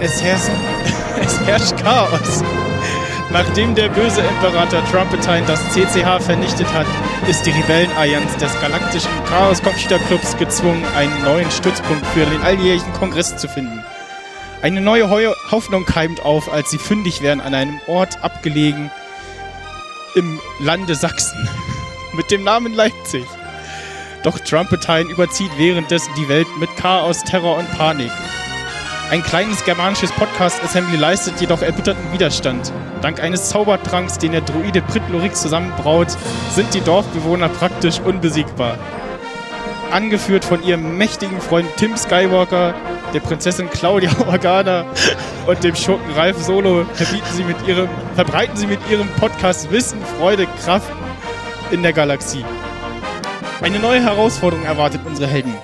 Es herrscht, es herrscht Chaos. Nachdem der böse Imperator Trumpetine das CCH vernichtet hat, ist die Rebellenallianz des galaktischen Chaos Computer Clubs gezwungen, einen neuen Stützpunkt für den alljährlichen Kongress zu finden. Eine neue Hoffnung keimt auf, als sie fündig werden an einem Ort abgelegen im Lande Sachsen mit dem Namen Leipzig. Doch Trumpetine überzieht währenddessen die Welt mit Chaos, Terror und Panik. Ein kleines germanisches Podcast-Assembly leistet jedoch erbitterten Widerstand. Dank eines Zaubertranks, den der Druide Pritlorix zusammenbraut, sind die Dorfbewohner praktisch unbesiegbar. Angeführt von ihrem mächtigen Freund Tim Skywalker, der Prinzessin Claudia Organa und dem Schurken Ralf Solo sie ihrem, verbreiten sie mit ihrem Podcast Wissen, Freude, Kraft in der Galaxie. Eine neue Herausforderung erwartet unsere Helden.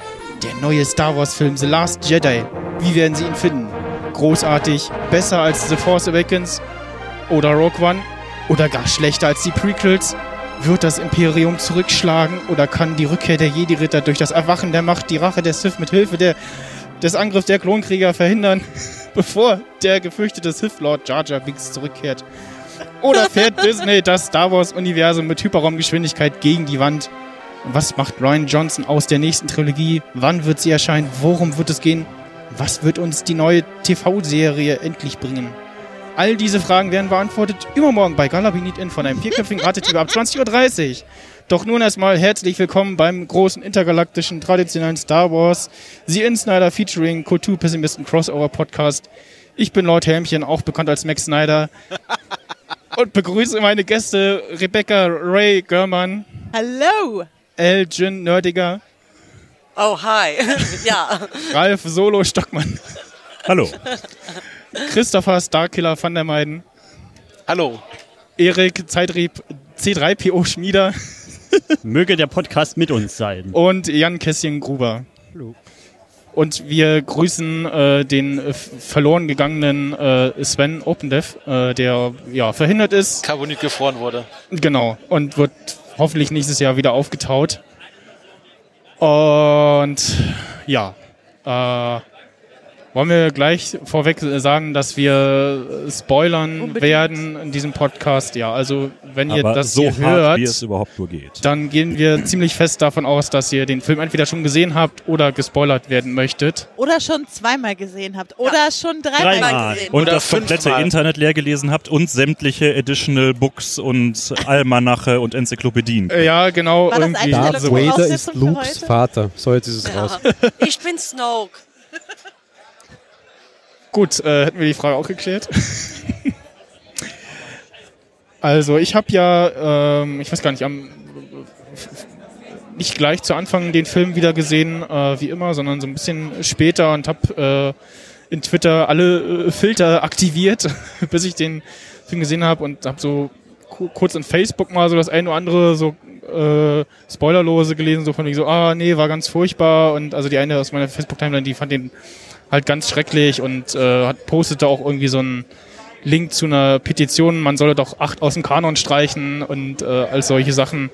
Der neue Star Wars-Film The Last Jedi. Wie werden sie ihn finden? Großartig, besser als The Force Awakens oder Rogue One oder gar schlechter als die Prequels? Wird das Imperium zurückschlagen oder kann die Rückkehr der Jedi-Ritter durch das Erwachen der Macht die Rache der Sith mit Hilfe der, des Angriffs der Klonkrieger verhindern, bevor der gefürchtete Sith-Lord Jar Jar Binks zurückkehrt? Oder fährt Disney das Star Wars-Universum mit Hyperraumgeschwindigkeit gegen die Wand? Was macht Ryan Johnson aus der nächsten Trilogie? Wann wird sie erscheinen? Worum wird es gehen? Was wird uns die neue TV-Serie endlich bringen? All diese Fragen werden beantwortet übermorgen bei Galabinit In von einem vierköpfigen Rateteam ab 20.30 Uhr. Doch nun erstmal herzlich willkommen beim großen intergalaktischen traditionellen Star Wars The Insnider featuring Kulturpessimisten Crossover Podcast. Ich bin Lord Helmchen, auch bekannt als Max Snyder. und begrüße meine Gäste Rebecca Ray Görmann. Hallo! Elgin Nerdiger. Oh, hi. ja. Ralf Solo Stockmann. Hallo. Christopher Starkiller van der Meiden. Hallo. Erik Zeitrieb C3PO Schmieder. Möge der Podcast mit uns sein. Und Jan Kässchen Gruber. Hallo. Und wir grüßen äh, den äh, verloren gegangenen äh, Sven Opendev, äh, der ja verhindert ist. Carbonit gefroren wurde. Genau. Und wird hoffentlich nächstes Jahr wieder aufgetaut. Und ja, äh, wollen wir gleich vorweg sagen, dass wir spoilern Unbedingt. werden in diesem Podcast? Ja, also wenn ihr Aber das so hier hart, hört, wie es überhaupt nur geht. dann gehen wir ziemlich fest davon aus, dass ihr den Film entweder schon gesehen habt oder gespoilert werden möchtet. Oder schon zweimal gesehen habt. Oder schon dreimal, Dreimal. gesehen. Und Oder das komplette fünfmal. Internet leer gelesen habt und sämtliche Additional Books und Almanache und Enzyklopädien. Äh, Ja, genau. War das irgendwie Darth. Vader ist Lukes? Vater. So, jetzt ist es raus. Ich bin Snoke. Gut, äh, hätten wir die Frage auch geklärt. also ich habe ja, ähm, ich weiß gar nicht, am, nicht gleich zu Anfang den Film wieder gesehen, äh, wie immer, sondern so ein bisschen später und habe äh, in Twitter alle äh, Filter aktiviert, bis ich den Film gesehen habe und habe so ku- kurz in Facebook mal so das eine oder andere so äh, Spoilerlose gelesen, so von wegen so, ah nee, war ganz furchtbar und also die eine aus meiner Facebook-Timeline, die fand den halt ganz schrecklich und äh, hat postete auch irgendwie so einen Link zu einer Petition, man solle doch acht aus dem Kanon streichen und äh, all solche Sachen.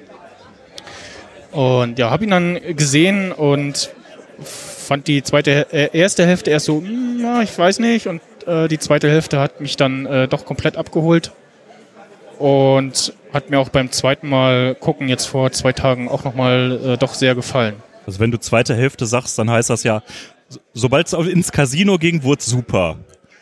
Und ja, habe ihn dann gesehen und fand die zweite, äh, erste Hälfte erst so, hm, ja, ich weiß nicht, und äh, die zweite Hälfte hat mich dann äh, doch komplett abgeholt und hat mir auch beim zweiten Mal gucken jetzt vor zwei Tagen auch nochmal äh, doch sehr gefallen. Also wenn du zweite Hälfte sagst, dann heißt das ja, sobald es ins Casino ging, wurde super.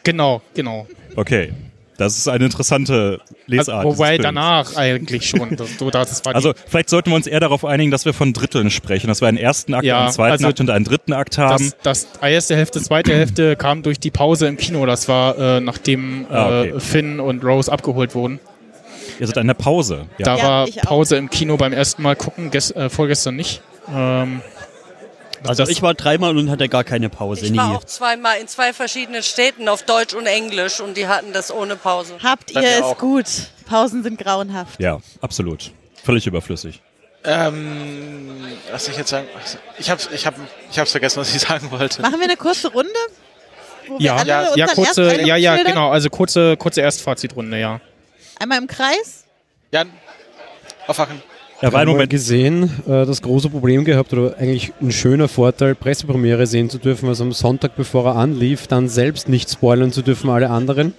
Genau, genau. Okay. Das ist eine interessante Lesart. Also, wobei danach eigentlich schon. Das, das Also vielleicht sollten wir uns eher darauf einigen, dass wir von Dritteln sprechen, dass wir einen ersten Akt, Ja, einen zweiten also Akt und einen dritten Akt haben. Das, das erste Hälfte, zweite Hälfte kam durch die Pause im Kino. Das war äh, nachdem äh, Ah, okay. Finn und Rose abgeholt wurden. Ihr seid in der Pause. Ja. Da Ja, war. Pause im Kino beim ersten Mal gucken, äh, vorgestern nicht. Ähm, Also das- ich war dreimal und hatte gar keine Pause. Ich nie. war auch zweimal in zwei verschiedenen Städten auf Deutsch und Englisch und die hatten das ohne Pause. Habt ihr es auch. gut? Pausen sind grauenhaft. ja, absolut. Völlig überflüssig. Ähm, was soll ich jetzt sagen? Ich hab's, ich hab, ich hab's vergessen, was ich sagen wollte. Machen wir eine kurze Runde? Wo wir ja, alle ja, ja, kurze, ja, ja, genau. Also kurze, kurze Erstfazitrunde, ja. Einmal im Kreis. Jan, aufwachen. Er war im Moment gesehen, äh, das große Problem gehabt oder eigentlich ein schöner Vorteil, Pressepremiere sehen zu dürfen, also am Sonntag, bevor er anlief, dann selbst nicht spoilern zu dürfen, alle anderen.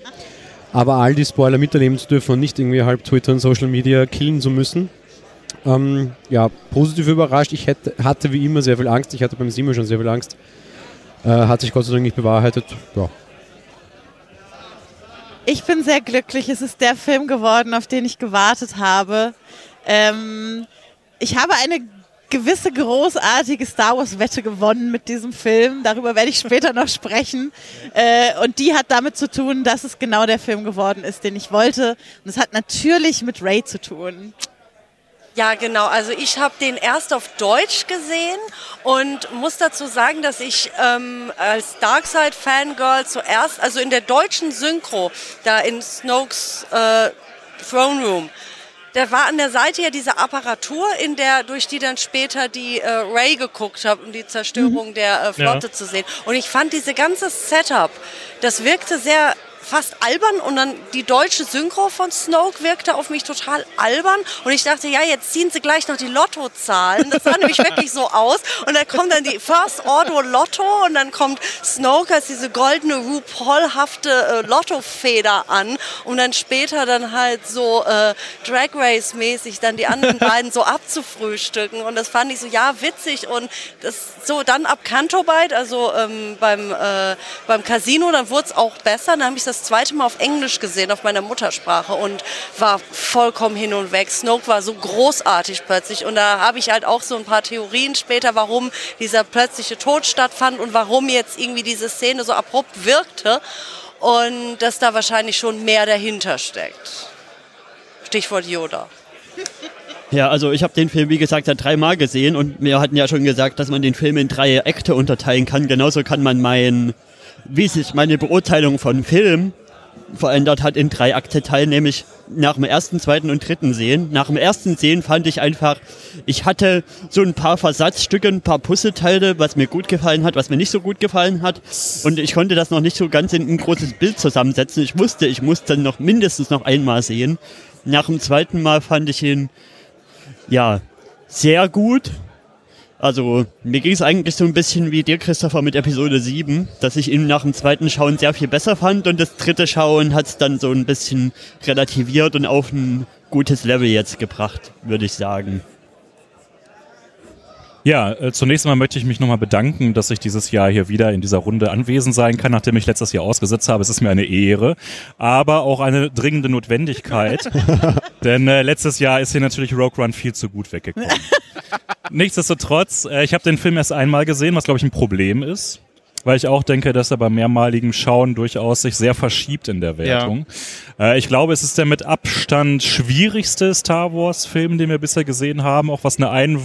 Aber all die Spoiler miterleben zu dürfen und nicht irgendwie halb Twitter und Social Media killen zu müssen. Ähm, ja, positiv überrascht. Ich hätte, hatte wie immer sehr viel Angst. Ich hatte beim Simon schon sehr viel Angst. Äh, hat sich Gott sei Dank nicht bewahrheitet. Ja. Ich bin sehr glücklich. Es ist der Film geworden, auf den ich gewartet habe. Ähm, ich habe eine gewisse großartige Star Wars-Wette gewonnen mit diesem Film. Darüber werde ich später noch sprechen. Äh, und die hat damit zu tun, dass es genau der Film geworden ist, den ich wollte. Und es hat natürlich mit Ray zu tun. Ja, genau. Also ich habe den erst auf Deutsch gesehen und muss dazu sagen, dass ich ähm, als Darkseid-Fangirl zuerst, also in der deutschen Synchro, da in Snokes äh, Throne Room, da war an der Seite ja diese Apparatur, in der durch die dann später die äh, Ray geguckt habe, um die Zerstörung der äh, Flotte Ja. zu sehen. Und ich fand diese ganze Setup, das wirkte sehr fast albern und dann die deutsche Synchro von Snoke wirkte auf mich total albern und ich dachte, ja, jetzt ziehen sie gleich noch die Lottozahlen. Das sah nämlich wirklich so aus und dann kommt dann die First Order Lotto und dann kommt Snoke als diese goldene RuPaul-hafte äh, Lottofeder an und dann später dann halt so äh, Drag Race-mäßig dann die anderen beiden so abzufrühstücken und das fand ich so, ja, witzig und das so dann ab Cantobite, also ähm, beim, äh, beim Casino, dann wurde es auch besser, dann habe ich das zweite Mal auf Englisch gesehen, auf meiner Muttersprache und war vollkommen hin und weg. Snoke war so großartig plötzlich und da habe ich halt auch so ein paar Theorien später, warum dieser plötzliche Tod stattfand und warum jetzt irgendwie diese Szene so abrupt wirkte und dass da wahrscheinlich schon mehr dahinter steckt. Stichwort Yoda. Ja, also ich habe den Film, wie gesagt, ja dreimal gesehen und wir hatten ja schon gesagt, dass man den Film in drei Akte unterteilen kann. Genauso kann man mein, wie sich meine Beurteilung von Film verändert hat, in drei Akte teilen, nämlich nach dem ersten, zweiten und dritten Sehen. Nach dem ersten Sehen fand ich einfach, ich hatte so ein paar Versatzstücke, ein paar Puzzleteile, was mir gut gefallen hat, was mir nicht so gut gefallen hat. Und ich konnte das noch nicht so ganz in ein großes Bild zusammensetzen. Ich wusste, ich musste noch mindestens noch einmal sehen. Nach dem zweiten Mal fand ich ihn ja, sehr gut. Also, mir ging es eigentlich so ein bisschen wie dir, Christopher, mit Episode 7, dass ich ihn nach dem zweiten Schauen sehr viel besser fand und das dritte Schauen hat es dann so ein bisschen relativiert und auf ein gutes Level jetzt gebracht, würde ich sagen. Ja, äh, zunächst einmal möchte ich mich nochmal bedanken, dass ich dieses Jahr hier wieder in dieser Runde anwesend sein kann, nachdem ich letztes Jahr ausgesetzt habe. Es ist mir eine Ehre, aber auch eine dringende Notwendigkeit, denn äh, letztes Jahr ist hier natürlich Rogue One viel zu gut weggekommen. Nichtsdestotrotz, äh, ich habe den Film erst einmal gesehen, was glaube ich ein Problem ist. Weil ich auch denke, dass er beim mehrmaligen Schauen durchaus sich sehr verschiebt in der Wertung. Äh, ich glaube, es ist der mit Abstand schwierigste Star Wars-Film, den wir bisher gesehen haben, auch was eine, Ein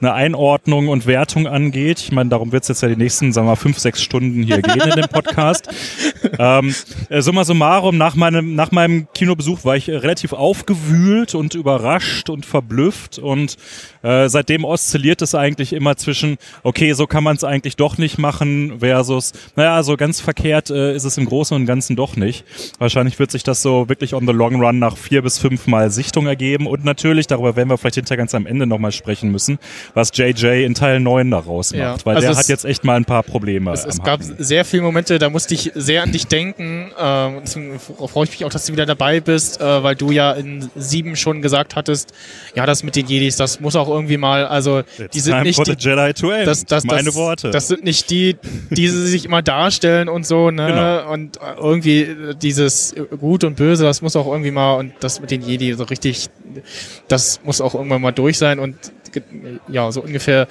eine Einordnung und Wertung angeht. Ich meine, darum wird es jetzt ja die nächsten, sagen wir mal, fünf, sechs Stunden hier gehen in dem Podcast. ähm, äh, summa summarum, nach meinem, nach meinem Kinobesuch war ich relativ aufgewühlt und überrascht und verblüfft und äh, seitdem oszilliert es eigentlich immer zwischen, okay, so kann man es eigentlich doch nicht machen, versus, naja, so ganz verkehrt äh, ist es im Großen und Ganzen doch nicht. Wahrscheinlich wird sich das so wirklich on the long run nach vier bis fünf Mal Sichtung ergeben und natürlich, darüber werden wir vielleicht hinterher ganz am Ende nochmal sprechen müssen, was JJ in Teil 9 daraus macht, Ja, weil also der hat jetzt echt mal ein paar Probleme. Es, es gab sehr viele Momente, da musste ich sehr an dich denken. Ähm, deswegen freue ich mich auch, dass du wieder dabei bist, äh, weil du ja in sieben schon gesagt hattest, ja, das mit den Jedis, das muss auch irgendwie mal, also die sind nicht die, Jedi to end. das, das, Meine das, Worte. Das sind nicht die, die sie sich immer darstellen und so, ne? Genau. Und äh, irgendwie äh, dieses Gut und Böse, das muss auch irgendwie mal, und das mit den Jedi so richtig, das muss auch irgendwann mal durch sein und ja, so ungefähr.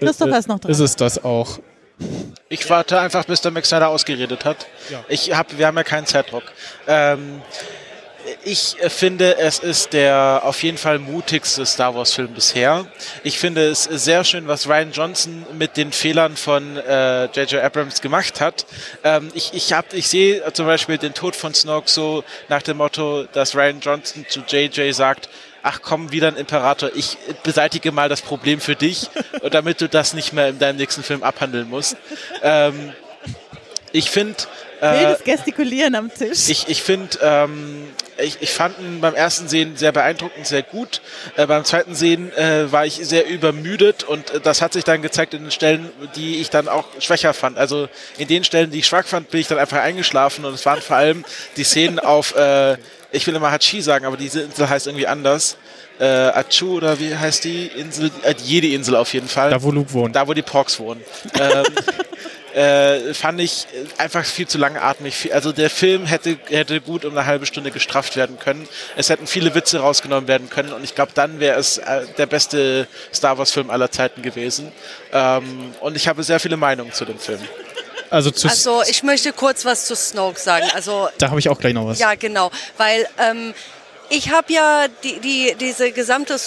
äh, Christopher ist noch dran. Ist es das auch? Ich warte einfach, bis der Max Snyder ausgeredet hat. Ich hab, wir haben ja keinen Zeitdruck. Ähm, ich äh, finde, es ist der auf jeden Fall mutigste Star Wars-Film bisher. Ich finde es sehr schön, was Ryan Johnson mit den Fehlern von äh, J.J. Abrams gemacht hat. Ähm, ich ich, hab, ich sehe zum Beispiel den Tod von Snoke so nach dem Motto, dass Ryan Johnson zu J.J. sagt, ach komm, wieder ein Imperator, ich beseitige mal das Problem für dich, damit du das nicht mehr in deinem nächsten Film abhandeln musst. Ähm, ich finde, äh, Wildes Gestikulieren am Tisch. ich, ich finde, ähm, ich, ich fand ihn beim ersten Sehen sehr beeindruckend, sehr gut. Äh, beim zweiten Sehen äh, war ich sehr übermüdet und äh, das hat sich dann gezeigt in den Stellen, die ich dann auch schwächer fand. Also in den Stellen, die ich schwach fand, bin ich dann einfach eingeschlafen und es waren vor allem die Szenen auf, äh, ich will immer Hachi sagen, aber diese Insel heißt irgendwie anders. Äh, Achu oder wie heißt die Insel? Äh, jede Insel auf jeden Fall. Da, wo Luke wohnt. Da, wo die Porks wohnen. ähm, äh, fand ich einfach viel zu langatmig. Also der Film hätte, hätte gut um eine halbe Stunde gestrafft werden können. Es hätten viele Witze rausgenommen werden können und ich glaube, dann wäre es äh, der beste Star Wars-Film aller Zeiten gewesen. Ähm, und ich habe sehr viele Meinungen zu dem Film. Also, zu Also ich möchte kurz was zu Snoke sagen. Also da habe ich auch gleich noch was. Ja, genau. Weil ähm, ich habe ja die, die, diese gesamte,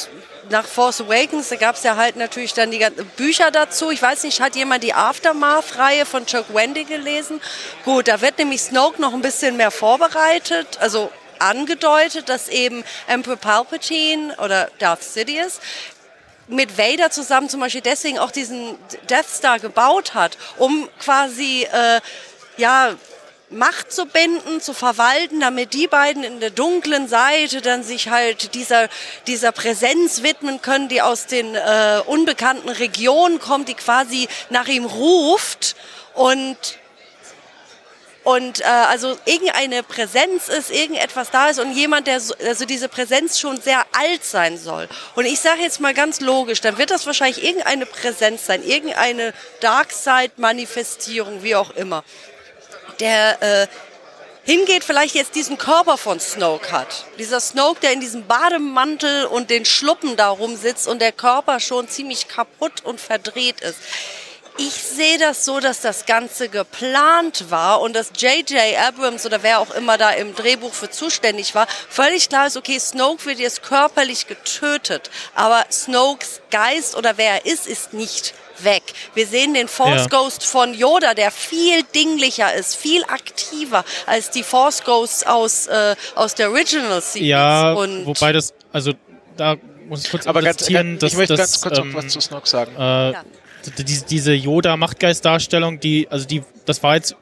nach Force Awakens, da gab es ja halt natürlich dann die ganzen Bücher dazu. Ich weiß nicht, hat jemand die Aftermath-Reihe von Chuck Wendy gelesen? Gut, da wird nämlich Snoke noch ein bisschen mehr vorbereitet, also angedeutet, dass eben Emperor Palpatine oder Darth Sidious mit Vader zusammen zum Beispiel deswegen auch diesen Death Star gebaut hat, um quasi äh, ja Macht zu binden, zu verwalten, damit die beiden in der dunklen Seite dann sich halt dieser, dieser Präsenz widmen können, die aus den äh, unbekannten Regionen kommt, die quasi nach ihm ruft und und äh, also irgendeine Präsenz ist, irgendetwas da ist und jemand, der so, also diese Präsenz schon sehr alt sein soll. Und ich sage jetzt mal ganz logisch, dann wird das wahrscheinlich irgendeine Präsenz sein, irgendeine Darkseid-Manifestierung, wie auch immer, der äh, hingeht, vielleicht jetzt diesen Körper von Snoke hat. Dieser Snoke, der in diesem Bademantel und den Schluppen da rumsitzt und der Körper schon ziemlich kaputt und verdreht ist. Ich sehe das so, dass das Ganze geplant war und dass J.J. Abrams oder wer auch immer da im Drehbuch für zuständig war, völlig klar ist, okay, Snoke wird jetzt körperlich getötet, aber Snokes Geist oder wer er ist, ist nicht weg. Wir sehen den Force Ja. Ghost von Yoda, der viel dinglicher ist, viel aktiver als die Force Ghosts aus, äh, aus der Original Series. Ja, und wobei das, also da muss ich kurz Aber ganz, protestieren, dass ich möchte das, ganz kurz ähm, noch was zu Snoke sagen. äh, Ja. diese, diese Yoda-Machtgeist-Darstellung, die, also die, das war jetzt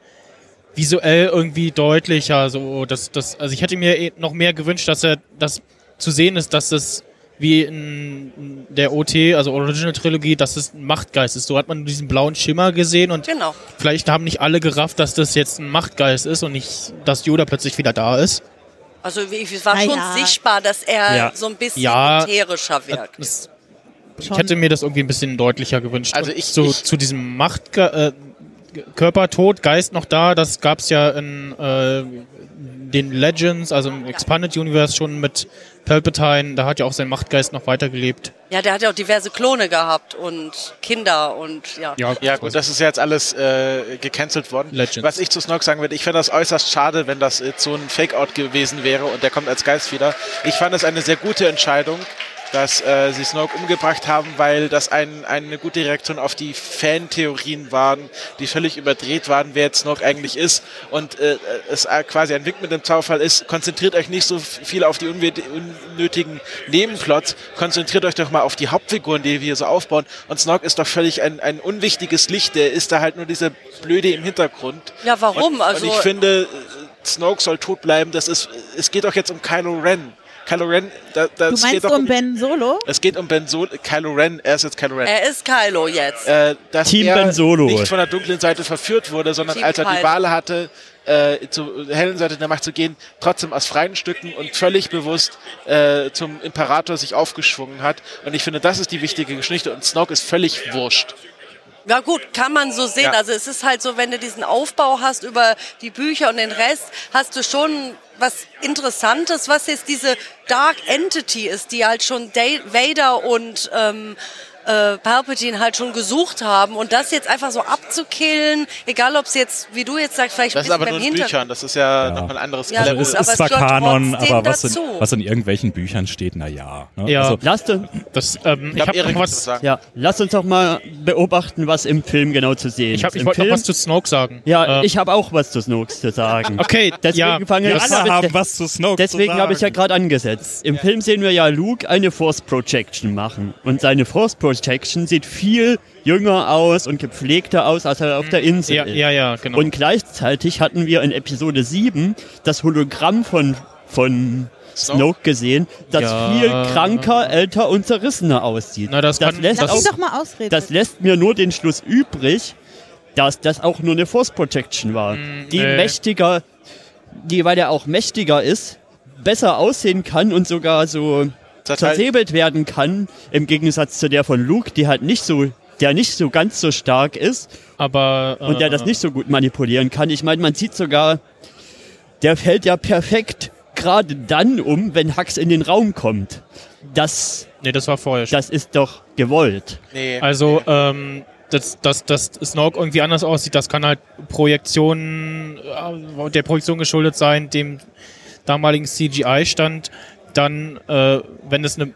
visuell irgendwie deutlicher, so, dass, das, also ich hätte mir eh noch mehr gewünscht, dass er, das zu sehen ist, dass es wie in der OT, also Original Trilogie, dass es ein Machtgeist ist. So hat man diesen blauen Schimmer gesehen und Genau. vielleicht haben nicht alle gerafft, dass das jetzt ein Machtgeist ist und nicht, dass Yoda plötzlich wieder da ist. Also es war Na schon ja. sichtbar, dass er Ja. so ein bisschen Ja. ätherischer wirkt. Das, ich hätte mir das irgendwie ein bisschen deutlicher gewünscht. Also ich- so ich- zu diesem Macht äh, Körper tot, Geist noch da, das gab es ja in äh, den Legends, also im Expanded Universe schon mit Palpatine, da hat ja auch sein Machtgeist noch weitergelebt. Ja, der hat ja auch diverse Klone gehabt und Kinder und ja. Ja gut, das ist ja jetzt alles äh, gecancelt worden. Legends. Was ich zu Snoke sagen würde, ich fände das äußerst schade, wenn das jetzt so ein Fake-Out gewesen wäre und der kommt als Geist wieder. Ich fand es eine sehr gute Entscheidung, dass äh, sie Snoke umgebracht haben, weil das ein, eine gute Reaktion auf die Fan-Theorien waren, die völlig überdreht waren, wer jetzt Snoke eigentlich ist. Und äh, es äh, quasi ein Wink mit dem Zaunfall ist, konzentriert euch nicht so viel auf die unnötigen Nebenplots, konzentriert euch doch mal auf die Hauptfiguren, die wir hier so aufbauen. Und Snoke ist doch völlig ein, ein unwichtiges Licht, der ist da halt nur dieser Blöde im Hintergrund. Ja, warum? Und, Also- und ich finde, äh, Snoke soll tot bleiben. Das ist, es geht doch jetzt um Kylo Ren. Kylo Ren, da, das Du geht meinst doch um Ben Solo? es geht um Ben Solo, Kylo Ren, er ist jetzt Kylo Ren. Er ist Kylo jetzt. Äh, dass Team er Ben Solo. nicht von der dunklen Seite verführt wurde, sondern Team als er die. Wahl hatte, äh, zur hellen Seite der Macht zu gehen, trotzdem aus freien Stücken und völlig bewusst äh, zum Imperator sich aufgeschwungen hat. Und ich finde, das ist die wichtige Geschichte und Snoke ist völlig wurscht. Ja gut, kann man so sehen. Ja. Also es ist halt so, wenn du diesen Aufbau hast über die Bücher und den Rest, hast du schon was Interessantes, was jetzt diese Dark Entity ist, die halt schon Vader und ähm, äh, Palpatine halt schon gesucht haben und das jetzt einfach so abzukillen, egal ob es jetzt, wie du jetzt sagst, vielleicht Das ist aber nur beim in. Büchern, das ist ja, Ja. nochmal ein anderes Ja, Also es aber ist zwar Kanon, aber was in, was in irgendwelchen Büchern steht, na ja. Ne? Ja. Also, Lasst, uns- Das, ähm, ich Ich habe noch was zu was, sagen. ja, lasst uns doch mal beobachten, was im Film genau zu sehen ich, hab, ist. ich Im wollte noch was zu Snoke sagen. Ja, Ähm, ich habe auch was zu Snokes zu sagen. Okay, Deswegen ja, fange wir ich alle an. haben was zu Snoke Deswegen habe ich ja gerade angesetzt. Im Film sehen wir ja Luke eine Force Projection machen. Und seine Force Projection sieht viel jünger aus und gepflegter aus, als er auf der Insel ja, ist. ja, ja, genau. Und gleichzeitig hatten wir in Episode 7 das Hologramm von von Snoke? Gesehen, das Ja. viel kranker, älter und zerrissener aussieht. Na, das kann- lässt Lass auch, doch mal ausreden. das lässt mir nur den Schluss übrig, dass das auch nur eine Force Protection war. die nee. mächtiger, die, weil er auch mächtiger ist, besser aussehen kann und sogar so Das zersäbelt werden kann, im Gegensatz zu der von Luke, die halt nicht so, der nicht so ganz so stark ist Aber. und der das äh, nicht so gut manipulieren kann. Ich meine, man sieht sogar, der fällt ja perfekt gerade dann um, wenn Hux in den Raum kommt. Das, Nee, das war vorher schon. das ist doch gewollt. nee. Also, ähm, dass, dass, dass Snoke irgendwie anders aussieht, das kann halt Projektionen, äh, der Projektion geschuldet sein, dem damaligen CGI-Stand. Dann, äh, wenn es eine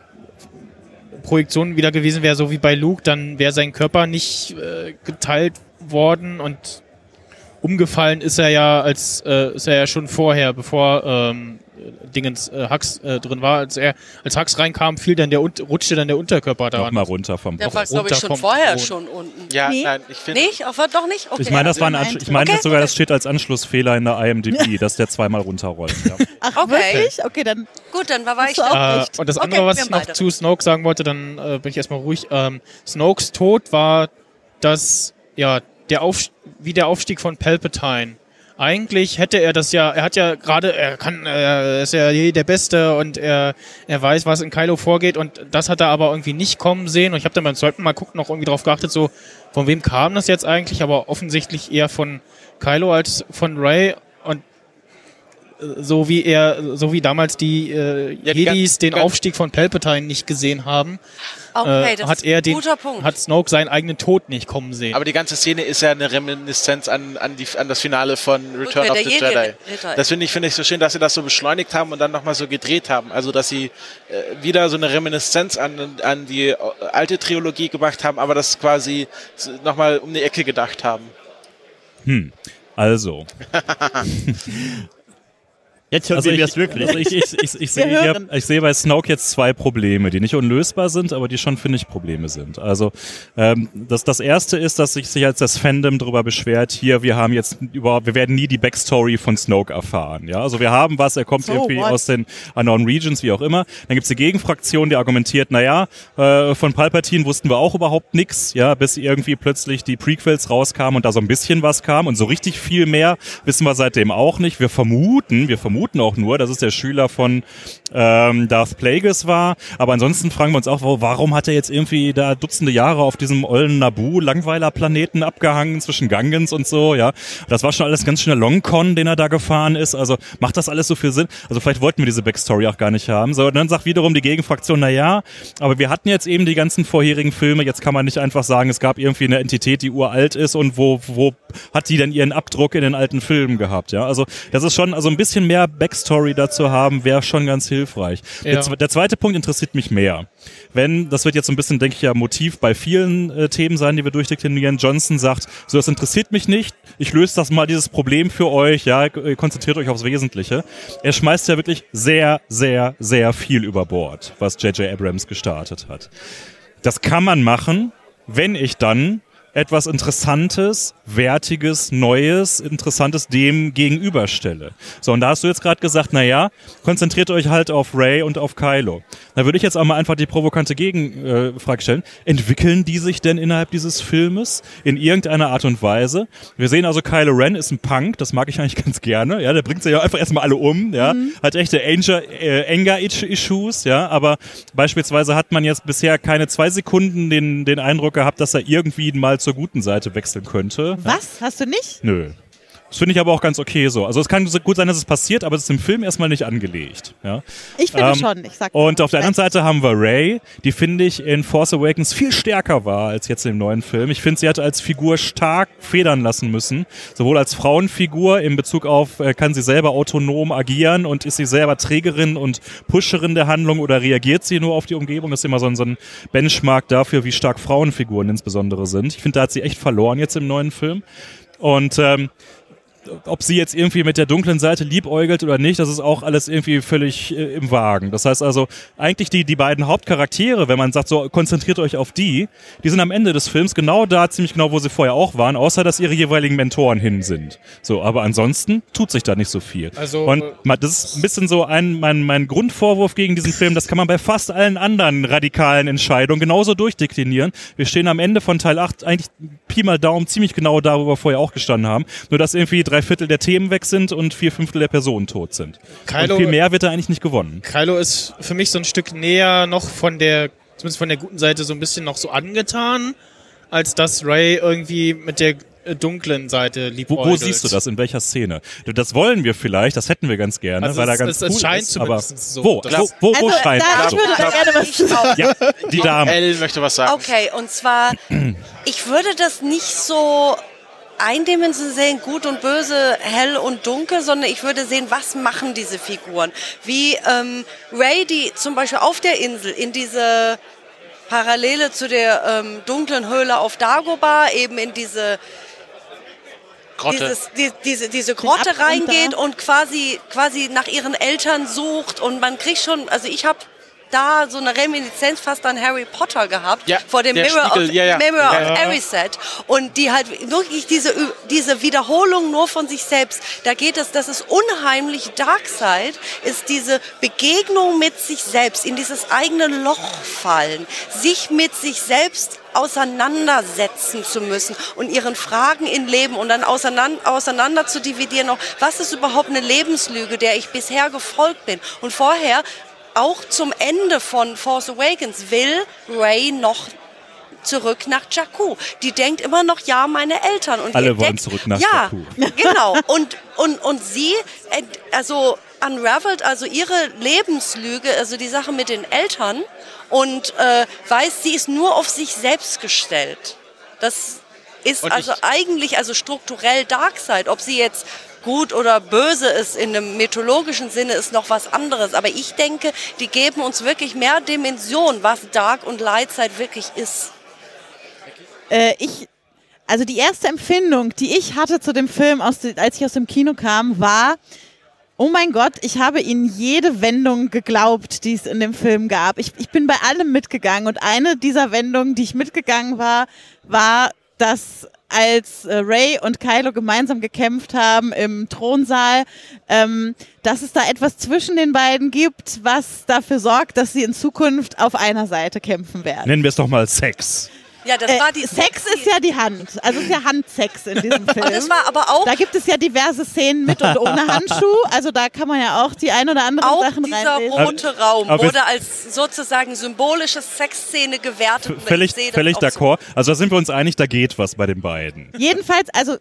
Projektion wieder gewesen wäre, so wie bei Luke, dann wäre sein Körper nicht äh, geteilt worden und umgefallen ist er ja als äh, ist er ja schon vorher, bevor ähm, Dingens äh, Hux äh, drin war, als er als Hux reinkam, fiel dann der rutschte dann der Unterkörper Noch daran. mal runter vom Der war, glaube ich, schon vorher Thron. schon unten. ja, Nee. nein, ich finde. Nicht? Auch, doch nicht? Okay. Ich meine, das war ein Anschluss, ich meine Okay. sogar, das steht als Anschlussfehler in der IMDb, dass der zweimal runterrollt. Ja. Ach, Okay. wirklich? Okay, dann Gut, dann war, war ich da. Äh, und das Okay, andere, was ich noch zu Snoke sagen wollte, dann äh, bin ich erstmal ruhig. Ähm, Snokes Tod war das, ja, der Auf, wie der Aufstieg von Palpatine. Eigentlich hätte er das ja, er hat ja gerade, er kann, er ist ja der Beste und er, er weiß, was in Kylo vorgeht und das hat er aber irgendwie nicht kommen sehen. Und ich habe dann beim zweiten Mal gucken noch irgendwie drauf geachtet, so, von wem kam das jetzt eigentlich, aber offensichtlich eher von Kylo als von Ray und so wie er, so wie damals die äh, Ja, die Jedis den Aufstieg von Palpatine nicht gesehen haben, Okay, äh, das hat ist er ein den, guter Punkt. hat Snoke seinen eigenen Tod nicht kommen sehen. Aber die ganze Szene ist ja eine Reminiszenz an, an, die, an das Finale von Return Rückkehr of the Jedi Jedi. Das finde ich, finde ich so schön, dass sie das so beschleunigt haben und dann nochmal so gedreht haben. Also, dass sie äh, wieder so eine Reminiszenz an, an die äh, alte Trilogie gemacht haben, aber das quasi nochmal um die Ecke gedacht haben. Also, Jetzt hören also wir ich, es wirklich. also ich, ich, ich, ich, sehe ich sehe bei Snoke jetzt zwei Probleme, die nicht unlösbar sind, aber die schon, finde ich, Probleme sind. Also ähm, das, das erste ist, dass sich sich jetzt das Fandom darüber beschwert, hier, wir haben jetzt überhaupt, wir werden nie die Backstory von Snoke erfahren. Ja, also wir haben was, er kommt So irgendwie what? aus den Unknown Regions, wie auch immer. Dann gibt's die Gegenfraktion, die argumentiert, naja, äh, von Palpatine wussten wir auch überhaupt nichts, ja, bis irgendwie plötzlich die Prequels rauskamen und da so ein bisschen was kam und so richtig viel mehr wissen wir seitdem auch nicht. Wir vermuten, wir vermuten auch nur, dass es der Schüler von ähm, Darth Plagueis war, aber ansonsten fragen wir uns auch, warum hat er jetzt irgendwie da Dutzende Jahre auf diesem ollen Naboo Langweiler-Planeten abgehangen zwischen Gangens und so, ja. Das war schon alles ganz schöner Longcon, den er da gefahren ist, also macht das alles so viel Sinn? Also vielleicht wollten wir diese Backstory auch gar nicht haben. So, dann sagt wiederum die Gegenfraktion, na ja, aber wir hatten jetzt eben die ganzen vorherigen Filme, jetzt kann man nicht einfach sagen, es gab irgendwie eine Entität, die uralt ist und wo, wo hat die denn ihren Abdruck in den alten Filmen gehabt, ja? Also, das ist schon, also ein bisschen mehr Backstory dazu haben, wäre schon ganz hilfreich. Ja. Der, der zweite Punkt interessiert mich mehr. Wenn, das wird jetzt so ein bisschen, denke ich, ja Motiv bei vielen äh, Themen sein, die wir durchdeklinieren. Johnson sagt, so, das interessiert mich nicht. Ich löse das mal, dieses Problem für euch. Ja, äh, konzentriert euch aufs Wesentliche. Er schmeißt ja wirklich sehr, sehr, sehr viel über Bord, was J.J. Abrams gestartet hat. Das kann man machen, wenn ich dann etwas Interessantes, Wertiges, Neues, Interessantes dem gegenüberstelle. So, und da hast du jetzt gerade gesagt, na ja, konzentriert euch halt auf Ray und auf Kylo. Da würde ich jetzt auch mal einfach die provokante Gegenfrage Frage stellen. Entwickeln die sich denn innerhalb dieses Filmes in irgendeiner Art und Weise? Wir sehen also, Kylo Ren ist ein Punk, das mag ich eigentlich ganz gerne. Ja, der bringt sich ja einfach erstmal alle um, ja. Hat echte Anger, äh, Anger-Issues, ja. Aber beispielsweise hat man jetzt bisher keine zwei Sekunden den, den Eindruck gehabt, dass er irgendwie mal zur guten Seite wechseln könnte. Was? Hast du nicht? Nö. Das finde ich aber auch ganz okay so. Also es kann so gut sein, dass es passiert, aber es ist im Film erstmal nicht angelegt. Ja? Ich finde Ähm, schon. Ich sag Und auf der anderen. Seite haben wir Ray, die finde ich in Force Awakens viel stärker war als jetzt im neuen Film. Ich finde, sie hat als Figur stark federn lassen müssen. Sowohl als Frauenfigur in Bezug auf, äh, kann sie selber autonom agieren und ist sie selber Trägerin und Pusherin der Handlung oder reagiert sie nur auf die Umgebung? Das ist immer so ein, so ein Benchmark dafür, wie stark Frauenfiguren insbesondere sind. Ich finde, da hat sie echt verloren jetzt im neuen Film. Und ähm, ob sie jetzt irgendwie mit der dunklen Seite liebäugelt oder nicht, das ist auch alles irgendwie völlig äh, im Wagen. Das heißt also, eigentlich die, die beiden Hauptcharaktere, wenn man sagt, so konzentriert euch auf die, die sind am Ende des Films genau da, ziemlich genau, wo sie vorher auch waren, außer dass ihre jeweiligen Mentoren hin sind. So, aber ansonsten tut sich da nicht so viel. Also, Und äh, das ist ein bisschen so ein, mein, mein Grundvorwurf gegen diesen Film, das kann man bei fast allen anderen radikalen Entscheidungen genauso durchdeklinieren. Wir stehen am Ende von Teil 8 eigentlich Pi mal Daumen ziemlich genau da, wo wir vorher auch gestanden haben. Nur dass irgendwie drei Viertel der Themen weg sind und vier Fünftel der Personen tot sind. Kylo- und viel mehr wird da eigentlich nicht gewonnen. Kylo ist für mich so ein Stück näher noch von der, zumindest von der guten Seite, so ein bisschen noch so angetan, als dass Ray irgendwie mit der äh, dunklen Seite Wo, liebäugelt. wo siehst du das? In welcher Szene? Das wollen wir vielleicht, das hätten wir ganz gerne, Also weil er es- ganz es- es cool scheint ist, aber so, wo, wo, wo, wo Also, scheint da, ich so? würde da gerne was Ich zu sagen. Ja, die Dame. Elle möchte was sagen. Okay, und zwar, ich würde das nicht so eindimensional sehen, gut und böse, hell und dunkel, sondern ich würde sehen, was machen diese Figuren. Wie ähm, Ray, die zum Beispiel auf der Insel in diese Parallele zu der ähm, dunklen Höhle auf Dagobah, eben in diese Grotte. dieses, die, diese, diese Grotte reingeht und quasi, quasi nach ihren Eltern sucht und man kriegt schon, also ich habe da so eine Reminiszenz fast an Harry Potter gehabt, Ja, vor dem Mirror, Spiegel, of, ja, ja. Mirror Ja, of ja. Erised und die halt wirklich diese, diese Wiederholung nur von sich selbst, da geht es, das ist unheimlich Darkseid, ist diese Begegnung mit sich selbst, in dieses eigene Loch fallen, sich mit sich selbst auseinandersetzen zu müssen und ihren Fragen im Leben und dann auseinander, auseinander zu dividieren, noch, was ist überhaupt eine Lebenslüge, der ich bisher gefolgt bin. Und vorher, auch zum Ende von Force Awakens, will Ray noch zurück nach Jakku. Die denkt immer noch, ja, meine Eltern. Und Alle ihr wollen denkt, zurück nach ja, Jakku. genau. Und, und, und sie, äh, also unravelt also ihre Lebenslüge, also die Sache mit den Eltern und äh, weiß, sie ist nur auf sich selbst gestellt. Das ist Und also ich- eigentlich also strukturell Darkseid. Ob sie jetzt gut oder böse ist in einem mythologischen Sinne ist noch was anderes. Aber ich denke, die geben uns wirklich mehr Dimension, was Dark und Lightside wirklich ist. Äh, ich, also die erste Empfindung, die ich hatte zu dem Film, aus, als ich aus dem Kino kam, war, oh mein Gott, ich habe ihnen jede Wendung geglaubt, die es in dem Film gab. Ich, ich bin bei allem mitgegangen und eine dieser Wendungen, die ich mitgegangen war, war, dass als äh, Ray und Kylo gemeinsam gekämpft haben im Thronsaal, ähm, dass es da etwas zwischen den beiden gibt, was dafür sorgt, dass sie in Zukunft auf einer Seite kämpfen werden. Nennen wir es doch mal Sex. Ja, das Äh, war die Sex ist ja die Hand. Also es ist ja Handsex in diesem Film. Und das war aber auch da gibt es ja diverse Szenen mit und ohne Handschuh. Also da kann man ja auch die ein oder anderen auch Sachen dieser reinlesen. rote Raum aber- wurde als sozusagen symbolische Sexszene gewertet. Völlig, völlig auch so. d'accord. Also da sind wir uns einig, da geht was bei den beiden. Jedenfalls, also äh,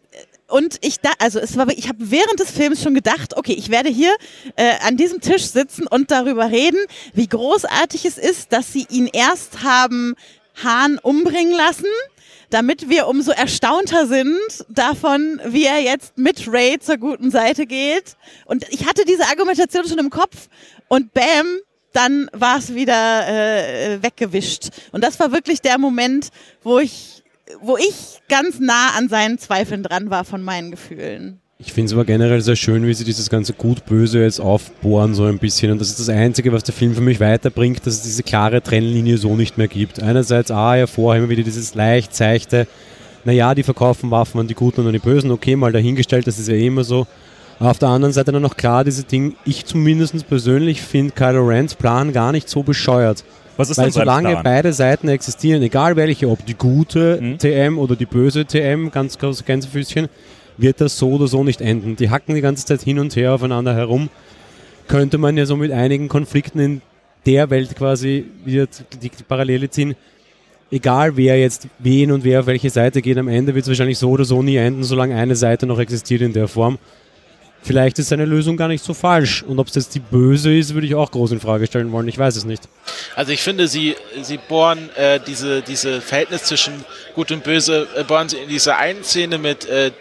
und ich da, also es war, ich habe während des Films schon gedacht, okay, ich werde hier äh, an diesem Tisch sitzen und darüber reden, wie großartig es ist, dass sie ihn erst haben Hahn umbringen lassen, damit wir umso erstaunter sind davon, wie er jetzt mit Ray zur guten Seite geht. Und ich hatte diese Argumentation schon im Kopf und bam, dann war es wieder äh, weggewischt. Und das war wirklich der Moment, wo ich, wo ich ganz nah an seinen Zweifeln dran war von meinen Gefühlen. Ich finde es aber generell sehr schön, wie sie dieses ganze Gut-Böse jetzt aufbohren, so ein bisschen. Und das ist das Einzige, was der Film für mich weiterbringt, dass es diese klare Trennlinie so nicht mehr gibt. Einerseits, ah, ja, vorher immer wieder dieses leicht seichte, naja, die verkaufen Waffen an die Guten und an die Bösen, okay, mal dahingestellt, das ist ja eh immer so. Aber auf der anderen Seite dann noch klar diese Ding, ich zumindest persönlich finde Kylo Rens Plan gar nicht so bescheuert. Was ist Weil solange Plan? beide Seiten existieren, egal welche, ob die gute Mhm. TM oder die böse TM, ganz große Gänsefüßchen, wird das so oder so nicht enden. Die hacken die ganze Zeit hin und her aufeinander herum. Könnte man ja so mit einigen Konflikten in der Welt quasi die Parallele ziehen. Egal wer jetzt wen und wer auf welche Seite geht, am Ende wird es wahrscheinlich so oder so nie enden, solange eine Seite noch existiert in der Form. Vielleicht ist seine Lösung gar nicht so falsch. Und ob es jetzt die böse ist, würde ich auch groß in Frage stellen wollen. Ich weiß es nicht. Also ich finde, sie, sie bohren äh, diese, diese Verhältnis zwischen Gut und Böse, äh, bohren sie in dieser einen Szene mit äh,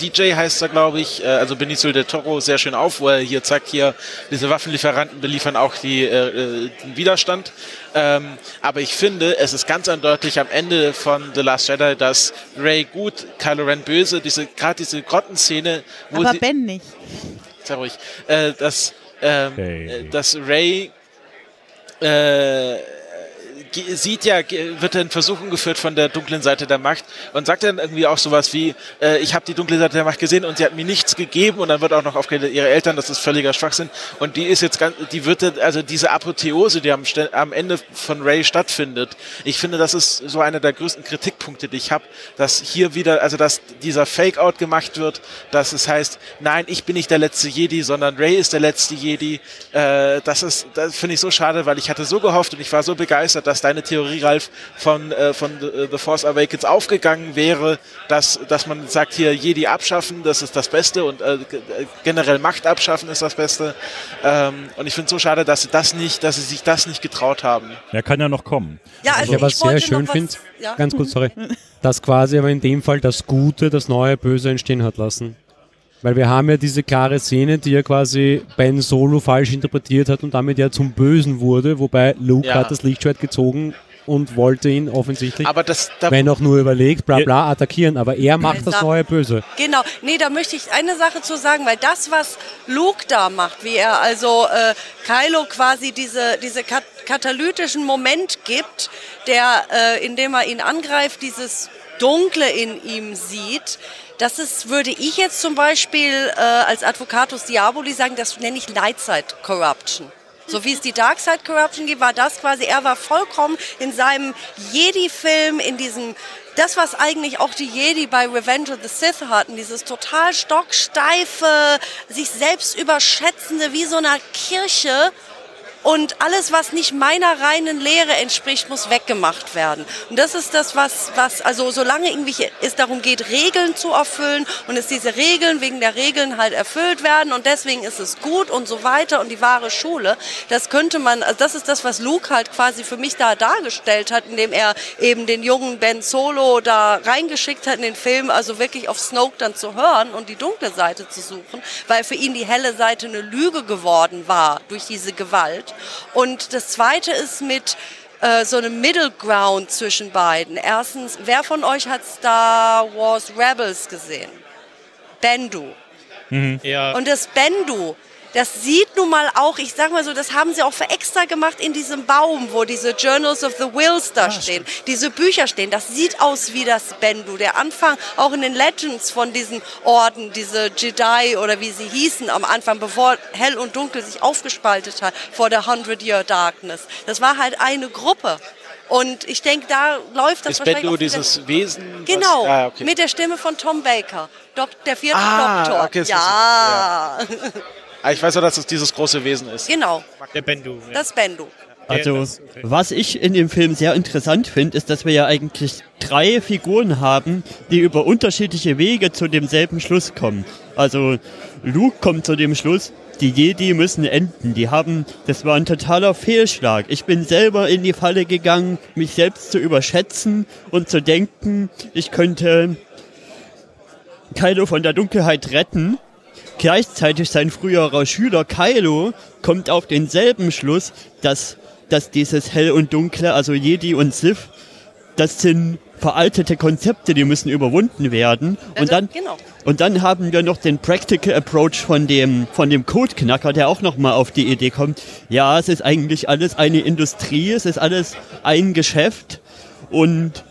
DJ heißt er, glaube ich, äh, also Benicio del Toro sehr schön auf, wo er hier zeigt, hier diese Waffenlieferanten beliefern auch die, äh, äh, den Widerstand. Ähm, aber ich finde, es ist ganz eindeutig am Ende von The Last Jedi, dass Ray gut, Kylo Ren böse, diese gerade diese Grottenszene, wo Aber sie, Ben nicht. Sehr ruhig. Äh, dass, ähm, Hey. äh, dass Ray äh, sieht ja, wird in Versuchung geführt von der dunklen Seite der Macht und sagt dann irgendwie auch sowas wie, äh, ich habe die dunkle Seite der Macht gesehen und sie hat mir nichts gegeben und dann wird auch noch aufgeredet, ihre Eltern, das ist völliger Schwachsinn und die ist jetzt ganz, die wird, dann- also diese Apotheose, die am, am Ende von Ray stattfindet, ich finde, das ist so einer der größten Kritikpunkte, die ich habe, dass hier wieder, also dass dieser Fake-Out gemacht wird, dass es heißt, nein, ich bin nicht der letzte Jedi, sondern Ray ist der letzte Jedi. Äh, das ist, das finde ich so schade, weil ich hatte so gehofft und ich war so begeistert, dass deine Theorie, Ralf, von, äh, von The, The Force Awakens aufgegangen wäre, dass, dass man sagt, hier Jedi abschaffen, das ist das Beste und äh, äh, generell Macht abschaffen ist das Beste. Ähm, und ich finde es so schade, dass sie das nicht, dass sie sich das nicht getraut haben. Er kann ja noch kommen. Ja, Was also ich wollte sehr schön was- finde, Ja. ganz kurz, sorry, dass quasi aber in dem Fall das Gute das neue Böse entstehen hat lassen. Weil wir haben ja diese klare Szene, die ja quasi Ben Solo falsch interpretiert hat und damit ja zum Bösen wurde, wobei Luke Ja. hat das Lichtschwert gezogen und wollte ihn offensichtlich, Aber das, da, wenn auch nur überlegt, bla bla, attackieren. Aber er macht das neue Böse. Genau, nee, da möchte ich eine Sache zu sagen, weil das, was Luke da macht, wie er also äh, Kylo quasi diese, diese kat katalytischen Moment gibt, der, äh, indem er ihn angreift, dieses Dunkle in ihm sieht, das ist, würde ich jetzt zum Beispiel äh, als Advocatus Diaboli sagen, das nenne ich Lightside Corruption. So wie es die Darkside Corruption gibt, war das quasi, er war vollkommen in seinem Jedi-Film, in diesem, das was eigentlich auch die Jedi bei Revenge of the Sith hatten, dieses total stocksteife, sich selbst überschätzende, wie so einer Kirche. Und alles, was nicht meiner reinen Lehre entspricht, muss weggemacht werden. Und das ist das, was, was also solange irgendwie es darum geht, Regeln zu erfüllen und es diese Regeln wegen der Regeln halt erfüllt werden und deswegen ist es gut und so weiter und die wahre Schule, das könnte man, also das ist das, was Luke halt quasi für mich da dargestellt hat, indem er eben den jungen Ben Solo da reingeschickt hat in den Film, also wirklich auf Snoke dann zu hören und die dunkle Seite zu suchen, weil für ihn die helle Seite eine Lüge geworden war durch diese Gewalt. Und das Zweite ist mit äh, so einem Middle Ground zwischen beiden. Erstens, wer von euch hat Star Wars Rebels gesehen? Bendu. Ja, Und das Bendu, das sieht nun mal auch, ich sag mal so, das haben sie auch für extra gemacht in diesem Baum, wo diese Journals of the Wills da stehen, diese Bücher stehen. Das sieht aus wie das Bendu. Der Anfang, auch in den Legends von diesen Orden, diese Jedi oder wie sie hießen am Anfang, bevor Hell und Dunkel sich aufgespaltet hat vor der Hundred Year Darkness. Das war halt eine Gruppe. Und ich denke, da läuft das ist wahrscheinlich Bendu dieses Wesen? Genau, Was, ah, okay. mit der Stimme von Tom Baker, Dok der vierte Ah, Doktor. okay, das ja, Ah, ich weiß ja, dass es dieses große Wesen ist. genau, der Bendu. Ja. das Bendu. Also, was ich in dem Film sehr interessant finde, ist, dass wir ja eigentlich drei Figuren haben, die über unterschiedliche Wege zu demselben Schluss kommen. Also, Luke kommt zu dem Schluss, die Jedi müssen enden. Die haben, das war ein totaler Fehlschlag. Ich bin selber in die Falle gegangen, mich selbst zu überschätzen und zu denken, ich könnte Kylo von der Dunkelheit retten. Gleichzeitig sein früherer Schüler Kylo kommt auf denselben Schluss, dass, dass dieses Hell und Dunkle, also Jedi und Sith, das sind veraltete Konzepte, die müssen überwunden werden. Ja, Und dann, genau. und dann haben wir noch den Practical Approach von dem, von dem Codeknacker, der auch nochmal auf die Idee kommt, ja, es ist eigentlich alles eine Industrie, es ist alles ein Geschäft und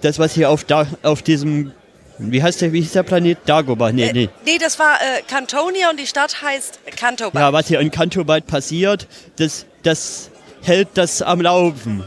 das, was hier auf, da, auf diesem, wie heißt der, wie hieß der Planet? Dagobah, nee, nee. Äh, nee, das war äh, Cantonia und die Stadt heißt Cantoba. Ja, was hier in Kantobald passiert, das, das hält das am Laufen.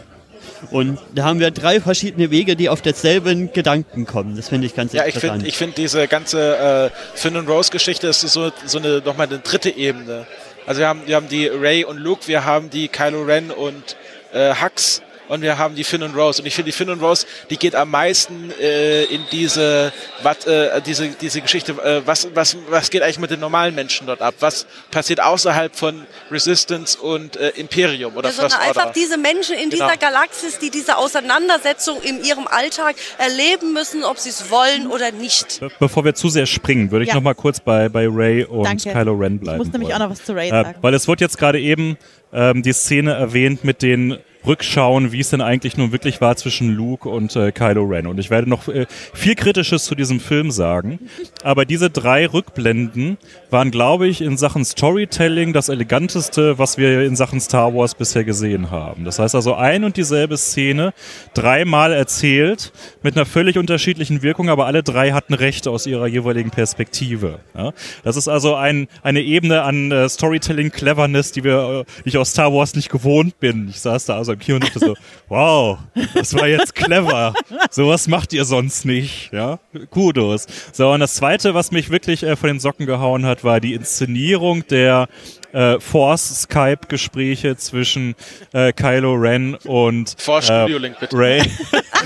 Und da haben wir drei verschiedene Wege, die auf denselben Gedanken kommen. Das finde ich ganz Ja, ich interessant. finde ich find diese ganze äh, Finn und Rose Geschichte ist so, so eine, nochmal eine dritte Ebene. Also wir haben, wir haben die Ray und Luke, wir haben die Kylo Ren und äh, Hux und wir haben die Finn und Rose. Und ich finde, die Finn und Rose, die geht am meisten äh, in diese, wat, äh, diese, diese Geschichte, äh, was, was, was geht eigentlich mit den normalen Menschen dort ab? Was passiert außerhalb von Resistance und äh, Imperium oder Ja, sondern First einfach Order? diese Menschen in Genau. dieser Galaxis, die diese Auseinandersetzung in ihrem Alltag erleben müssen, ob sie es wollen oder nicht. Be bevor wir zu sehr springen, würde ich Ja. noch mal kurz bei, bei Ray und Danke. Kylo Ren bleiben. Ich muss nämlich wollen. auch noch was zu Ray Äh, sagen. weil es wurde jetzt gerade eben ähm, die Szene erwähnt mit den Rückschauen, wie es denn eigentlich nun wirklich war zwischen Luke und äh, Kylo Ren. Und ich werde noch äh, viel Kritisches zu diesem Film sagen. Aber diese drei Rückblenden waren, glaube ich, in Sachen Storytelling das eleganteste, was wir in Sachen Star Wars bisher gesehen haben. Das heißt also ein und dieselbe Szene dreimal erzählt mit einer völlig unterschiedlichen Wirkung, aber alle drei hatten Recht aus ihrer jeweiligen Perspektive. Ja? Das ist also ein, eine Ebene an äh, Storytelling-Cleverness, die wir, äh, die ich aus Star Wars nicht gewohnt bin. Ich saß da also im Kino und dachte so, wow, das war jetzt clever. Sowas macht ihr sonst nicht. Ja? Kudos. So, und das zweite, was mich wirklich äh, von den Socken gehauen hat, war die Inszenierung der äh, Force-Skype-Gespräche zwischen äh, Kylo Ren und Force äh, Studio Link, bitte. Ray.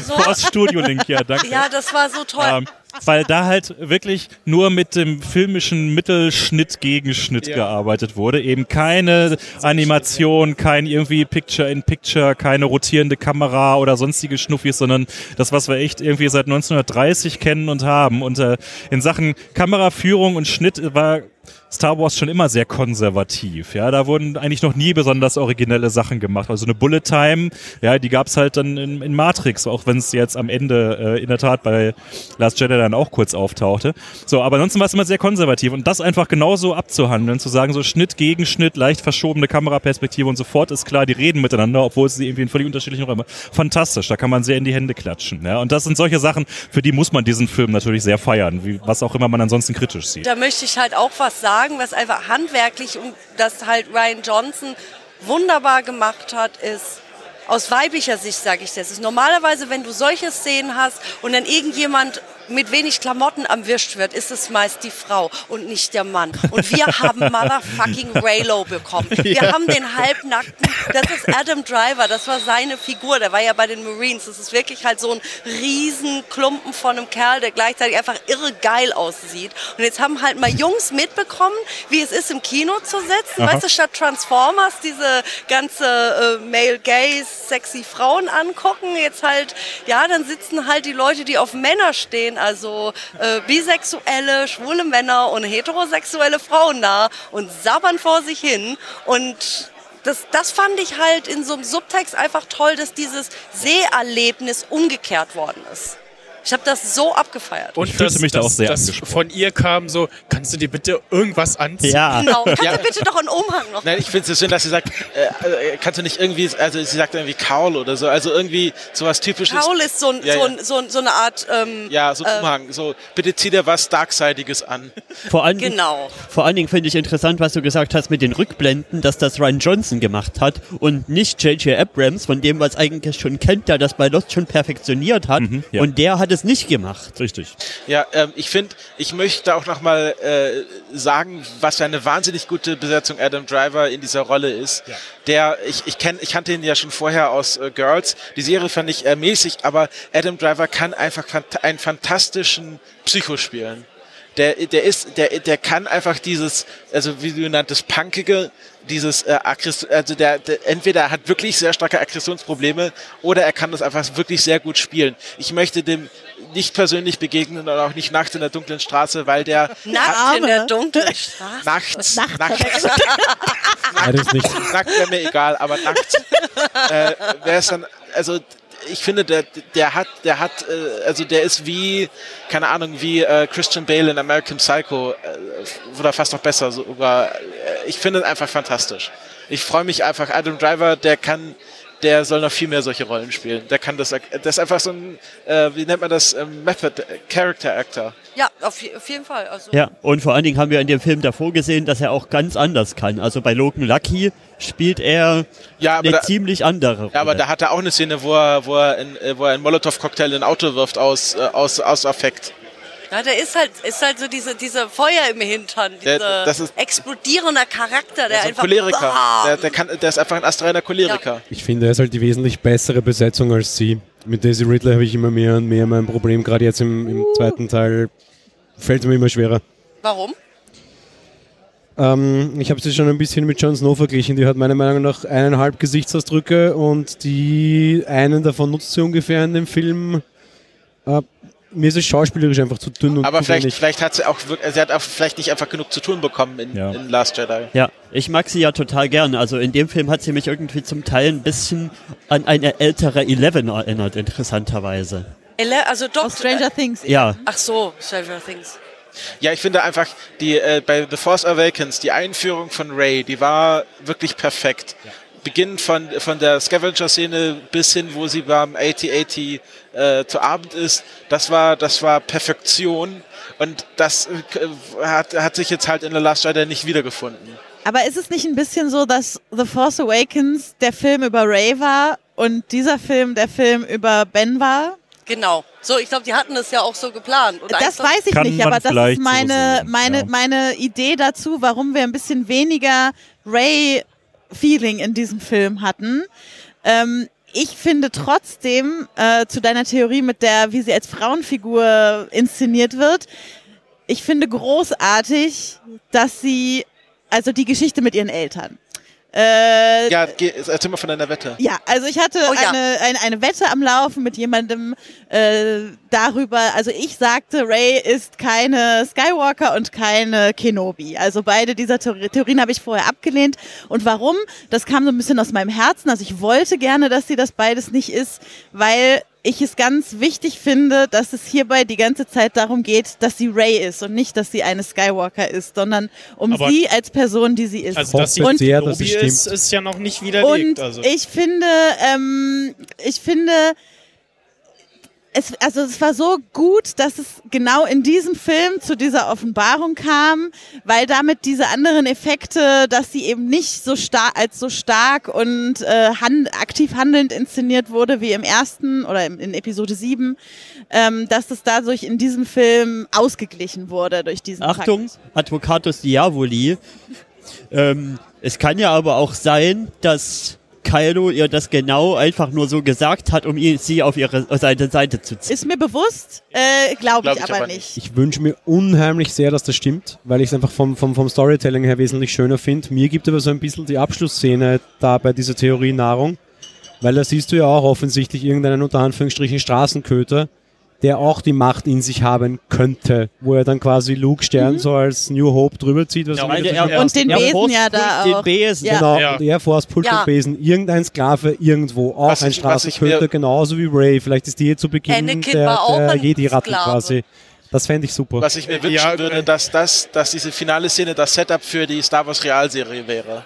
So, Force Studio Link, ja, danke. ja, das war so toll. Ähm, weil da halt wirklich nur mit dem filmischen Mittelschnitt Gegenschnitt Ja. gearbeitet wurde. Eben keine Animation, kein irgendwie Picture-in-Picture, keine rotierende Kamera oder sonstige Schnuffis, sondern das, was wir echt irgendwie seit 1930 kennen und haben. Und äh, in Sachen Kameraführung und Schnitt war Star Wars schon immer sehr konservativ. Ja, da wurden eigentlich noch nie besonders originelle Sachen gemacht. Also eine Bullet Time, ja, die gab's halt dann in, in Matrix, auch wenn es jetzt am Ende äh, in der Tat bei Last Jedi dann auch kurz auftauchte. So, aber ansonsten war es immer sehr konservativ und das einfach genauso abzuhandeln, zu sagen so Schnitt gegen Schnitt, leicht verschobene Kameraperspektive und sofort ist klar, die reden miteinander, obwohl sie irgendwie in völlig unterschiedlichen Räumen. Fantastisch, da kann man sehr in die Hände klatschen. Ja, und das sind solche Sachen, für die muss man diesen Film natürlich sehr feiern, wie was auch immer man ansonsten kritisch sieht. Da möchte ich halt auch was sagen, was einfach handwerklich und das halt Ryan Johnson wunderbar gemacht hat, ist aus weiblicher Sicht sage ich das. Ist normalerweise, wenn du solche Szenen hast und dann irgendjemand mit wenig Klamotten erwischt wird, ist es meist die Frau und nicht der Mann. Und wir haben motherfucking Raylo bekommen. Wir haben den halbnackten, das ist Adam Driver, das war seine Figur, der war ja bei den Marines. Das ist wirklich halt so ein riesen Klumpen von einem Kerl, der gleichzeitig einfach irre geil aussieht. Und jetzt haben halt mal Jungs mitbekommen, wie es ist, im Kino zu sitzen. Aha. Weißt du, statt Transformers diese ganze äh, Male Gaze, sexy Frauen angucken, jetzt halt, ja, dann sitzen halt die Leute, die auf Männer stehen, also äh, bisexuelle, schwule Männer und heterosexuelle Frauen da und sabbern vor sich hin und das, das fand ich halt in so einem Subtext einfach toll, dass dieses Seherlebnis umgekehrt worden ist. Ich habe das so abgefeiert. Und Ich fühlte das, mich da das, auch sehr das von ihr kam so, kannst du dir bitte irgendwas anziehen? Ja. Genau. Kannst du bitte doch einen Umhang noch? Nein, ich finde es schön, dass sie sagt, äh, äh, kannst du nicht irgendwie, also sie sagt irgendwie Kaul oder so, also irgendwie sowas typisches. Paul ist so, ein, Ja, so, ja. ein, so, ein, so eine Art. Ähm, Ja, so ein äh, Umhang. So, bitte zieh dir was Darksidiges an. Vor allen, Genau. vor allen Dingen finde ich interessant, was du gesagt hast mit den Rückblenden, dass das Ryan Johnson gemacht hat und nicht J.J. Abrams, von dem man es eigentlich schon kennt, der das bei Lost schon perfektioniert hat. Mhm, ja. Und der hat es nicht gemacht. Richtig. Ja, ähm, ich finde, ich möchte auch nochmal äh, sagen, was für eine wahnsinnig gute Besetzung Adam Driver in dieser Rolle ist. Der, ich, ich kenn, ich kannte ihn ja schon vorher aus äh, Girls. Die Serie fand ich äh, mäßig, aber Adam Driver kann einfach fant einen fantastischen Psycho spielen. Der, der ist, der, der kann einfach dieses, also wie du nanntest, punkige, dieses äh, Aggress also der, der entweder er hat wirklich sehr starke Aggressionsprobleme oder er kann das einfach wirklich sehr gut spielen. Ich möchte dem nicht persönlich begegnen und auch nicht nachts in der dunklen Straße, weil der Nackt in der dunklen Straße. nachts, Nachts. nachts, Beides nicht. nackt wäre mir egal, aber nackt äh, wäre es dann, also ich finde, der, der hat, der hat, äh, also der ist wie, keine Ahnung, wie äh, Christian Bale in American Psycho, äh, oder fast noch besser sogar. Äh, ich finde es einfach fantastisch. Ich freue mich einfach, Adam Driver, der kann, der soll noch viel mehr solche Rollen spielen. Der kann das, das ist einfach so ein, äh, wie nennt man das, ähm, Method, äh, Character Actor. Ja, auf, auf jeden Fall. Also, Ja, und vor allen Dingen haben wir in dem Film davor gesehen, dass er auch ganz anders kann. Also bei Logan Lucky spielt er Ja, aber eine da- ziemlich andere Rolle. Ja, aber da hat er auch eine Szene, wo er, wo er, in, äh, wo er einen Molotow-Cocktail in ein Auto wirft aus, äh, aus, aus Affekt. Ja, der ist halt, ist halt so diese, diese Feuer im Hintern, Der- dieser das ist- explodierender Charakter, der Der ist ein einfach. Choleriker. Der, der, kann, der ist einfach ein astreiner Choleriker. Ich finde, er ist halt die wesentlich bessere Besetzung als sie. Mit Daisy Ridley habe ich immer mehr und mehr mein Problem. Gerade jetzt im, im zweiten Teil fällt es mir immer schwerer. Warum? Ähm, ich habe sie schon ein bisschen mit Jon Snow verglichen. Die hat meiner Meinung nach eineinhalb Gesichtsausdrücke und die einen davon nutzt sie ungefähr in dem Film. Äh, mir ist es schauspielerisch einfach zu dünn und Aber zu vielleicht, vielleicht hat sie auch, sie hat auch vielleicht nicht einfach genug zu tun bekommen in, Ja. in Last Jedi. Ja, ich mag sie ja total gern. Also in dem Film hat sie mich irgendwie zum Teil ein bisschen an eine ältere Eleven erinnert, interessanterweise. Ele also Dr. Aus Stranger Things. Ja, Ach so, Stranger Things. Ja, ich finde einfach, die, äh, bei The Force Awakens, die Einführung von Ray, die war wirklich perfekt. Beginnend von, von der Scavenger-Szene bis hin, wo sie beim AT-AT äh, zu Abend ist, das war, das war Perfektion. Und das äh, hat, hat sich jetzt halt in The Last Jedi nicht wiedergefunden. Aber ist es nicht ein bisschen so, dass The Force Awakens der Film über Ray war und dieser Film der Film über Ben war? Genau. So, ich glaube, die hatten das ja auch so geplant. Und Das weiß ich nicht, aber das ist vielleicht so meine, sehen, meine, ja. meine Idee dazu, warum wir ein bisschen weniger Ray-Feeling in diesem Film hatten. Ähm, ich finde trotzdem, äh, zu deiner Theorie mit der, wie sie als Frauenfigur inszeniert wird, ich finde großartig, dass sie, also die Geschichte mit ihren Eltern. Äh, Ja, geh, erzähl mal von deiner Wette. ja, also ich hatte Oh ja. eine, eine, eine Wette am Laufen mit jemandem äh, darüber, also ich sagte, Ray ist keine Skywalker und keine Kenobi. Also beide dieser Theor- Theorien habe ich vorher abgelehnt. Und warum? Das kam so ein bisschen aus meinem Herzen. Also ich wollte gerne, dass sie das beides nicht ist, weil ich es ganz wichtig finde, dass es hierbei die ganze Zeit darum geht, dass sie Ray ist und nicht, dass sie eine Skywalker ist, sondern um Aber- sie als Person, die sie ist. Also, dass sie Und- sehr, dass stimmt. ist, ist ja noch nicht widerlegt. Und also. ich finde, ähm, ich finde, es, also es war so gut, dass es genau in diesem Film zu dieser Offenbarung kam, weil damit diese anderen Effekte, dass sie eben nicht so stark als so stark und äh, hand, aktiv handelnd inszeniert wurde wie im ersten oder im, in Episode 7, ähm, dass es dadurch in diesem Film ausgeglichen wurde durch diesen Achtung, Fakt. Advocatus Diaboli. Ähm, es kann ja aber auch sein, dass Kylo ihr das genau einfach nur so gesagt hat, um sie auf ihre Seite, Seite zu ziehen. Ist mir bewusst, äh, glaube Glaub ich, ich aber aber nicht. Ich wünsche mir unheimlich sehr, dass das stimmt, weil ich es einfach vom, vom, vom Storytelling her wesentlich schöner finde. Mir gibt aber so ein bisschen die Abschlussszene da bei dieser Theorie Nahrung, weil da siehst du ja auch offensichtlich irgendeinen unter Anführungsstrichen Straßenköter, der auch die Macht in sich haben könnte, wo er dann quasi Luke Stern so als New Hope drüber zieht. Was Ja, er- Und den Besen Force ja da auch. Den Besen. Genau, Ja. und Air Force Pult Ja. und Besen, irgendein Sklave irgendwo, auch Was ein Straßenköter, genauso wie Ray. Vielleicht ist die hier zu Beginn Anakin der, der Jedi-Ratten Sklave. quasi. Das fände ich super. Was ich mir wünschen Ja, würde, äh, dass, das, dass diese finale Szene das Setup für die Star Wars Realserie wäre.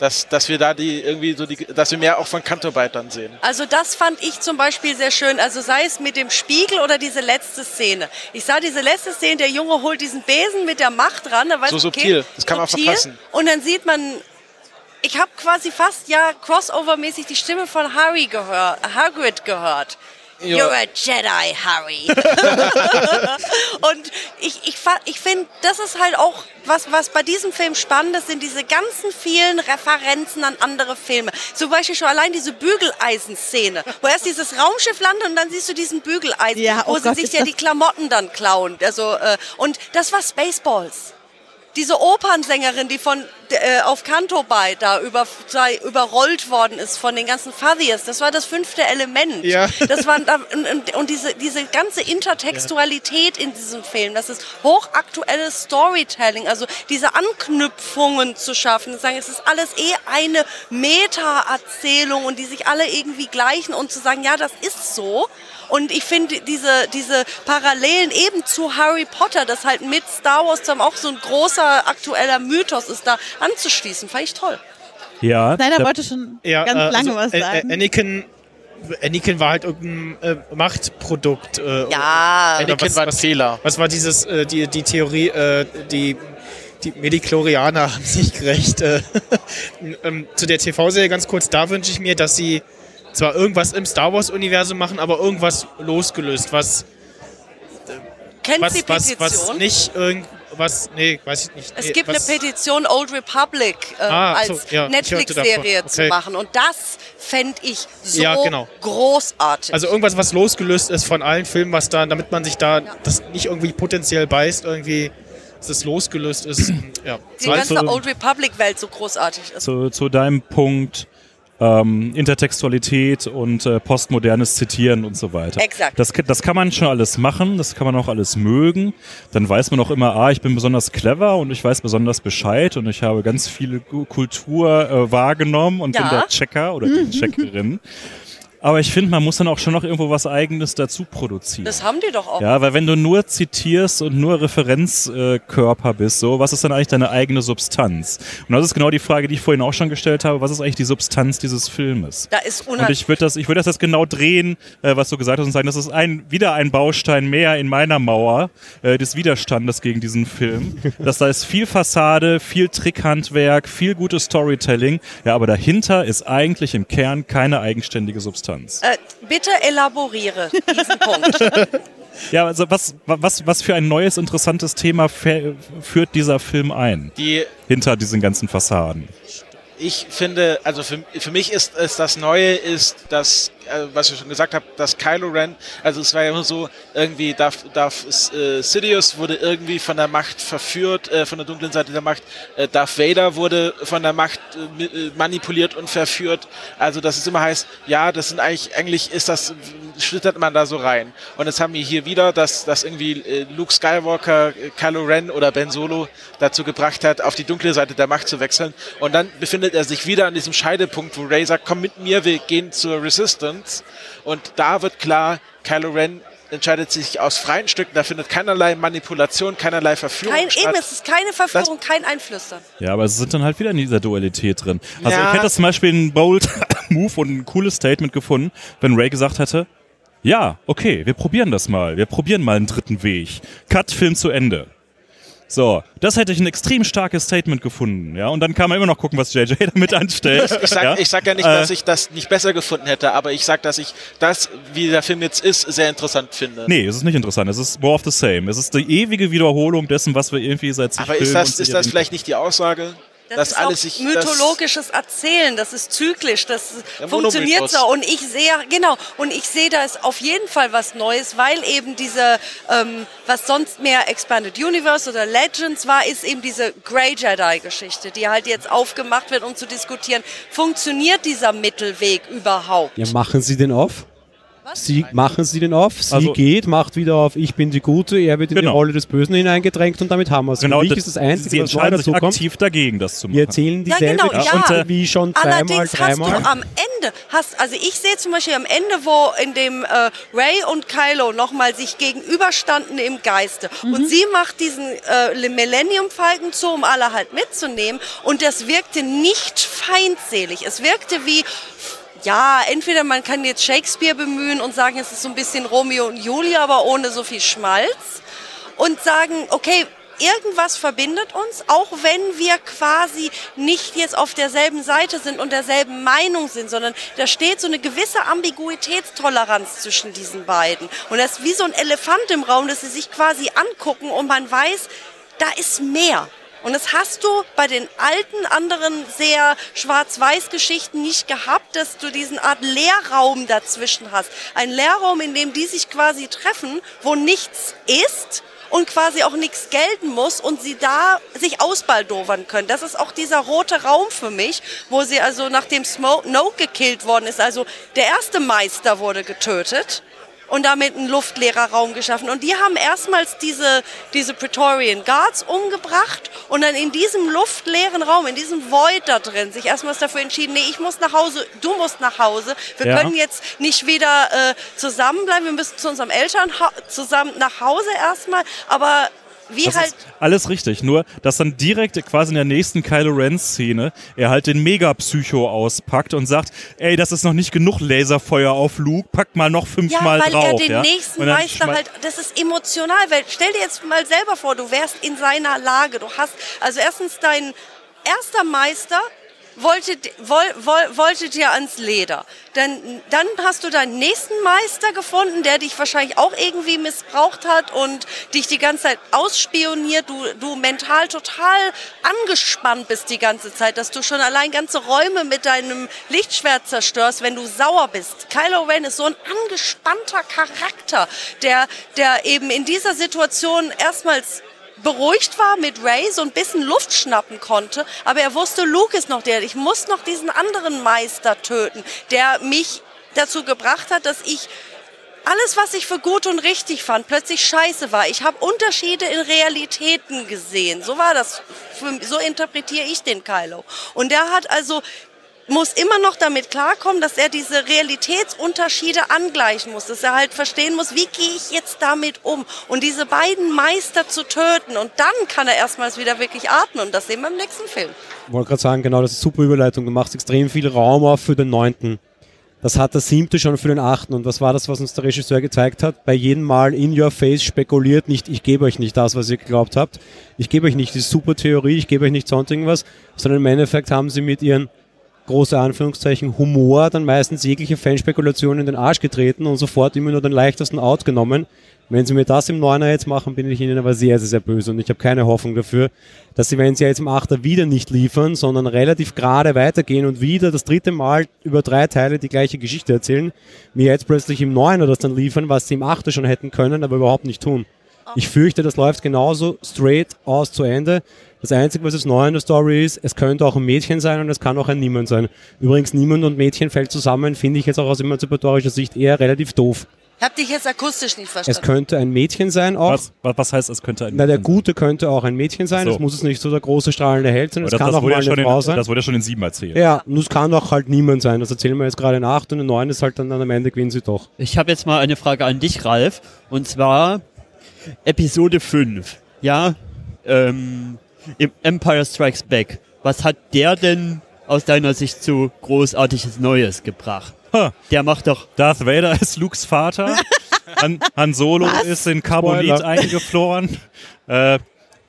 Dass, dass wir da die irgendwie so die, dass wir mehr auch von Kanto-Byte dann sehen. Also das fand ich zum Beispiel sehr schön. Also sei es mit dem Spiegel oder diese letzte Szene. Ich sah diese letzte Szene, der Junge holt diesen Besen mit der Macht ran. So subtil, das kann man subtil. verpassen. Und dann sieht man, ich habe quasi fast ja crossover-mäßig die Stimme von Harry gehört, Hagrid gehört. You're a Jedi, Harry. und ich, ich, ich finde, das ist halt auch, was, was bei diesem Film spannend ist, sind diese ganzen vielen Referenzen an andere Filme. Zum Beispiel schon allein diese Bügeleisen-Szene, wo erst dieses Raumschiff landet und dann siehst du diesen Bügeleisen, Ja, oh wo sie Gott, sich ist ja die Klamotten dann klauen. Also, äh, und das war Spaceballs diese Opernsängerin, die von äh, auf Canto bei da über, sei, überrollt worden ist von den ganzen Fathiers, das war das fünfte Element. Ja. Das waren und, und, und diese, diese ganze Intertextualität in diesem Film, das ist hochaktuelles Storytelling, also diese Anknüpfungen zu schaffen, zu sagen, es ist alles eh eine Meta-Erzählung und die sich alle irgendwie gleichen und zu sagen, ja, das ist so. Und ich finde diese, diese Parallelen eben zu Harry Potter, das halt mit Star Wars dann auch so ein großer aktueller Mythos ist, da anzuschließen, fand ich toll. Ja, Snyder da- wollte schon Ja, ganz äh, lange also, was äh, äh, sagen. Anakin, Anakin war halt irgendein äh, Machtprodukt. Äh, Ja. Anakin was, war ein was, Fehler. Was war dieses, äh, die, die Theorie, äh, die, die Mediklorianer haben sich gerecht. Äh, ähm, zu der TV-Serie ganz kurz, da wünsche ich mir, dass sie zwar irgendwas im Star Wars-Universum machen, aber irgendwas losgelöst, was kennst was, die was, Petition? was nicht irgendwas, nee, weiß ich nicht. Es nee, gibt was, eine Petition, Old Republic äh, Ah, ach so, als ja, Netflix-Serie davon. zu Okay. machen. Und das fände ich so Ja, genau. großartig. Also irgendwas, was losgelöst ist von allen Filmen, was da, damit man sich da das nicht irgendwie potenziell beißt, irgendwie, dass es losgelöst ist. ja. die ganze also- Old Republic-Welt so großartig ist. zu, zu deinem Punkt ähm, Intertextualität und äh, postmodernes Zitieren und so weiter. Exakt. Das, das kann man schon alles machen, das kann man auch alles mögen. Dann weiß man auch immer, ah, ich bin besonders clever und ich weiß besonders Bescheid und ich habe ganz viele Kultur äh, wahrgenommen und Ja. bin der Checker oder die Checkerin. Aber ich finde, man muss dann auch schon noch irgendwo was Eigenes dazu produzieren. Das haben die doch auch. Ja, weil wenn du nur zitierst und nur Referenzkörper bist, so, was ist dann eigentlich deine eigene Substanz? Und das ist genau die Frage, die ich vorhin auch schon gestellt habe, was ist eigentlich die Substanz dieses Filmes? Da ist Und ich würde das, ich würde das jetzt genau drehen, äh, was du gesagt hast, und sagen, das ist ein, wieder ein Baustein mehr in meiner Mauer äh, des Widerstandes gegen diesen Film. dass da ist viel Fassade, viel Trickhandwerk, viel gutes Storytelling, ja, aber dahinter ist eigentlich im Kern keine eigenständige Substanz. Äh, bitte elaboriere diesen Punkt. Ja, also was, was, was für ein neues, interessantes Thema führt dieser Film ein? Die Hinter diesen ganzen Fassaden. Ich finde, also für, für mich ist es das Neue, ist das, äh, was ich schon gesagt habe, dass Kylo Ren, also es war ja immer so, irgendwie darf, darf äh, Sidious wurde irgendwie von der Macht verführt, äh, von der dunklen Seite der Macht, äh, Darth Vader wurde von der Macht äh, äh, manipuliert und verführt. Also dass es immer heißt, ja, das sind eigentlich, eigentlich ist das, schlittert man da so rein. Und jetzt haben wir hier wieder, dass, dass irgendwie äh, Luke Skywalker, Kylo Ren oder Ben Solo dazu gebracht hat, auf die dunkle Seite der Macht zu wechseln. Und dann befindet er sich wieder an diesem Scheidepunkt, wo Rey sagt, komm mit mir, wir gehen zur Resistance. Und da wird klar, Kylo Ren entscheidet sich aus freien Stücken, da findet keinerlei Manipulation, keinerlei Verführung Kein, statt. eben, es ist keine Verführung, kein Einflüstern. Ja, aber sie sind dann halt wieder in dieser Dualität drin. Also Ja. ich hätte zum Beispiel einen bold Move und ein cooles Statement gefunden, wenn Ray gesagt hätte, ja, okay, wir probieren das mal. Wir probieren mal einen dritten Weg. Cut, Film zu Ende. So, das hätte ich ein extrem starkes Statement gefunden, ja. Und dann kann man immer noch gucken, was JJ damit anstellt. Ich sag, ja? ich sag ja nicht, Äh, dass ich das nicht besser gefunden hätte, aber ich sag, dass ich das, wie der Film jetzt ist, sehr interessant finde. Nee, es ist nicht interessant. Es ist more of the same. Es ist die ewige Wiederholung dessen, was wir irgendwie seit zig aber ist Filmen das, und ist das vielleicht nicht die Aussage, Das dass ist alles auch sich mythologisches Erzählen, das ist zyklisch, das funktioniert so. Und ich sehe, genau, und ich sehe da ist auf jeden Fall was Neues, weil eben diese, ähm, was sonst mehr Expanded Universe oder Legends war, ist eben diese Grey Jedi-Geschichte, die halt jetzt aufgemacht wird, um zu diskutieren, funktioniert dieser Mittelweg überhaupt? Ja, machen Sie den auf? Sie machen Sie den auf, sie Also- geht, macht wieder auf, ich bin die Gute, er wird in Genau. die Rolle des Bösen hineingedrängt und damit haben wir es. Genau, Für mich das, ist das Einzige, sie was entscheiden sich dazu kommt. aktiv dagegen, das zu machen. Wir erzählen Ja, dieselbe genau, ja. Geschichte wie schon zweimal, Allerdings hast du dreimal. am Ende, hast, also ich sehe zum Beispiel am Ende, wo in dem äh, Ray und Kylo nochmal sich gegenüberstanden im Geiste und sie macht diesen äh, Millennium Falcon zu, um alle halt mitzunehmen und das wirkte nicht feindselig. Es wirkte wie ja, entweder man kann jetzt Shakespeare bemühen und sagen, es ist so ein bisschen Romeo und Julia, aber ohne so viel Schmalz. Und sagen, okay, irgendwas verbindet uns, auch wenn wir quasi nicht jetzt auf derselben Seite sind und derselben Meinung sind, sondern da steht so eine gewisse Ambiguitätstoleranz zwischen diesen beiden. Und das ist wie so ein Elefant im Raum, dass sie sich quasi angucken und man weiß, da ist mehr. Und das hast du bei den alten anderen sehr Schwarz-Weiß-Geschichten nicht gehabt, dass du diesen Art Leerraum dazwischen hast. Ein Leerraum, in dem die sich quasi treffen, wo nichts ist und quasi auch nichts gelten muss und sie da sich ausbaldowern können. Das ist auch dieser rote Raum für mich, wo sie also nachdem Snoke gekillt worden ist, also der erste Meister wurde getötet und damit einen luftleerer Raum geschaffen. Und die haben erstmals diese, diese Praetorian Guards umgebracht und dann in diesem luftleeren Raum, in diesem Void da drin, sich erstmals dafür entschieden, nee, ich muss nach Hause, du musst nach Hause. Wir Ja. können jetzt nicht wieder äh, zusammenbleiben, wir müssen zu unserem Eltern zusammen nach Hause erstmal, aber wie Das halt... alles richtig, nur dass dann direkt quasi in der nächsten Kylo Ren-Szene er halt den Mega-Psycho auspackt und sagt, ey, das ist noch nicht genug Laserfeuer auf Luke, pack mal noch Ja, fünfmal weil drauf. er den ja? nächsten Meister halt, das ist emotional, weil stell dir jetzt mal selber vor, du wärst in seiner Lage. Du hast also erstens dein erster Meister wollte, woll, woll, wollte dir ans Leder. Dann, dann hast du deinen nächsten Meister gefunden, der dich wahrscheinlich auch irgendwie missbraucht hat und dich die ganze Zeit ausspioniert. Du, du mental total angespannt bist die ganze Zeit, dass du schon allein ganze Räume mit deinem Lichtschwert zerstörst, wenn du sauer bist. Kylo Ren ist so ein angespannter Charakter, der, der eben in dieser Situation erstmals beruhigt war mit Ray, so ein bisschen Luft schnappen konnte, aber er wusste, Luke ist noch der, ich muss noch diesen anderen Meister töten, der mich dazu gebracht hat, dass ich alles, was ich für gut und richtig fand, plötzlich scheiße war. Ich habe Unterschiede in Realitäten gesehen. So war das. So interpretiere ich den Kylo. Und der hat also muss immer noch damit klarkommen, dass er diese Realitätsunterschiede angleichen muss, dass er halt verstehen muss, wie gehe ich jetzt damit um und diese beiden Meister zu töten und dann kann er erstmals wieder wirklich atmen und das sehen wir im nächsten Film. Ich wollte gerade sagen, genau, das ist super Überleitung. Du machst extrem viel Raum auf für den neunten. Das hat der siebte schon für den achten und was war das, was uns der Regisseur gezeigt hat? Bei jedem Mal in your face spekuliert nicht, ich gebe euch nicht das, was ihr geglaubt habt. Ich gebe euch nicht die super Theorie, ich gebe euch nicht sonst irgendwas, sondern im Endeffekt haben sie mit ihren große Anführungszeichen, Humor dann meistens jegliche Fanspekulation in den Arsch getreten und sofort immer nur den leichtesten Out genommen. Wenn sie mir das im Neuner jetzt machen, bin ich ihnen aber sehr, sehr, sehr böse und ich habe keine Hoffnung dafür, dass sie, wenn sie jetzt im Achter wieder nicht liefern, sondern relativ gerade weitergehen und wieder das dritte Mal über drei Teile die gleiche Geschichte erzählen, mir jetzt plötzlich im Neuner das dann liefern, was sie im Achter schon hätten können, aber überhaupt nicht tun. Ich fürchte, das läuft genauso straight aus zu Ende. Das Einzige, was jetzt neu in der Story ist, es könnte auch ein Mädchen sein und es kann auch ein Niemand sein. Übrigens, Niemand und Mädchen fällt zusammen, finde ich jetzt auch aus emanzipatorischer Sicht eher relativ doof. Ich habe dich jetzt akustisch nicht verstanden. Es könnte ein Mädchen sein auch. Was, was heißt, es könnte ein Na, der Gute könnte auch ein Mädchen sein. So. Es muss es nicht so der große strahlende Held sein. Es das, kann das auch wurde mal ja eine schon Frau in, sein. Das wurde ja schon in sieben erzählt. Ja, und es kann auch halt niemand sein. Das erzählen wir jetzt gerade in acht und in neun ist halt dann am Ende gewinnen sie doch. Ich habe jetzt mal eine Frage an dich, Ralf. Und zwar Episode 5. Ja, ähm, im Empire Strikes Back. Was hat der denn aus deiner Sicht zu großartiges Neues gebracht? Ha. Der macht doch. Darth Vader ist Lukes Vater. Han, Han Solo ist in Carbonit Spoiler. eingefroren. Äh,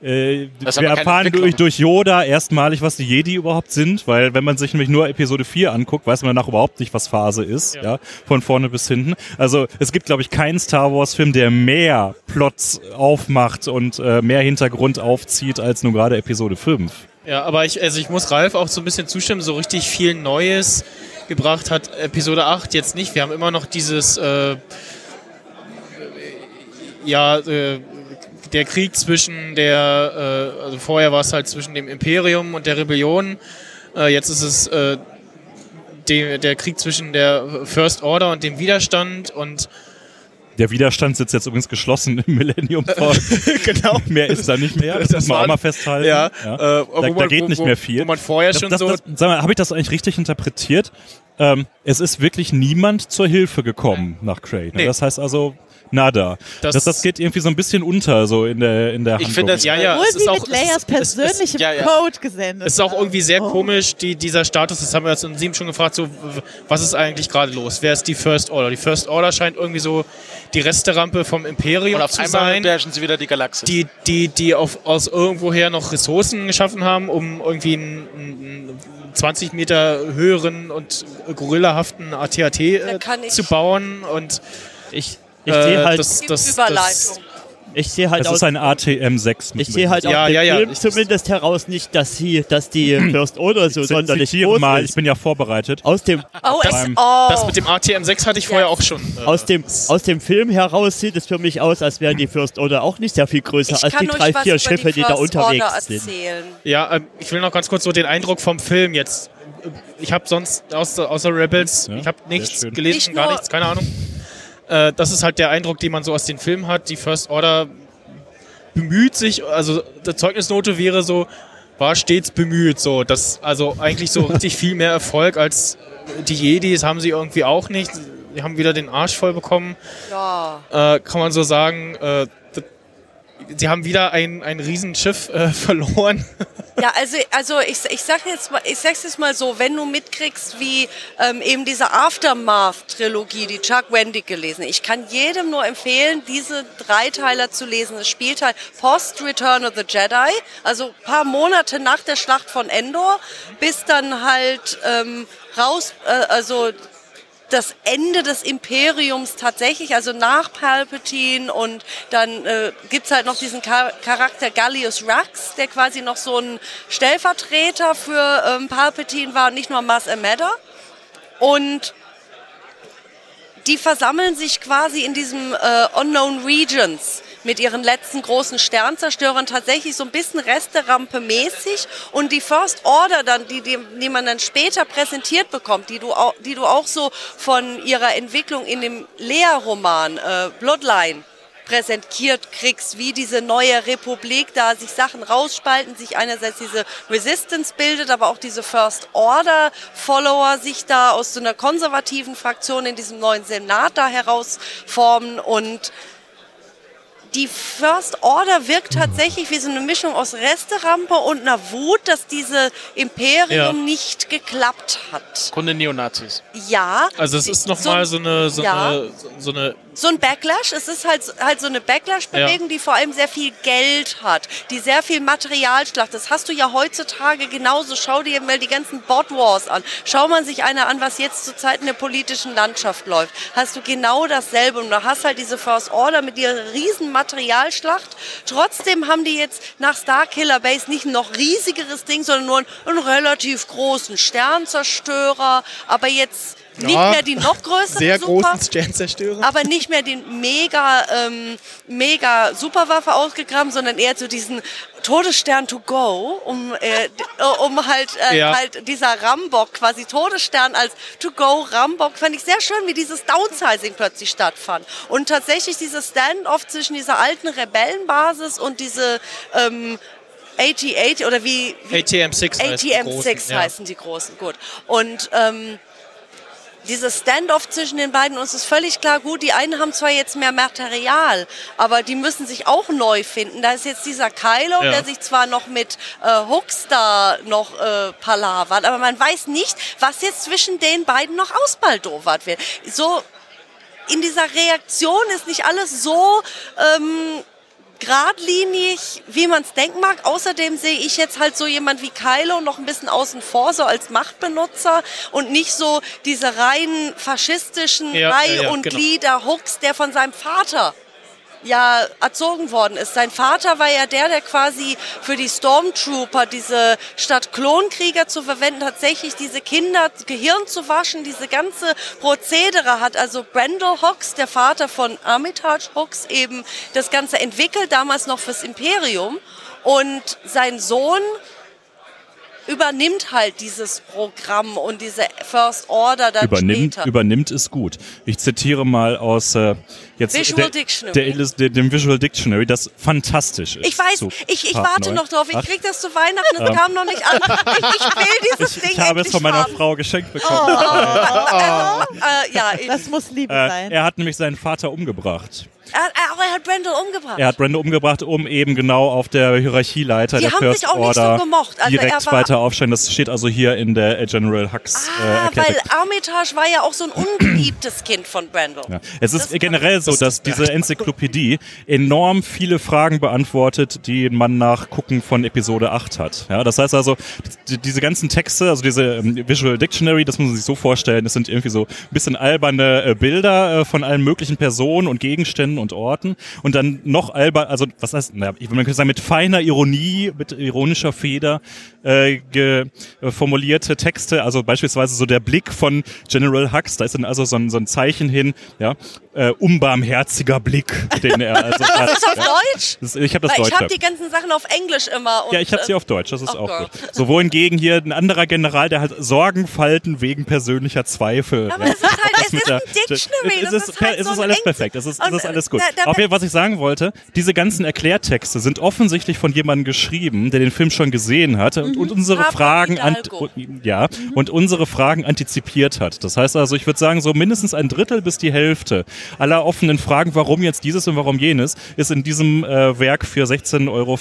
äh, wir erfahren durch, durch Yoda erstmalig, was die Jedi überhaupt sind, weil wenn man sich nämlich nur Episode 4 anguckt, weiß man danach überhaupt nicht, was Phase ist, ja, von vorne bis hinten. Also es gibt, glaube ich, keinen Star Wars-Film, der mehr Plots aufmacht und äh, mehr Hintergrund aufzieht als nur gerade Episode 5. Ja, aber ich, also ich muss Ralf auch so ein bisschen zustimmen, so richtig viel Neues gebracht hat Episode 8 jetzt nicht. Wir haben immer noch dieses, äh, ja, äh, der Krieg zwischen der, äh, also vorher war es halt zwischen dem Imperium und der Rebellion. Äh, jetzt ist es äh, de, der Krieg zwischen der First Order und dem Widerstand und Der Widerstand sitzt jetzt übrigens geschlossen im Millennium Falcon. genau. mehr ist da nicht mehr, das, Das muss man auch mal festhalten. Ja, Ja. Äh, Da, wo da man- geht wo, nicht mehr viel. Wo man vorher Das, schon das, so. sag mal, habe ich das eigentlich richtig interpretiert? Ähm, es ist wirklich niemand zur Hilfe gekommen nach Cray. Ne? Nee. Das heißt also nada. Das, Das- das, geht irgendwie so ein bisschen unter so in der in der Ich finde das- ja, ja, Obwohl es ist sie auch, mit ist- persönlichem ja, ja. Code gesendet Es ist auch irgendwie sehr Oh. komisch, die, dieser Status, das haben wir jetzt in sieben schon gefragt, so, was ist eigentlich gerade los? Wer ist die First Order? Die First Order scheint irgendwie so die Resterampe vom Imperium Und auf zu einmal sein, beherrschen sie wieder die Galaxis. die, die, die auf, aus irgendwoher noch Ressourcen geschaffen haben, um irgendwie einen, einen 20 Meter höheren und gorillahaften AT-AT äh, zu bauen und Ich, ich äh, sehe halt, das, Die das, das, ich sehe halt aus, ist ein ATM 6. ich sehe halt Ja, aus dem ja, ja, Film ich- zumindest heraus nicht, dass sie, dass die First Order so sonderlich groß mal, ich ist. bin ja vorbereitet. Aus dem, Oh, beim- oh. das mit dem ATM6 hatte ich vorher auch schon. äh, aus dem, aus dem Film heraus sieht es für mich aus, als wären die First Order auch nicht sehr viel größer ich als die drei, vier Schiffe, die, die da unterwegs Order sind. Ja, ähm, ich will noch ganz kurz so den Eindruck vom Film jetzt. Ich habe sonst außer, außer Rebels, Ja, ich habe nichts gelesen, gar nichts, keine Ahnung. Äh, das ist halt der Eindruck, den man so aus den Filmen hat. Die First Order bemüht sich, also die Zeugnisnote wäre so, war stets bemüht. So, das, also eigentlich so richtig viel mehr Erfolg als die Jedis haben sie irgendwie auch nicht. Die haben wieder den Arsch voll bekommen Ja. äh, kann man so sagen, äh, sie haben wieder ein, ein Riesenschiff äh, verloren. Ja, also, also ich, ich sag jetzt mal, ich sag's jetzt mal so, wenn du mitkriegst, wie ähm, eben diese Aftermath-Trilogie, die Chuck Wendig gelesen, ich kann jedem nur empfehlen, diese Dreiteiler zu lesen. Es spielt halt Post Return of the Jedi, also ein paar Monate nach der Schlacht von Endor, bis dann halt ähm, raus, äh, also das Ende des Imperiums tatsächlich, also nach Palpatine und dann äh, gibt halt noch diesen Char Charakter Gallius Rax, der quasi noch so ein Stellvertreter für ähm, Palpatine war, nicht nur Maz Ameda. Und die versammeln sich quasi in diesem äh, Unknown Regions mit ihren letzten großen Sternzerstörern tatsächlich so ein bisschen Resterampe mäßig. Und die First Order dann, die, die, die man dann später präsentiert bekommt, die du auch, die du auch so von ihrer Entwicklung in dem Lea-Roman äh, Bloodline präsentiert kriegst, wie diese neue Republik da sich Sachen rausspalten, sich einerseits diese Resistance bildet, aber auch diese First Order Follower sich da aus so einer konservativen Fraktion in diesem neuen Senat da herausformen und die First Order wirkt tatsächlich wie so eine Mischung aus Resterampe und einer Wut, dass diese Imperium Ja. nicht geklappt hat. Grunde Neonazis. Ja. Also es ist nochmal so, eine, so, ja. eine, so eine so ein Backlash. Es ist halt, halt so eine Backlash-Bewegung, die vor allem sehr viel Geld hat, die sehr viel Materialschlacht. Das hast du ja heutzutage genauso. Schau dir mal die ganzen Bot Wars an. Schau man sich einer an, was jetzt zurzeit in der politischen Landschaft läuft. Hast du genau dasselbe. Und du hast halt diese First Order mit ihrer riesen Materialschlacht. Trotzdem haben die jetzt nach Starkiller Base nicht ein noch riesigeres Ding, sondern nur einen, einen relativ großen Sternzerstörer. Aber jetzt nicht Ja, mehr die noch größere sehr Super großen Sternzerstörer. aber nicht mehr den mega, ähm, mega Superwaffe ausgegraben, sondern eher zu diesen Todesstern to go, um, äh, äh, um halt, äh, Ja. halt dieser Rambock, quasi Todesstern als to go Rambock, fand ich sehr schön, wie dieses Downsizing plötzlich stattfand. Und tatsächlich dieses Standoff zwischen dieser alten Rebellenbasis und diese, ähm, AT-8 oder wie, wie ATM-6 heißt die ATM6 großen, ja. heißen die großen, gut. Und ähm, dieses Standoff zwischen den beiden, uns ist völlig klar, gut, die einen haben zwar jetzt mehr Material, aber die müssen sich auch neu finden. Da ist jetzt dieser Kylo, Ja. der sich zwar noch mit äh, Hooks da noch äh, palavert, aber man weiß nicht, was jetzt zwischen den beiden noch ausbaldowert wird. So in dieser Reaktion ist nicht alles so ähm, geradlinig, wie man es denken mag. Außerdem sehe ich jetzt halt so jemand wie Kylo noch ein bisschen außen vor, so als Machtbenutzer und nicht so diese rein faschistischen Ja, Reihe ja, ja, und genau. Glieder Hooks, der von seinem Vater ja erzogen worden ist. Sein Vater war ja der, der quasi für die Stormtrooper diese statt Klonkrieger zu verwenden, tatsächlich diese Kinder Gehirn zu waschen, diese ganze Prozedere hat. Also Brendel Hawks, der Vater von Armitage Hawks, eben das Ganze entwickelt, damals noch fürs Imperium. Und sein Sohn übernimmt halt dieses Programm und diese First Order dann übernimmt, später. übernimmt ist gut. Ich zitiere mal aus äh, jetzt Visual der, Dictionary. Der, der, dem Visual Dictionary, das fantastisch ist. Ich weiß, ich, ich warte neun. noch drauf. Ich krieg das zu Weihnachten, es kam noch nicht an. Ich, ich will dieses Ding ich habe es von meiner haben. Frau geschenkt bekommen. Also, äh, ja, ich, Das muss Liebe Äh, sein. er hat nämlich seinen Vater umgebracht. Er, er, er hat Brendel umgebracht. Er hat Brenda umgebracht, um eben genau auf der Hierarchieleiter Die der haben First sich auch nicht Order so gemocht. Also direkt war- weiter aufsteigen. Das steht also hier in der äh, General Hux äh, ah, erklärte weil Armitage war ja auch so ein ungeliebtes Kind von Brendel. Ja. Es ist Das- generell so, dass diese Enzyklopädie enorm viele Fragen beantwortet, die man nach Gucken von Episode 8 hat. Ja, das heißt also, die, diese ganzen Texte, also diese ähm, Visual Dictionary, das muss man sich so vorstellen, das sind irgendwie so ein bisschen alberne äh, Bilder äh, von allen möglichen Personen und Gegenständen und Orten. Und dann noch albern, also was heißt, naja, ich- man könnte sagen, mit feiner Ironie, mit ironischer Feder äh, ge, formulierte Texte, also beispielsweise so der Blick von General Hux, da ist dann also so ein, so ein Zeichen hin, ja, äh, unbarmherziger Blick, den er also hat. Das ist auf ja. Deutsch? Das, ich habe das Weil ich Deutsch. habe die ganzen Sachen auf Englisch immer. Ja, ich habe sie äh, auf Deutsch, das ist oh auch Gott. gut. So, wohingegen hier ein anderer General, der hat Sorgenfalten wegen persönlicher Zweifel. Aber ja. es ist halt, Das es ist ein Dictionary. Es das ist, halt es so ist alles perfekt, es ist, es Und, ist alles gut. da- da- Auf jeden Fall, was ich sagen wollte, diese ganzen Erklärtexte sind offensichtlich von jemandem geschrieben, der den Film schon gesehen hat und, und unsere Pablo Fragen an, ja, und unsere Fragen antizipiert hat. Das heißt also, ich würde sagen, so mindestens ein Drittel bis die Hälfte aller offenen Fragen, warum jetzt dieses und warum jenes, ist in diesem äh, Werk für 16,95 Euro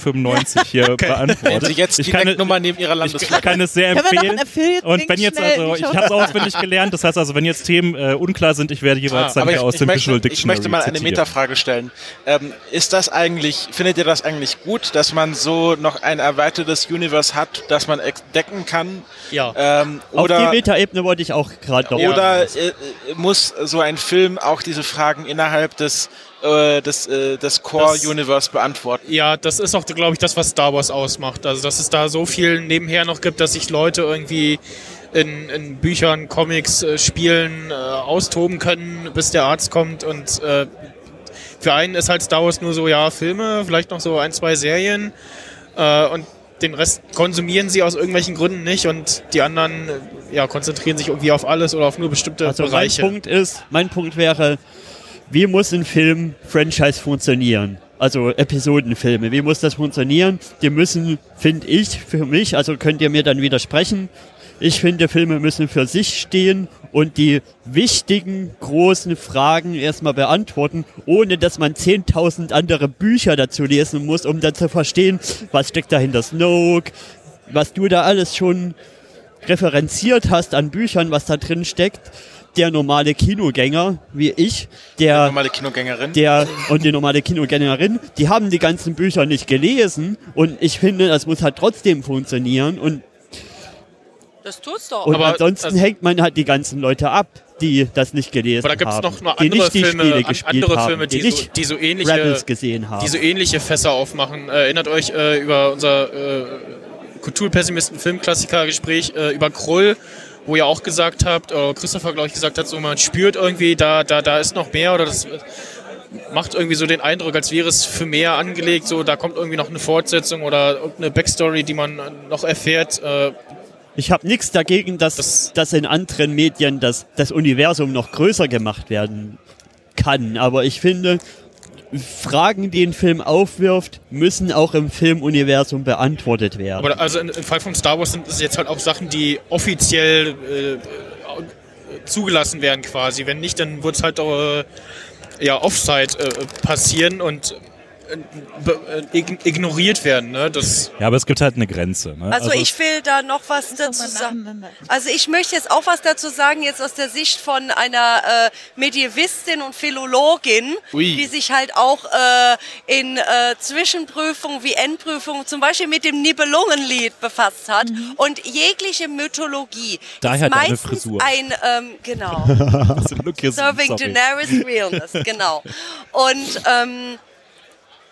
hier Wenn beantwortet. Sie jetzt ich die kann, Nummer neben Ihrer ich Landesflagge. kann es sehr empfehlen. Und wenn jetzt schnell also, ich habe es auswendig gelernt, das heißt also, wenn jetzt Themen äh, unklar sind, ich werde jeweils dann Ah, hier ich, aus ich, dem möchte, Visual ich Dictionary möchte mal eine zitieren. Metafrage stellen. Ähm, ist das eigentlich, findet ihr das eigentlich gut, dass man so noch ein erweitertes Universe hat, das man entdecken kann? Ja. Ähm, Auf die Metaebene wollte ich auch gerade noch. oder äh, äh, muss so ein Film auch diese Fragen innerhalb des, äh, des, äh, des Core-Universe beantworten? Ja, das ist auch, glaube ich, das, was Star Wars ausmacht. Also, dass es da so viel nebenher noch gibt, dass sich Leute irgendwie in, in Büchern, Comics, äh, Spielen äh, austoben können, bis der Arzt kommt. Und äh, für einen ist halt Star Wars nur so, ja, Filme, vielleicht noch so ein, zwei Serien. Äh, und den Rest konsumieren sie aus irgendwelchen Gründen nicht. Und die anderen äh, ja, konzentrieren sich irgendwie auf alles oder auf nur bestimmte Also mein Bereiche. Punkt ist, mein Punkt wäre, wie muss ein Film Franchise funktionieren? Also Episodenfilme, wie muss das funktionieren? Die müssen, finde ich, für mich, also könnt ihr mir dann widersprechen, ich finde, Filme müssen für sich stehen und die wichtigen, großen Fragen erstmal beantworten, ohne dass man 10.000 andere Bücher dazu lesen muss, um dann zu verstehen, was steckt dahinter Snoke, was du da alles schon referenziert hast an Büchern, was da drin steckt. Der normale Kinogänger, wie ich, der Normale Kinogängerin. der und die normale Kinogängerin, die haben die ganzen Bücher nicht gelesen und ich finde, das muss halt trotzdem funktionieren und, Das tut's doch. und Aber ansonsten also- hängt man halt die ganzen Leute ab, die das nicht gelesen Aber da gibt es haben, noch, die andere nicht die Filme, Spiele gespielt andere haben, Filme, die, die so, nicht die so ähnliche Rebels gesehen haben. die so ähnliche Fässer aufmachen. Äh, erinnert euch äh, über unser äh, Kulturpessimisten-Filmklassiker-Gespräch äh, über Krull, wo ihr auch gesagt habt, äh, Christopher, glaube ich, gesagt hat, so man spürt irgendwie, da, da, da ist noch mehr oder das äh, macht irgendwie so den Eindruck, als wäre es für mehr angelegt, so da kommt irgendwie noch eine Fortsetzung oder irgendeine Backstory, die man noch erfährt. Äh, Ich habe nichts dagegen, dass, Das- dass in anderen Medien das, das Universum noch größer gemacht werden kann. Aber ich finde, Fragen, die ein Film aufwirft, müssen auch im Filmuniversum beantwortet werden. Aber also im Fall von Star Wars sind es jetzt halt auch Sachen, die offiziell äh, zugelassen werden quasi. Wenn nicht, dann wird es halt äh, ja Offside äh, passieren und ignoriert werden. Ne? Das, Ja, aber es gibt halt eine Grenze. Ne? Also, ich will da noch was dazu sagen. Also ich möchte jetzt auch was dazu sagen, jetzt aus der Sicht von einer äh, Medievistin und Philologin, Ui. die sich halt auch äh, in äh, Zwischenprüfungen wie Endprüfungen zum Beispiel mit dem Nibelungenlied befasst hat. Und jegliche Mythologie Daher ist meistens Frisur. ein, ähm, genau, hier- Serving sorry. Daenerys Realness, genau. Und ähm,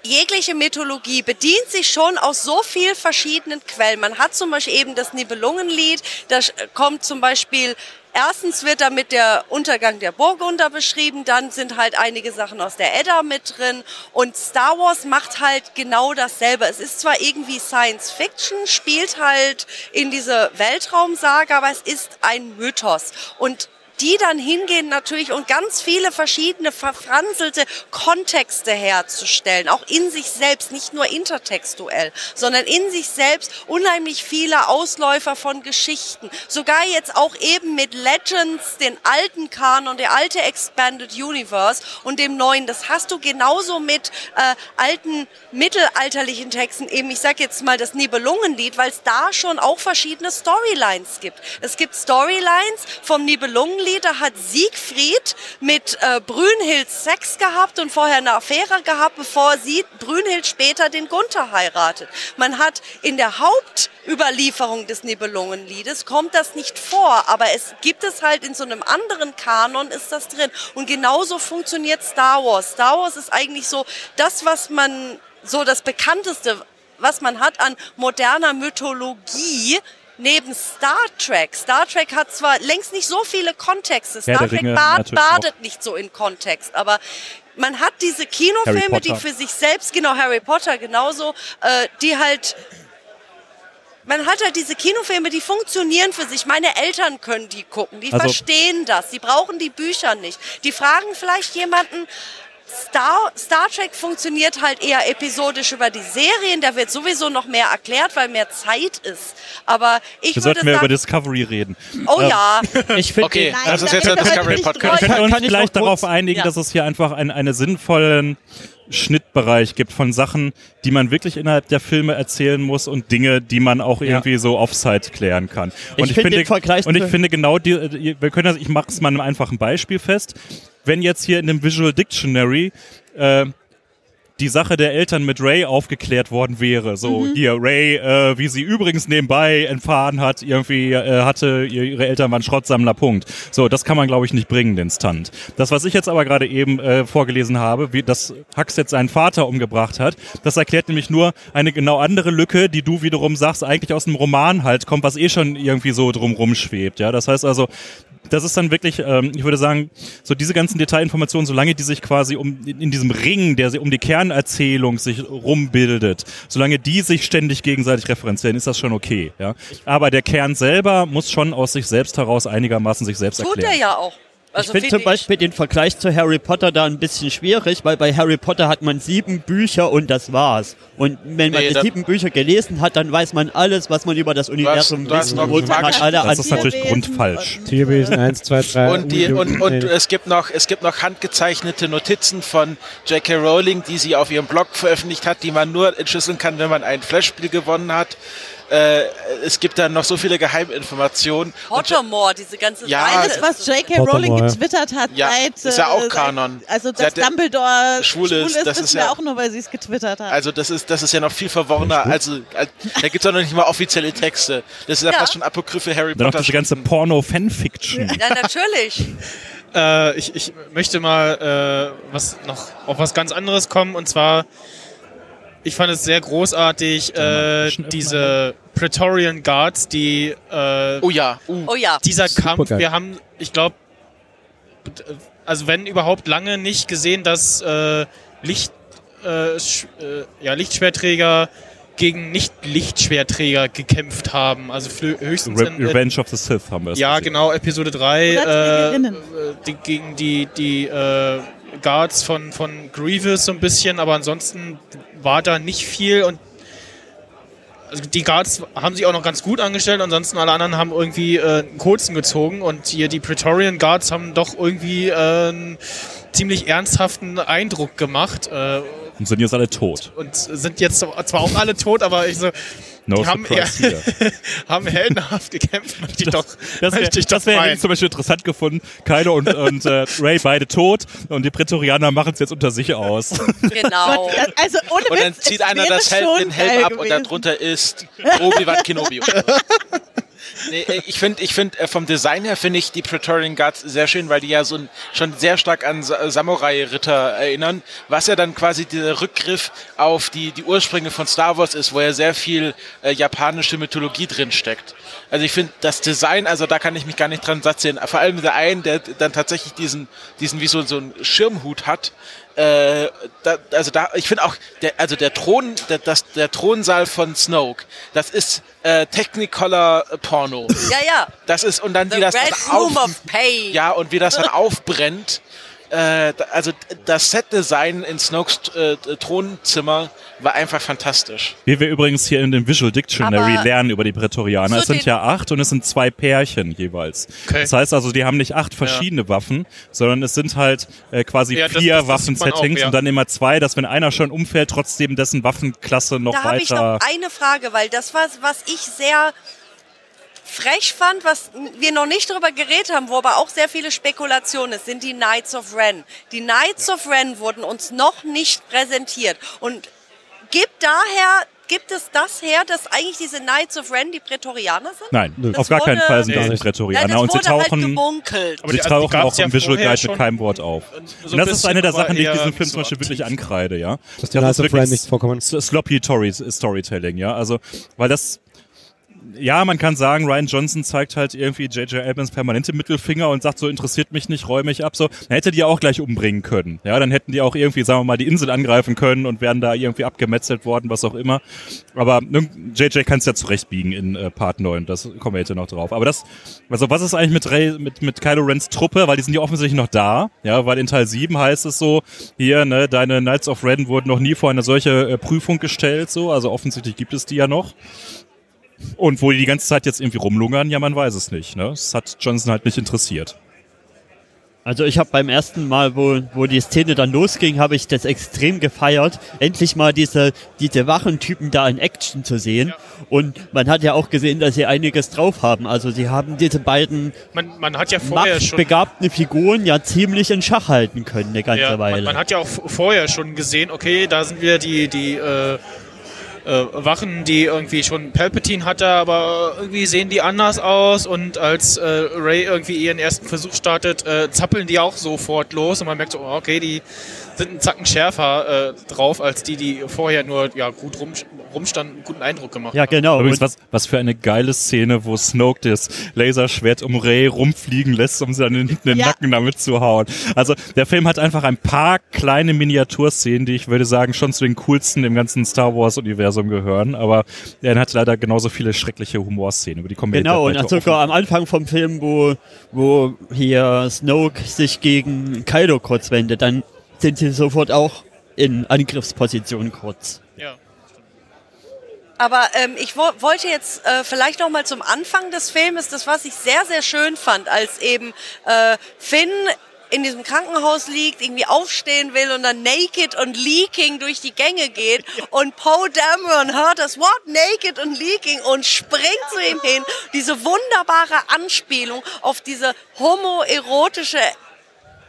jegliche Mythologie bedient sich schon aus so viel verschiedenen Quellen. Man hat zum Beispiel eben das Nibelungenlied, da sch- kommt zum Beispiel Erstens wird damit der Untergang der Burgunder beschrieben, dann sind halt einige Sachen aus der Edda mit drin und Star Wars macht halt genau dasselbe. Es ist zwar irgendwie Science Fiction, spielt halt in diese Weltraumsage, aber es ist ein Mythos und die dann hingehen natürlich und ganz viele verschiedene verfranselte Kontexte herzustellen, auch in sich selbst, nicht nur intertextuell, sondern in sich selbst unheimlich viele Ausläufer von Geschichten. Sogar jetzt auch eben mit Legends, den alten Kanon, der alte Expanded Universe und dem neuen. Das hast du genauso mit äh, alten mittelalterlichen Texten, eben ich sag jetzt mal das Nibelungenlied, weil es da schon auch verschiedene Storylines gibt. Es gibt Storylines vom Nibelungenlied, da hat Siegfried mit äh, Brünnhild Sex gehabt und vorher eine Affäre gehabt, bevor sie Brünnhild später den Gunther heiratet. Man hat in der Hauptüberlieferung des Nibelungenliedes kommt das nicht vor, aber es gibt es halt in so einem anderen Kanon ist das drin. Und genauso funktioniert Star Wars. Star Wars ist eigentlich so das, was man so das bekannteste, was man hat an moderner Mythologie neben Star Trek. Star Trek hat zwar längst nicht so viele Kontexte. Star Trek Ringe bad, natürlich auch. badet nicht so in Kontext, aber man hat diese Kinofilme, die für sich selbst, genau Harry Potter genauso, äh, die halt man hat halt diese Kinofilme, die funktionieren für sich. Meine Eltern können die gucken, die Also- verstehen das, die brauchen die Bücher nicht. Die fragen vielleicht jemanden, Star, Star Trek funktioniert halt eher episodisch über die Serien. Da wird sowieso noch mehr erklärt, weil mehr Zeit ist. Aber ich Wir würde sollten mehr über Discovery reden. oh Ähm, ja, Ich finde Okay, Nein, das ist jetzt der Discovery Podcast. Können wir uns Kann ich vielleicht noch kurz- darauf einigen, Ja. dass es hier einfach ein, einen sinnvollen Schnittbereich gibt von Sachen, die man wirklich innerhalb der Filme erzählen muss und Dinge, die man auch irgendwie so offside klären kann. Und Ich finde den Vergleich und ich finde genau die, die wir können das, ich mache es mal einem einfachen Beispiel fest. Wenn jetzt hier in dem Visual Dictionary äh, die Sache der Eltern mit Ray aufgeklärt worden wäre. So, hier, Ray, äh, wie sie übrigens nebenbei entfahren hat, irgendwie äh, hatte, ihr- ihre Eltern waren Schrottsammler, Punkt. So, das kann man, glaube ich, nicht bringen, den Stunt. Das, was ich jetzt aber gerade eben äh, vorgelesen habe, wie dass Hux jetzt seinen Vater umgebracht hat, das erklärt nämlich nur eine genau andere Lücke, die du wiederum sagst, eigentlich aus einem Roman halt kommt, was eh schon irgendwie so drumrum schwebt. Ja, das heißt also, das ist dann wirklich, ähm, ich würde sagen, so diese ganzen Detailinformationen, solange die sich quasi um in, diesem Ring, der sich um die Kernerzählung sich rumbildet, solange die sich ständig gegenseitig referenzieren, ist das schon okay. Ja? Aber der Kern selber muss schon aus sich selbst heraus einigermaßen sich selbst tut erklären. er ja auch. Also ich finde find zum Beispiel den Vergleich zu Harry Potter da ein bisschen schwierig, weil bei Harry Potter hat man sieben Bücher und das war's. Und wenn man Nee, die sieben Bücher gelesen hat, dann weiß man alles, was man über das Universum du hast wissen muss. Man hat alle Das ist natürlich Tierwesen grundfalsch. Tierwesen 1, 2, 3. Und, die, und, und es gibt noch, es gibt noch handgezeichnete Notizen von J.K. Rowling, die sie auf ihrem Blog veröffentlicht hat, die man nur entschlüsseln kann, wenn man ein Flashspiel gewonnen hat. Äh, es gibt dann noch so viele Geheiminformationen. Pottermore, diese ganze Ja. Alles, was J.K. Rowling getwittert hat, Ja, seit. ist ja auch äh, Kanon. Seit, also, dass ja- Dumbledore schwul ist, das wissen ist wir ja- auch nur, weil sie es getwittert hat. Also das ist, das ist ja noch viel verworrener. Also, also da gibt es ja noch nicht mal offizielle Texte. Das ist ja, Ja. fast schon apokryphe Harry Dann noch Potter. diese ganze Porno-Fanfiction. ja, natürlich. Äh, ich, ich möchte mal äh, was noch auf was ganz anderes kommen und zwar ich fand es sehr großartig äh, diese Praetorian Guards, die äh, oh ja, uh. Oh ja. dieser Kampf, Supergeil. wir haben, ich glaube, also wenn überhaupt lange nicht gesehen, dass äh, Licht, äh, sch- äh, ja, Lichtschwerträger gegen Nicht-Lichtschwerträger gekämpft haben. Also höchstens Re in, äh, Revenge of the Sith haben wir es ja, gesehen. genau, Episode 3 Oder äh, Trägerinnen. äh, die, gegen die, die äh, Guards von, von Grievous so ein bisschen, aber ansonsten war da nicht viel und also die Guards haben sich auch noch ganz gut angestellt, ansonsten alle anderen haben irgendwie äh, einen kurzen gezogen und hier die Praetorian Guards haben doch irgendwie äh, einen ziemlich ernsthaften Eindruck gemacht äh, Und sind jetzt alle tot. und sind jetzt zwar auch alle tot, aber ich so, No die haben, here. haben heldenhaft gekämpft, möchte ich doch, Das wäre das wär jetzt zum Beispiel interessant gefunden. Kylo und, und äh, Ray beide tot und die Prätorianer machen es jetzt unter sich aus. Genau. Gott, also ohne Und dann Witz, zieht einer das Hel schon den Helm ab und gewesen. darunter ist Obi-Wan Kenobi. Nee, äh, ich finde, ich find, äh, vom Design her finde ich die Praetorian Guards sehr schön, weil die ja so ein, schon sehr stark an Sa- Samurai-Ritter erinnern, was ja dann quasi der Rückgriff auf die, die Ursprünge von Star Wars ist, wo ja sehr viel äh, japanische Mythologie drin steckt. Also ich finde das Design, also da kann ich mich gar nicht dran satt sehen. Vor allem der einen, der dann tatsächlich diesen, diesen wie so, so einen Schirmhut hat, äh, da, also da, ich finde auch, der, also der Thron, der, das, der Thronsaal von Snoke, das ist äh, Technicolor Porno. Ja, ja. Das ist und dann The wie das Red dann auf, ja und wie das dann aufbrennt. Äh, da- also das Setdesign in Snokes äh, Thronzimmer war einfach fantastisch. Wie wir übrigens hier in dem Visual Dictionary Aber lernen über die Prätorianer. zu Es sind ja acht und es sind zwei Pärchen jeweils. Okay. Das heißt also, die haben nicht acht verschiedene Waffen, sondern es sind halt äh, quasi Ja, das- vier das- das Waffensettings ja. und dann immer zwei, dass wenn einer schon umfällt, trotzdem dessen Waffenklasse noch Da habe ich weiter. noch eine Frage, weil das war, was ich sehr frech fand, was wir noch nicht drüber geredet haben, wo aber auch sehr viele Spekulationen ist, sind die Knights of Ren. Die Knights of Ren wurden uns noch nicht präsentiert und gibt daher, gibt es das her, dass eigentlich diese Knights of Ren die Prätorianer sind? Nein, Nö. auf Das gar keinen Fall sind das Nee. die Ja, Prätorianer. das und sie halt tauchen. Aber sie die- also tauchen auch ja im Visual Guide mit keinem Wort auf. So und das ist eine der Sachen, die ich diesem nicht Film so zum Beispiel wirklich aktiv. ankreide, ja. Dass die Knights of wirklich Ren nicht vorkommen. Sloppy Tory Storytelling, ja. Also, weil das ja, man kann sagen, Ryan Johnson zeigt halt irgendwie J.J. Abrams permanente Mittelfinger und sagt so, interessiert mich nicht, räume mich ab. So, dann hätte die auch gleich umbringen können. Ja, dann hätten die auch irgendwie, sagen wir mal, die Insel angreifen können und wären da irgendwie abgemetzelt worden, was auch immer. Aber JJ kann es ja zurechtbiegen in äh, Part 9, das kommen wir jetzt noch drauf. Aber das, also was ist eigentlich mit, Ray, mit, mit Kylo Rens Truppe, weil die sind ja offensichtlich noch da, ja, weil in Teil 7 heißt es so, hier, ne, deine Knights of Ren wurden noch nie vor eine solche äh, Prüfung gestellt, so, also offensichtlich gibt es die ja noch. Und wo die die ganze Zeit jetzt irgendwie rumlungern, ja, man weiß es nicht. Ne? Das hat Johnson halt nicht interessiert. Also ich habe beim ersten Mal, wo, wo die Szene dann losging, habe ich das extrem gefeiert, endlich mal diese, diese wachen Typen da in Action zu sehen. Ja. Und man hat ja auch gesehen, dass sie einiges drauf haben. Also sie haben diese beiden man, man hat ja vorher schon begabten Figuren ja ziemlich in Schach halten können eine ganze ja, Weile. Man, man, hat ja auch vorher schon gesehen, okay, da sind wir die, die äh, äh, Wachen, die irgendwie schon Palpatine hatte, aber irgendwie sehen die anders aus. Und als äh, Ray irgendwie ihren ersten Versuch startet, äh, zappeln die auch sofort los. Und man merkt so, okay, die sind einen Zacken schärfer äh, drauf als die, die vorher nur ja, gut rum, rumstanden, einen guten Eindruck gemacht Ja, genau. Übrigens, was, was für eine geile Szene, wo Snoke das Laserschwert um Ray rumfliegen lässt, um seinen in den ja. Nacken damit zu hauen. Also der Film hat einfach ein paar kleine Miniaturszenen, die ich würde sagen schon zu den coolsten im ganzen Star Wars-Universum gehören, aber er hat leider genauso viele schreckliche Humorszenen, über die kommen wir Genau, und sogar am Anfang vom Film, wo, wo hier Snoke sich gegen Kaido kurz wendet, dann sind sie sofort auch in Angriffsposition kurz. Ja. Aber ähm, ich wo wollte jetzt äh, vielleicht noch mal zum Anfang des Filmes, das was ich sehr, sehr schön fand, als eben äh, Finn in diesem Krankenhaus liegt, irgendwie aufstehen will und dann naked und leaking durch die Gänge geht und Poe Dameron hört das Wort naked und leaking und springt zu ihm hin. Diese wunderbare Anspielung auf diese homoerotische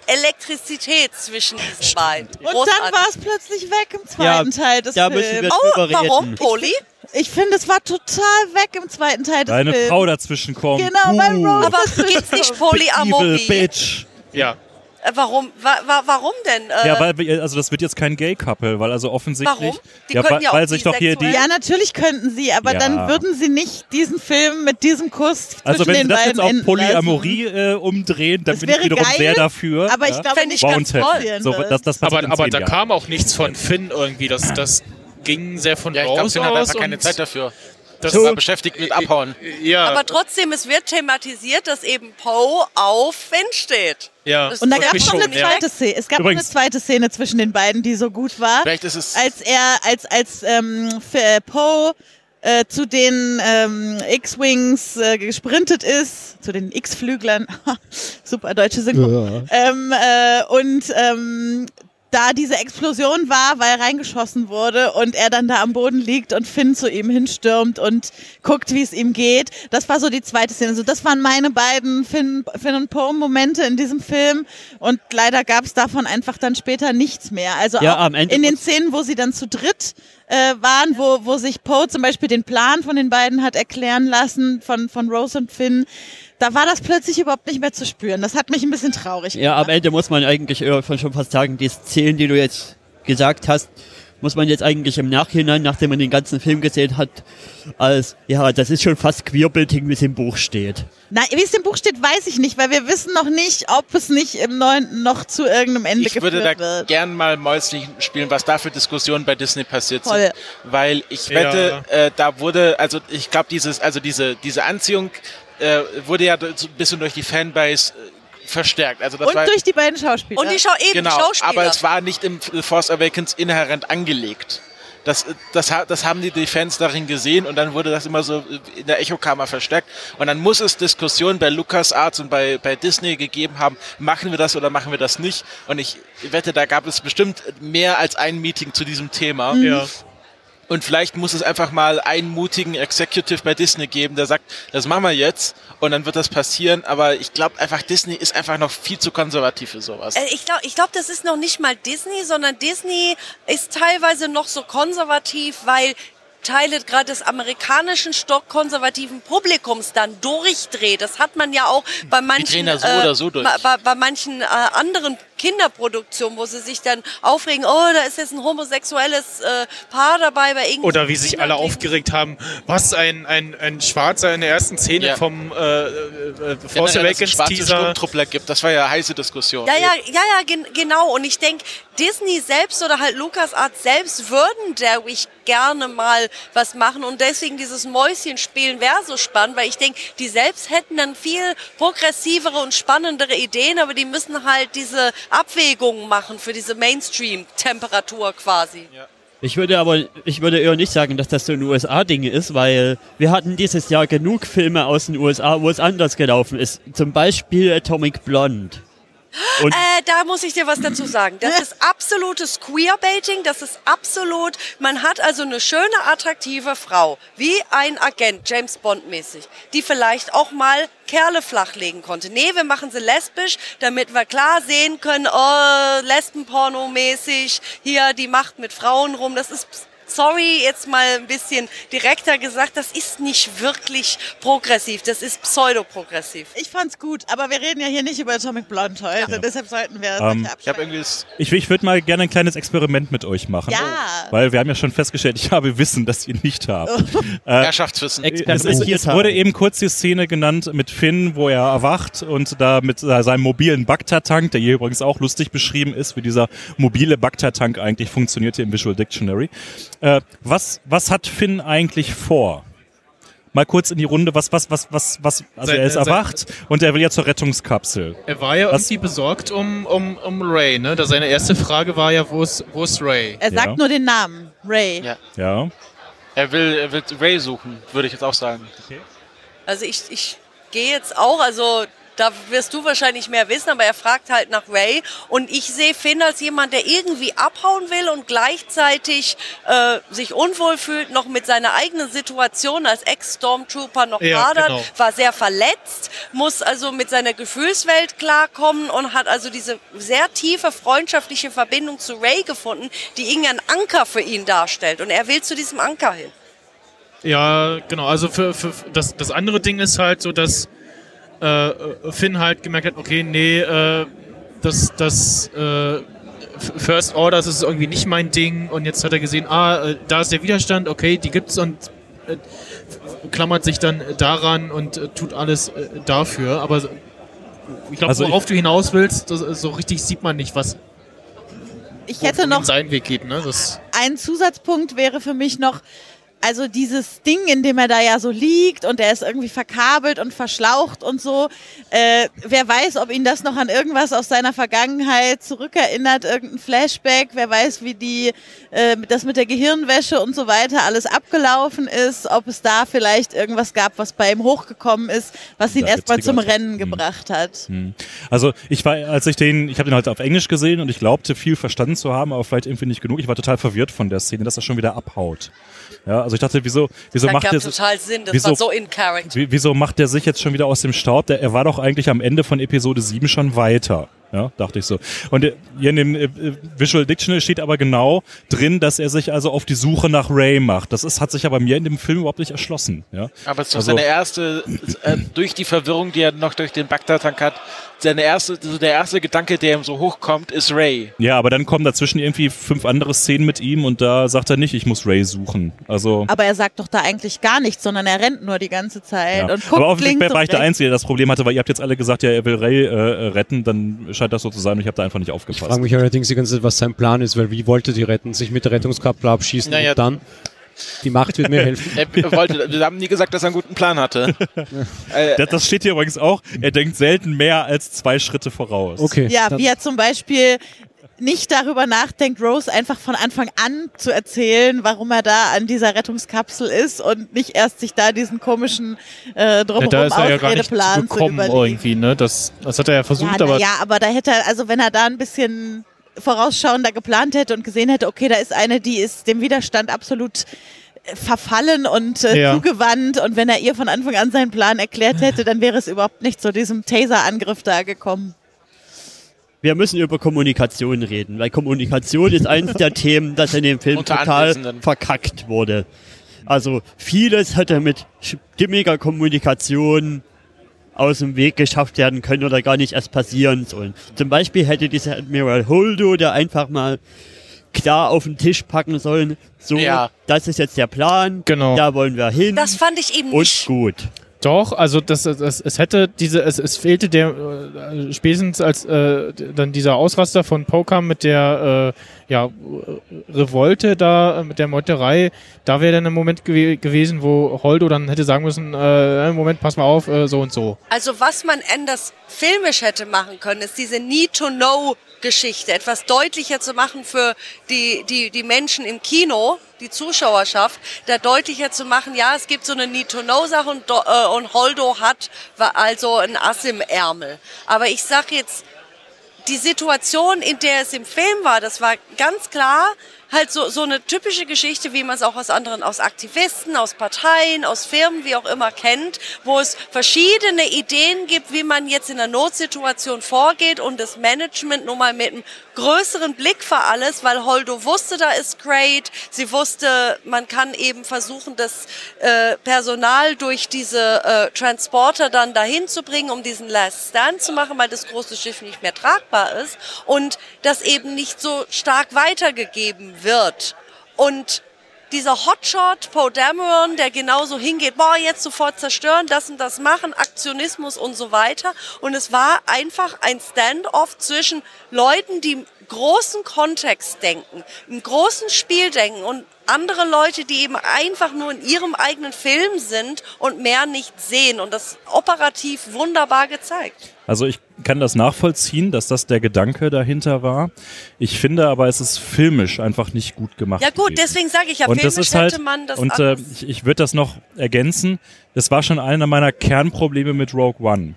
Elektrizität zwischen diesen beiden. Und dann war es plötzlich weg im zweiten ja, Teil des da Films. Müssen wir oh, warum, Poli? Ich finde, es war total weg im zweiten Teil des Deine Films. Frau dazwischen kommt. Genau, mein Rose. Aber gibt's nicht Polyamorie? Evil bitch. Ja. Äh, warum? Wa wa warum denn? Äh ja, weil also das wird jetzt kein Gay-Couple, weil also offensichtlich. Warum? Die ja, weil, ja weil sich doch hier die. Ja, natürlich könnten sie, aber ja. dann würden sie nicht diesen Film mit diesem Kuss Also wenn sie das jetzt auf Polyamorie äh, umdrehen, dann das bin ich wiederum geil, sehr dafür. Aber ich glaube nicht, ganz toll. So, das, das aber aber da kam auch nichts von Finn irgendwie. Das, das ging sehr von ja, ich glaub, Finn hat einfach keine Zeit dafür. Das war beschäftigt mit Abhauen. Ja. Aber trotzdem, es wird thematisiert, dass eben Poe auf Finn steht. Ja. Und da gab es noch eine zweite Szene. Es gab Übrigens. eine zweite Szene zwischen den beiden, die so gut war. Vielleicht ist es als er, als als ähm, Poe äh, zu den ähm, X-Wings äh, gesprintet ist, zu den X-Flüglern, super deutsche Synchro, ja. ähm, äh, und ähm, da diese Explosion war, weil reingeschossen wurde und er dann da am Boden liegt und Finn zu ihm hinstürmt und guckt, wie es ihm geht. Das war so die zweite Szene. Also das waren meine beiden Finn, Finn und Poe Momente in diesem Film und leider gab es davon einfach dann später nichts mehr. Also ja, in den Szenen, wo sie dann zu dritt äh, waren, wo, wo sich Poe zum Beispiel den Plan von den beiden hat erklären lassen, von, von Rose und Finn da war das plötzlich überhaupt nicht mehr zu spüren. Das hat mich ein bisschen traurig gemacht. Ja, am Ende muss man eigentlich schon fast sagen, die Szenen, die du jetzt gesagt hast, muss man jetzt eigentlich im Nachhinein, nachdem man den ganzen Film gesehen hat, als, ja, das ist schon fast queerbilding, wie es im Buch steht. Nein, wie es im Buch steht, weiß ich nicht, weil wir wissen noch nicht, ob es nicht im neunten noch zu irgendeinem Ende ich geführt wird. Ich würde da gern mal Mäuslich spielen, was da für Diskussionen bei Disney passiert Voll. sind. Weil ich wette, ja. äh, da wurde, also ich glaube, dieses, also diese, diese Anziehung äh, wurde ja so ein bisschen durch die Fanbase äh, verstärkt. Also das und war, durch die beiden Schauspieler. Und die Schau eben genau, Schauspieler. aber es war nicht im Force Awakens inhärent angelegt. Das, das, das haben die, die Fans darin gesehen und dann wurde das immer so in der Echokammer versteckt. Und dann muss es Diskussionen bei LucasArts und bei, bei Disney gegeben haben, machen wir das oder machen wir das nicht. Und ich wette, da gab es bestimmt mehr als ein Meeting zu diesem Thema. Mhm. Ja. Und vielleicht muss es einfach mal einen mutigen Executive bei Disney geben, der sagt, das machen wir jetzt und dann wird das passieren. Aber ich glaube einfach, Disney ist einfach noch viel zu konservativ für sowas. Äh, ich glaube, ich glaub, das ist noch nicht mal Disney, sondern Disney ist teilweise noch so konservativ, weil Teile gerade des amerikanischen stockkonservativen Publikums dann durchdreht. Das hat man ja auch bei manchen, so äh, so durch. bei, bei, manchen äh, anderen Kinderproduktion, wo sie sich dann aufregen, oh, da ist jetzt ein homosexuelles äh, Paar dabei bei irgendeinem Oder wie sich alle aufgeregt haben, was ein, ein, ein Schwarzer in der ersten Szene Ja. vom äh, äh, Force Awakens Teaser. Gibt, das war ja eine heiße Diskussion. Ja, ja, ja, ja, gen genau. Und ich denke, Disney selbst oder halt LucasArts selbst würden Derwig gerne mal was machen und deswegen dieses Mäuschenspielen wäre so spannend, weil ich denke, die selbst hätten dann viel progressivere und spannendere Ideen, aber die müssen halt diese Abwägungen machen für diese Mainstream-Temperatur quasi. Ich würde aber, ich würde eher nicht sagen, dass das so ein USA-Ding ist, weil wir hatten dieses Jahr genug Filme aus den USA, wo es anders gelaufen ist. Zum Beispiel Atomic Blonde. Und Äh, da muss ich dir was dazu sagen. Das ist absolutes Queerbaiting. Das ist absolut. Man hat also eine schöne, attraktive Frau, wie ein Agent, James Bond mäßig, die vielleicht auch mal Kerle flachlegen konnte. Nee, wir machen sie lesbisch, damit wir klar sehen können, oh, Lesbenporno mäßig, hier die Macht mit Frauen rum. Das ist sorry, jetzt mal ein bisschen direkter gesagt, das ist nicht wirklich progressiv, das ist pseudoprogressiv. Ich fand's gut, aber wir reden ja hier nicht über Atomic Blonde heute, deshalb sollten wir Ähm, Ich das Ich, ich würde mal gerne ein kleines Experiment mit euch machen. Ja. Weil wir haben ja schon festgestellt, ich habe Wissen, das ihr nicht habt. Herrschaftswissen. Es, es, es wurde eben kurz die Szene genannt mit Finn, wo er erwacht und da mit äh, seinem mobilen Bagdad-Tank, der hier übrigens auch lustig beschrieben ist, wie dieser mobile Bagdad-Tank eigentlich funktioniert hier im Visual Dictionary. Äh, was, was hat Finn eigentlich vor? Mal kurz in die Runde, was, was, was, was, was, also Sein- er ist sein- erwacht und er will ja zur Rettungskapsel. Er war ja Was? irgendwie besorgt um, um, um Ray, ne? Da seine erste Frage war ja, wo ist, wo ist Ray? Er sagt Ja. nur den Namen, Ray. Ja. Ja. Er will, er will Ray suchen, würde ich jetzt auch sagen. Also ich, ich gehe jetzt auch, also da wirst du wahrscheinlich mehr wissen, aber er fragt halt nach Ray und ich sehe Finn als jemand, der irgendwie abhauen will und gleichzeitig äh, sich unwohl fühlt, noch mit seiner eigenen Situation als Ex-Stormtrooper noch Ja, hadert, genau. war sehr verletzt, muss also mit seiner Gefühlswelt klarkommen und hat also diese sehr tiefe freundschaftliche Verbindung zu Ray gefunden, die irgendein Anker für ihn darstellt und er will zu diesem Anker hin. Ja, genau. Also für, für das, das andere Ding ist halt so, dass äh, Finn halt gemerkt hat, okay, nee, äh, das, das äh, First Order, das ist irgendwie nicht mein Ding. Und jetzt hat er gesehen, ah, äh, da ist der Widerstand, okay, die gibt's und äh, klammert sich dann daran und äh, tut alles äh, dafür. Aber ich glaube, Also ich- worauf du hinaus willst, das, so richtig sieht man nicht, was Ich hätte noch seinen Weg geht. Ne? Das, ein Zusatzpunkt wäre für mich noch, also dieses Ding, in dem er da ja so liegt und er ist irgendwie verkabelt und verschlaucht und so. Äh, wer weiß, ob ihn das noch an irgendwas aus seiner Vergangenheit zurückerinnert, irgendein Flashback. Wer weiß, wie die äh, das mit der Gehirnwäsche und so weiter alles abgelaufen ist. Ob es da vielleicht irgendwas gab, was bei ihm hochgekommen ist, was ihn erstmal zum. Rennen Mhm. gebracht hat. Also ich war, als ich den, ich habe den halt auf Englisch gesehen und ich glaubte viel verstanden zu haben, aber vielleicht irgendwie nicht genug. Ich war total verwirrt von der Szene, dass er schon wieder abhaut. Ja, also ich dachte, wieso, wieso Das macht der, total Sinn, das wieso- so in Character. wie- wieso macht der sich jetzt schon wieder aus dem Staub? Der, er war doch eigentlich am Ende von Episode 7 schon weiter. Ja, dachte ich so. Und äh, hier in dem äh, äh, Visual Dictionary steht aber genau drin, dass er sich also auf die Suche nach Ray macht. Das ist, hat sich aber mir in dem Film überhaupt nicht erschlossen. Ja? Aber es ist doch Also- seine erste, äh, durch die Verwirrung, die er noch durch den Bagdad-Tank hat, seine erste, also der erste Gedanke, der ihm so hochkommt, ist Ray. Ja, aber dann kommen dazwischen irgendwie fünf andere Szenen mit ihm und da sagt er nicht, ich muss Ray suchen. Also Aber er sagt doch da eigentlich gar nichts, sondern er rennt nur die ganze Zeit Ja. und guckt Aber offensichtlich war ich der. Einzige, der das Problem hatte, weil ihr habt jetzt alle gesagt, ja, er will Ray äh, retten, dann scheint das so zu sein und ich habe da einfach nicht Ich aufgepasst. frage mich allerdings die ganze Zeit, was sein Plan ist, weil wie wollte die retten? Sich mit der Rettungskapsel abschießen Naja. und dann? Die Macht wird mir helfen. Er wollte, wir haben nie gesagt, dass er einen guten Plan hatte. äh, Das, das steht hier übrigens auch, er denkt selten mehr als zwei Schritte voraus. Okay. Ja, dann- wie er zum Beispiel nicht darüber nachdenkt, Rose einfach von Anfang an zu erzählen, warum er da an dieser Rettungskapsel ist und nicht erst sich da diesen komischen äh, ja, drumherum da ist er ja gar nicht gekommen irgendwie. Ne? Das, das hat er ja versucht, ja, aber ja, aber da hätte er, also wenn er da ein bisschen vorausschauender geplant hätte und gesehen hätte, okay, da ist eine, die ist dem Widerstand absolut äh, verfallen und äh, Ja. zugewandt und wenn er ihr von Anfang an seinen Plan erklärt hätte, dann wäre es überhaupt nicht zu diesem Taser-Angriff da gekommen. Wir müssen über Kommunikation reden, weil Kommunikation ist eines der Themen, das in dem Film total verkackt wurde. Also vieles hätte mit stimmiger Kommunikation aus dem Weg geschafft werden können oder gar nicht erst passieren sollen. Zum Beispiel hätte dieser Admiral Holdo, der einfach mal klar auf den Tisch packen sollen, so, Ja. das ist jetzt der Plan, Genau. da wollen wir hin Das fand ich eben und nicht. gut. Doch, also das, das, es hätte diese, es, es fehlte der äh, spätestens als äh, dann dieser Ausraster von Poker mit der äh, ja, Revolte da, äh, mit der Meuterei, da wäre dann ein Moment gew gewesen, wo Holdo dann hätte sagen müssen, äh, Moment, pass mal auf, äh, so und so. Also was man anders filmisch hätte machen können, ist diese Need-to-Know-Geschichte etwas deutlicher zu machen für die, die, die Menschen im Kino, die Zuschauerschaft, da deutlicher zu machen, ja, es gibt so eine Need-to-Know-Sache und, äh, und Holdo hat also ein Ass im Ärmel. Aber ich sag jetzt, die Situation, in der es im Film war, das war ganz klar halt so, so eine typische Geschichte, wie man es auch aus anderen, aus Aktivisten, aus Parteien, aus Firmen, wie auch immer kennt, wo es verschiedene Ideen gibt, wie man jetzt in einer Notsituation vorgeht und das Management nun mal mit einem größeren Blick für alles, weil Holdo wusste, da ist great, sie wusste, man kann eben versuchen, das äh, Personal durch diese äh, Transporter dann dahin zu bringen, um diesen Last Stand zu machen, weil das große Schiff nicht mehr tragbar ist und das eben nicht so stark weitergegeben wird. Und dieser Hotshot Poe Dameron, der genauso hingeht, boah, jetzt sofort zerstören, das und das machen, Aktionismus und so weiter. Und es war einfach ein Standoff zwischen Leuten, die im großen Kontext denken, im großen Spiel denken und andere Leute, die eben einfach nur in ihrem eigenen Film sind und mehr nicht sehen und das operativ wunderbar gezeigt. Also ich kann das nachvollziehen, dass das der Gedanke dahinter war. Ich finde aber, es ist filmisch einfach nicht gut gemacht. Ja gut, gewesen. deswegen sage ich ja, und das filmisch ist halt, hätte man das und äh, ich, ich würde das noch ergänzen. Das war schon einer meiner Kernprobleme mit Rogue One.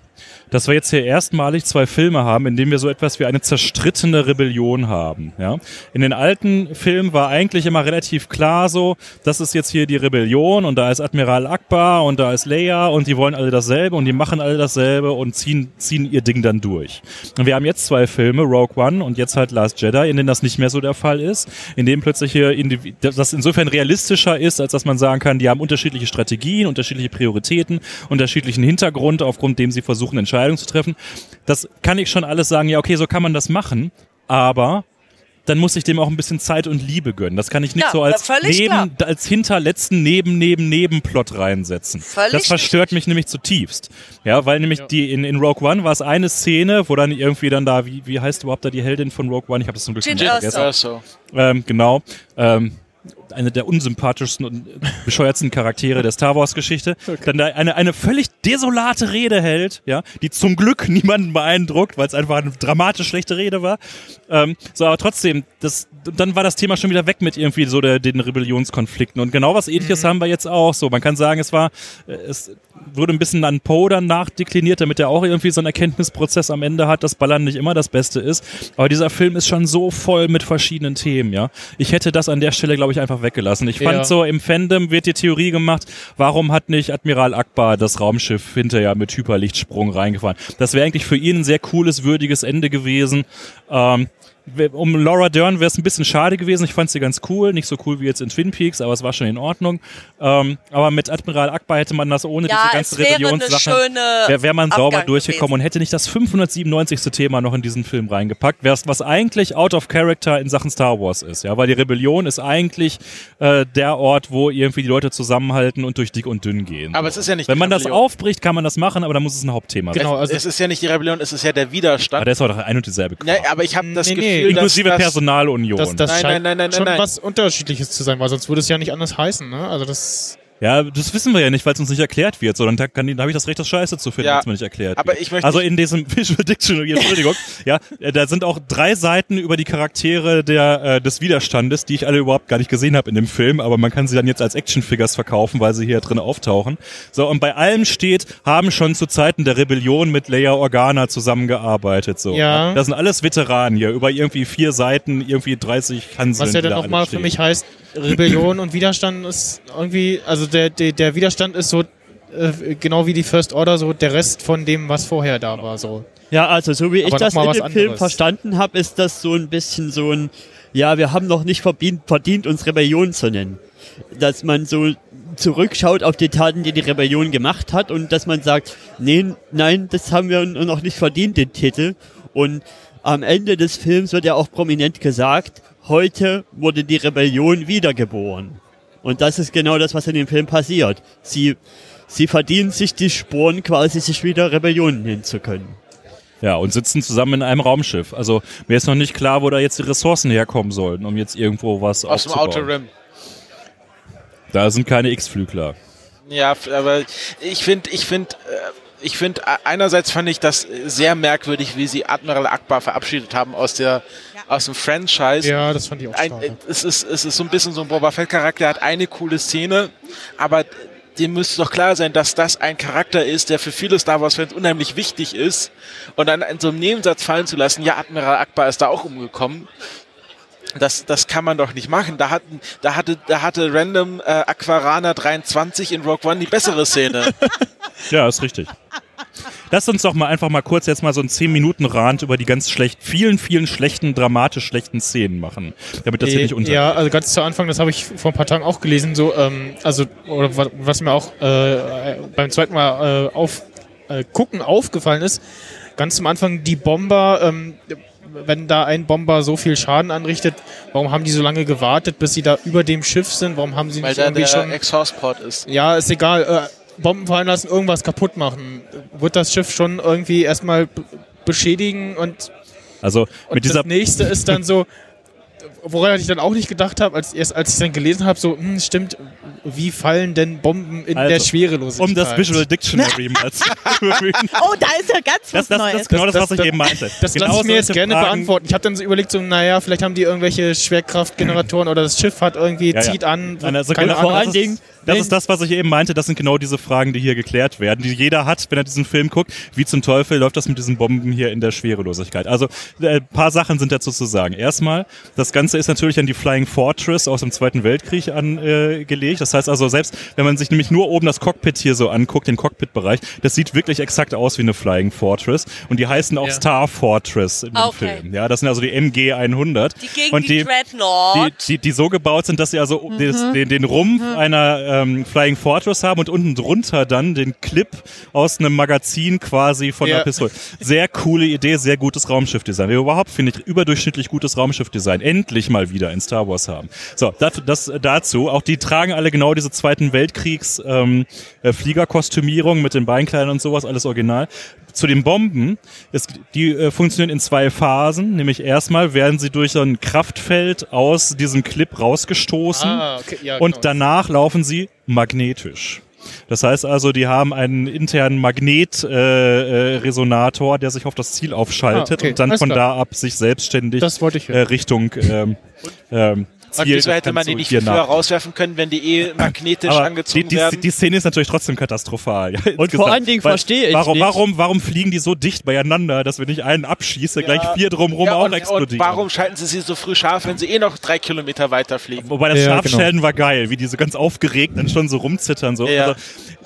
Dass wir jetzt hier erstmalig zwei Filme haben, in denen wir so etwas wie eine zerstrittene Rebellion haben. Ja? In den alten Filmen war eigentlich immer relativ klar so, das ist jetzt hier die Rebellion und da ist Admiral Akbar und da ist Leia und die wollen alle dasselbe und die machen alle dasselbe und ziehen, ziehen ihr Ding dann durch. Und wir haben jetzt zwei Filme, Rogue One und jetzt halt Last Jedi, in denen das nicht mehr so der Fall ist, in dem plötzlich hier indivi- das insofern realistischer ist, als dass man sagen kann, die haben unterschiedliche Strategien, unterschiedliche Prioritäten, unterschiedlichen Hintergrund, aufgrund dem sie versuchen, Entscheidungen zu treffen. Das kann ich schon alles sagen, ja, okay, so kann man das machen, aber dann muss ich dem auch ein bisschen Zeit und Liebe gönnen. Das kann ich nicht Ja, so als neben, als hinterletzten neben neben Nebenplot reinsetzen. Völlig das verstört mich nämlich zutiefst. Ja, weil nämlich die in, in Rogue One war es eine Szene, wo dann irgendwie dann da wie wie heißt überhaupt da die Heldin von Rogue One? Ich habe das zum Glück schon vergessen. Also, Ähm, genau. Ähm, eine der unsympathischsten und bescheuertsten Charaktere der Star Wars Geschichte, dann da eine, eine völlig desolate Rede hält, ja, die zum Glück niemanden beeindruckt, weil es einfach eine dramatisch schlechte Rede war. Ähm, so, aber trotzdem, das, dann war das Thema schon wieder weg mit irgendwie so der, den Rebellionskonflikten. Und genau was ähnliches haben wir jetzt auch so. Man kann sagen, es war, äh, es wurde ein bisschen an Poe dann nachdekliniert, damit er auch irgendwie so einen Erkenntnisprozess am Ende hat, dass Ballern nicht immer das Beste ist. Aber dieser Film ist schon so voll mit verschiedenen Themen, ja. Ich hätte das an der Stelle, glaube ich, einfach weggelassen. Ich fand Ja. so, im Fandom wird die Theorie gemacht, warum hat nicht Admiral Akbar das Raumschiff hinterher mit Hyperlichtsprung reingefahren? Das wäre eigentlich für ihn ein sehr cooles, würdiges Ende gewesen. Ähm, um Laura Dern wäre es ein bisschen schade gewesen. Ich fand sie ganz cool. Nicht so cool wie jetzt in Twin Peaks, aber es war schon in Ordnung. Ähm, aber mit Admiral Akbar hätte man das ohne Ja, diese es ganze schöne wäre wär man sauber Abgang durchgekommen und hätte nicht das 597. Thema noch in diesen Film reingepackt, wär's, was eigentlich out of character in Sachen Star Wars ist. Ja, weil die Rebellion ist eigentlich äh, der Ort, wo irgendwie die Leute zusammenhalten und durch dick und dünn gehen. aber es ist ja nicht Wenn man das aufbricht, kann man das machen, aber dann muss es ein Hauptthema sein. Genau, es, also es ist ja nicht die Rebellion, es ist ja der Widerstand. Aber der ist doch ein und dieselbe Ja, Kram. aber ich habe das Nee, nee, Gefühl, Inklusive dass, Personalunion. das, das Nein, scheint nein, nein, nein, schon nein. was Unterschiedliches zu sein, weil sonst würde es ja nicht anders heißen. Ne? Also das Ja, das wissen wir ja nicht, weil es uns nicht erklärt wird. So, dann da kann- da habe ich das Recht, das Scheiße zu finden, Ja, wenn es mir nicht erklärt aber wird. ich möchte Also in diesem Visual Dictionary, Entschuldigung, ja, äh, da sind auch drei Seiten über die Charaktere der, äh, des Widerstandes, die ich alle überhaupt gar nicht gesehen habe in dem Film, aber man kann sie dann jetzt als Actionfigures verkaufen, weil sie hier drin auftauchen. So, und bei allem steht, haben schon zu Zeiten der Rebellion mit Leia Organa zusammengearbeitet. So. Ja. Das sind alles Veteranen hier, über irgendwie vier Seiten, irgendwie 30 Hanseln. Was ja dann da auch alle mal stehen. für mich heißt, Rebellion und Widerstand ist irgendwie, also der, der, der Widerstand ist so äh, genau wie die First Order, so der Rest von dem, was vorher da war. So. Ja, also so wie ich Aber das noch in dem Film verstanden habe, ist das so ein bisschen so ein, ja, wir haben noch nicht verdient, verdient uns Rebellion zu nennen. Dass man so zurückschaut auf die Taten, die die Rebellion gemacht hat und dass man sagt, nee, nein, das haben wir noch nicht verdient, den Titel. Und am Ende des Films wird ja auch prominent gesagt, heute wurde die Rebellion wiedergeboren. Und das ist genau das, was in dem Film passiert. Sie, sie verdienen sich die Sporen, quasi sich wieder Rebellion nennen zu können. Ja, und sitzen zusammen in einem Raumschiff. Also mir ist noch nicht klar, wo da jetzt die Ressourcen herkommen sollen, um jetzt irgendwo was Aus dem aufzubauen. Outer Rim. Da sind keine X-Flügler. Ja, aber ich finde, ich finde, äh, ich finde, äh, einerseits fand ich das sehr merkwürdig, wie sie Admiral Akbar verabschiedet haben aus der, aus dem Franchise. Ja, das fand ich auch Ein, schade. äh, es, ist, es ist so ein bisschen so ein Boba Fett-Charakter, hat eine coole Szene, aber dem müsste doch klar sein, dass das ein Charakter ist, der für viele Star Wars-Fans unheimlich wichtig ist. Und dann in so einem Nebensatz fallen zu lassen, ja, Admiral Akbar ist da auch umgekommen. Das, das kann man doch nicht machen. Da, hatten, da, hatte, da hatte Random äh, Aquarana 23 in Rogue One die bessere Szene. Ja, ist richtig. Lass uns doch mal einfach mal kurz jetzt mal so einen 10-Minuten-Rand über die ganz schlecht, vielen, vielen schlechten, dramatisch schlechten Szenen machen, damit das hier nicht unter. Ja, also ganz zu Anfang, das habe ich vor ein paar Tagen auch gelesen, so, ähm, also, oder wa- was mir auch äh, beim zweiten Mal äh, auf, äh, gucken aufgefallen ist, ganz zum Anfang die Bomber, ähm, wenn da ein Bomber so viel Schaden anrichtet, warum haben die so lange gewartet, bis sie da über dem Schiff sind? Warum haben sie weil nicht da irgendwie der schon. Exhaust-Port ist. Ja, ist egal. Äh, Bomben fallen lassen, irgendwas kaputt machen. Wird das Schiff schon irgendwie erstmal beschädigen und Also und mit dieser das nächste ist dann so, woran ich dann auch nicht gedacht habe, als erst als ich dann gelesen habe, so, hm, stimmt, wie fallen denn Bomben in Also, der Schwerelosigkeit? um das Visual Dictionary mal zu überprüfen. Oh, da ist ja ganz was Das, das, Neues. das ist genau das, Das- was ich das- eben meinte. Das genau lasse ich mir jetzt gerne Fragen- beantworten. Ich habe dann so überlegt, so, naja, vielleicht haben die irgendwelche Schwerkraftgeneratoren oder das Schiff hat irgendwie, Ja, ja. zieht an, also keine genau, Ahnung. vor allen Dingen, das ist das, was ich eben meinte. Das sind genau diese Fragen, die hier geklärt werden, die jeder hat, wenn er diesen Film guckt. Wie zum Teufel läuft das mit diesen Bomben hier in der Schwerelosigkeit? Also äh, ein paar Sachen sind dazu zu sagen. Erstmal, das Ganze ist natürlich an die Flying Fortress aus dem Zweiten Weltkrieg angelegt. Äh, das heißt also, selbst wenn man sich nämlich nur oben das Cockpit hier so anguckt, den Cockpit-Bereich, das sieht wirklich exakt aus wie eine Flying Fortress. Und die heißen auch Ja. Star Fortress in dem Okay. Film. Ja, das sind also die MG 100. Die gegen Und die, Dreadnought. die, die, die so gebaut sind, dass sie also des, den, den Rumpf einer ähm, Flying Fortress haben und unten drunter dann den Clip aus einem Magazin quasi von Ja. der Pistole. Sehr coole Idee, sehr gutes Raumschiffdesign. Wir überhaupt, finde ich, überdurchschnittlich gutes Raumschiffdesign. Endlich mal wieder in Star Wars haben. So, das, das dazu. Auch die tragen alle genau diese Zweiten Weltkriegs ähm, äh, Fliegerkostümierung mit den Beinkleidern und sowas, alles original zu den Bomben, es, die äh, funktionieren in zwei Phasen. Nämlich erstmal werden sie durch so ein Kraftfeld aus diesem Clip rausgestoßen Ah, okay, ja, und genau. danach laufen sie magnetisch. Das heißt also, die haben einen internen Magnetresonator, äh, Resonator, der sich auf das Ziel aufschaltet Ah, okay. und dann Alles von klar. da ab sich selbstständig äh. Richtung ähm, ähm, Und Ziel wieso hätte man die nicht hier viel früher rauswerfen können, wenn die eh magnetisch aber die, angezogen die, werden? die Szene ist natürlich trotzdem katastrophal. Ja, vor insgesamt. allen Dingen verstehe ich warum, nicht- Warum, warum fliegen die so dicht beieinander, dass wenn ich einen abschieße, gleich vier drumherum ja, auch und, explodieren? und warum schalten sie sie so früh scharf, wenn sie eh noch drei Kilometer weiter fliegen? Wobei das Ja, Scharfstellen war geil, wie die so ganz aufgeregt dann schon so rumzittern. So. Ja. Also,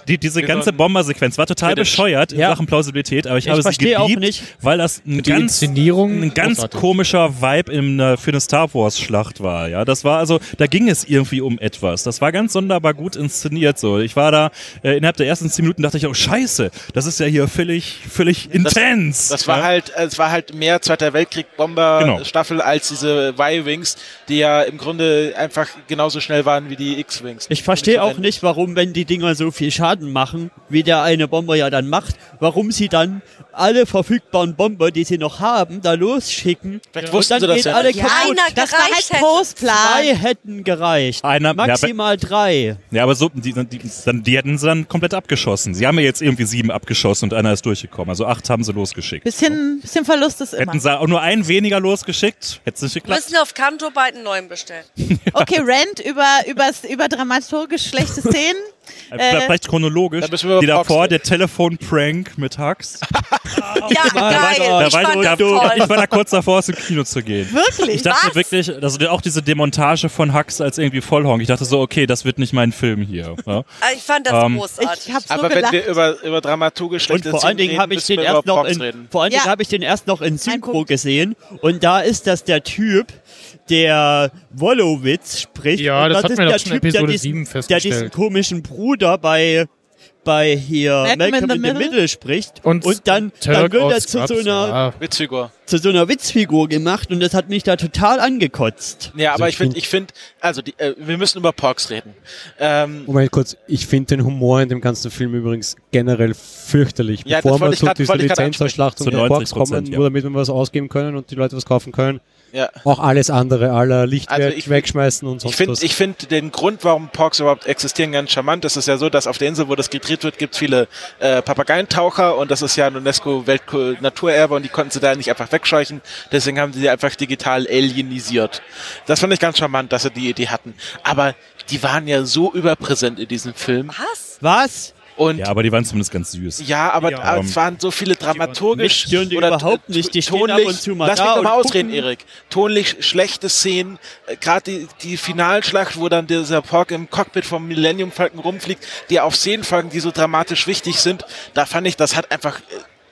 die, diese ganze Bombersequenz war total Quidditch. bescheuert in Ja. Sachen Plausibilität, aber ich, Ich habe sie geliebt, nicht. weil das ein Die ganz, Inszenierung ein ganz großartig. komischer Vibe in, äh, für eine Star Wars Schlacht war. Ja, das war also, da ging es irgendwie um etwas. Das war ganz sonderbar gut inszeniert. So, ich war da äh, innerhalb der ersten zehn Minuten dachte ich, oh Scheiße, das ist ja hier völlig, völlig intens. Das war ja? halt, es war halt mehr Zweiter Weltkrieg Bomber Genau. Staffel als diese Y-Wings, die ja im Grunde einfach genauso schnell waren wie die X-Wings. Ich verstehe auch nicht, warum, wenn die Dinger so viel Schaden machen, wie der eine Bomber ja dann macht, warum sie dann alle verfügbaren Bomber, die sie noch haben, da losschicken. Vielleicht und dann sie das geht ja alle. Ja, kaputt. einer Das war halt. Postplan. Zwei hätten gereicht. Einer, ja, Maximal drei. Ja, aber so, die, die, dann, die hätten sie dann komplett abgeschossen. Sie haben ja jetzt irgendwie sieben abgeschossen und einer ist durchgekommen. Also acht haben sie losgeschickt. Bisschen, bisschen Verlust ist immer. Hätten sie auch nur einen weniger losgeschickt, hätte es nicht geklappt. müssen auf Kanto bald einen neuen bestellen. Okay, Rant über, übers, über dramaturgisch schlechte Szenen. Äh, Vielleicht chronologisch. Da über die davor, der Telefon-Prank mit Hux. Ja, geil. Da ich war, das ich war da kurz davor, aus dem Kino zu gehen. Wirklich? Ich dachte Was? wirklich, also auch diese Demontage von Hux als irgendwie Vollhonk. Ich dachte so, okay, das wird nicht mein Film hier. Ja. Ich fand das Ähm, großartig. Ich habe so Aber wenn wir über, über dramaturgisch Und schlechte vor allen Dingen habe ich den erst noch in, vor allen Dingen Ja. habe ich den erst noch in Synchro gesehen und da ist das der Typ, der Wolowitz spricht. Ja, das hat ist der schon in Typ, der Episode diesen, 7 Der diesen komischen Bruder bei bei hier Malcolm Malcolm, in the in the Middle? Middle spricht Und, und dann, dann wird er zu so einer. Witzfigur. zu so einer Witzfigur gemacht und das hat mich da total angekotzt. Ja, aber Also ich ich finde, find- ich finde, also die, äh, wir müssen über Pox reden. Ähm, Moment kurz, ich finde den Humor in dem ganzen Film übrigens generell fürchterlich. Ja, das Bevor wir zu dieser Lizenzerschlachtung Zu 90%, kommen, ja. nur damit wir was ausgeben können und die Leute was kaufen können. Ja. Auch alles andere, aller Licht Also ich- wegschmeißen und Ich sonst finde was. ich find den Grund, warum Porks überhaupt existieren, ganz charmant. Es ist ja so, dass auf der Insel, wo das gedreht wird, gibt es viele äh, Papageientaucher und das ist ja ein UNESCO-Weltnaturerbe und die konnten sie da nicht einfach wegscheuchen. Deswegen haben sie die einfach digital alienisiert. Das fand ich ganz charmant, dass sie die Idee hatten. Aber die waren ja so überpräsent in diesem Film. Was? Was? Und Ja, aber die waren zumindest ganz süß. Ja, aber Ja. es waren so viele dramaturgisch Mich stören die oder überhaupt nicht. Die ab tonlich, und zu mal lass mich doch mal und ausreden. Erik. Tonlich schlechte Szenen, äh, gerade die, die Finalschlacht, wo dann dieser Pork im Cockpit vom Millennium Falcon rumfliegt, die auf Szenen folgen, die so dramatisch wichtig sind, da fand ich, das hat einfach äh,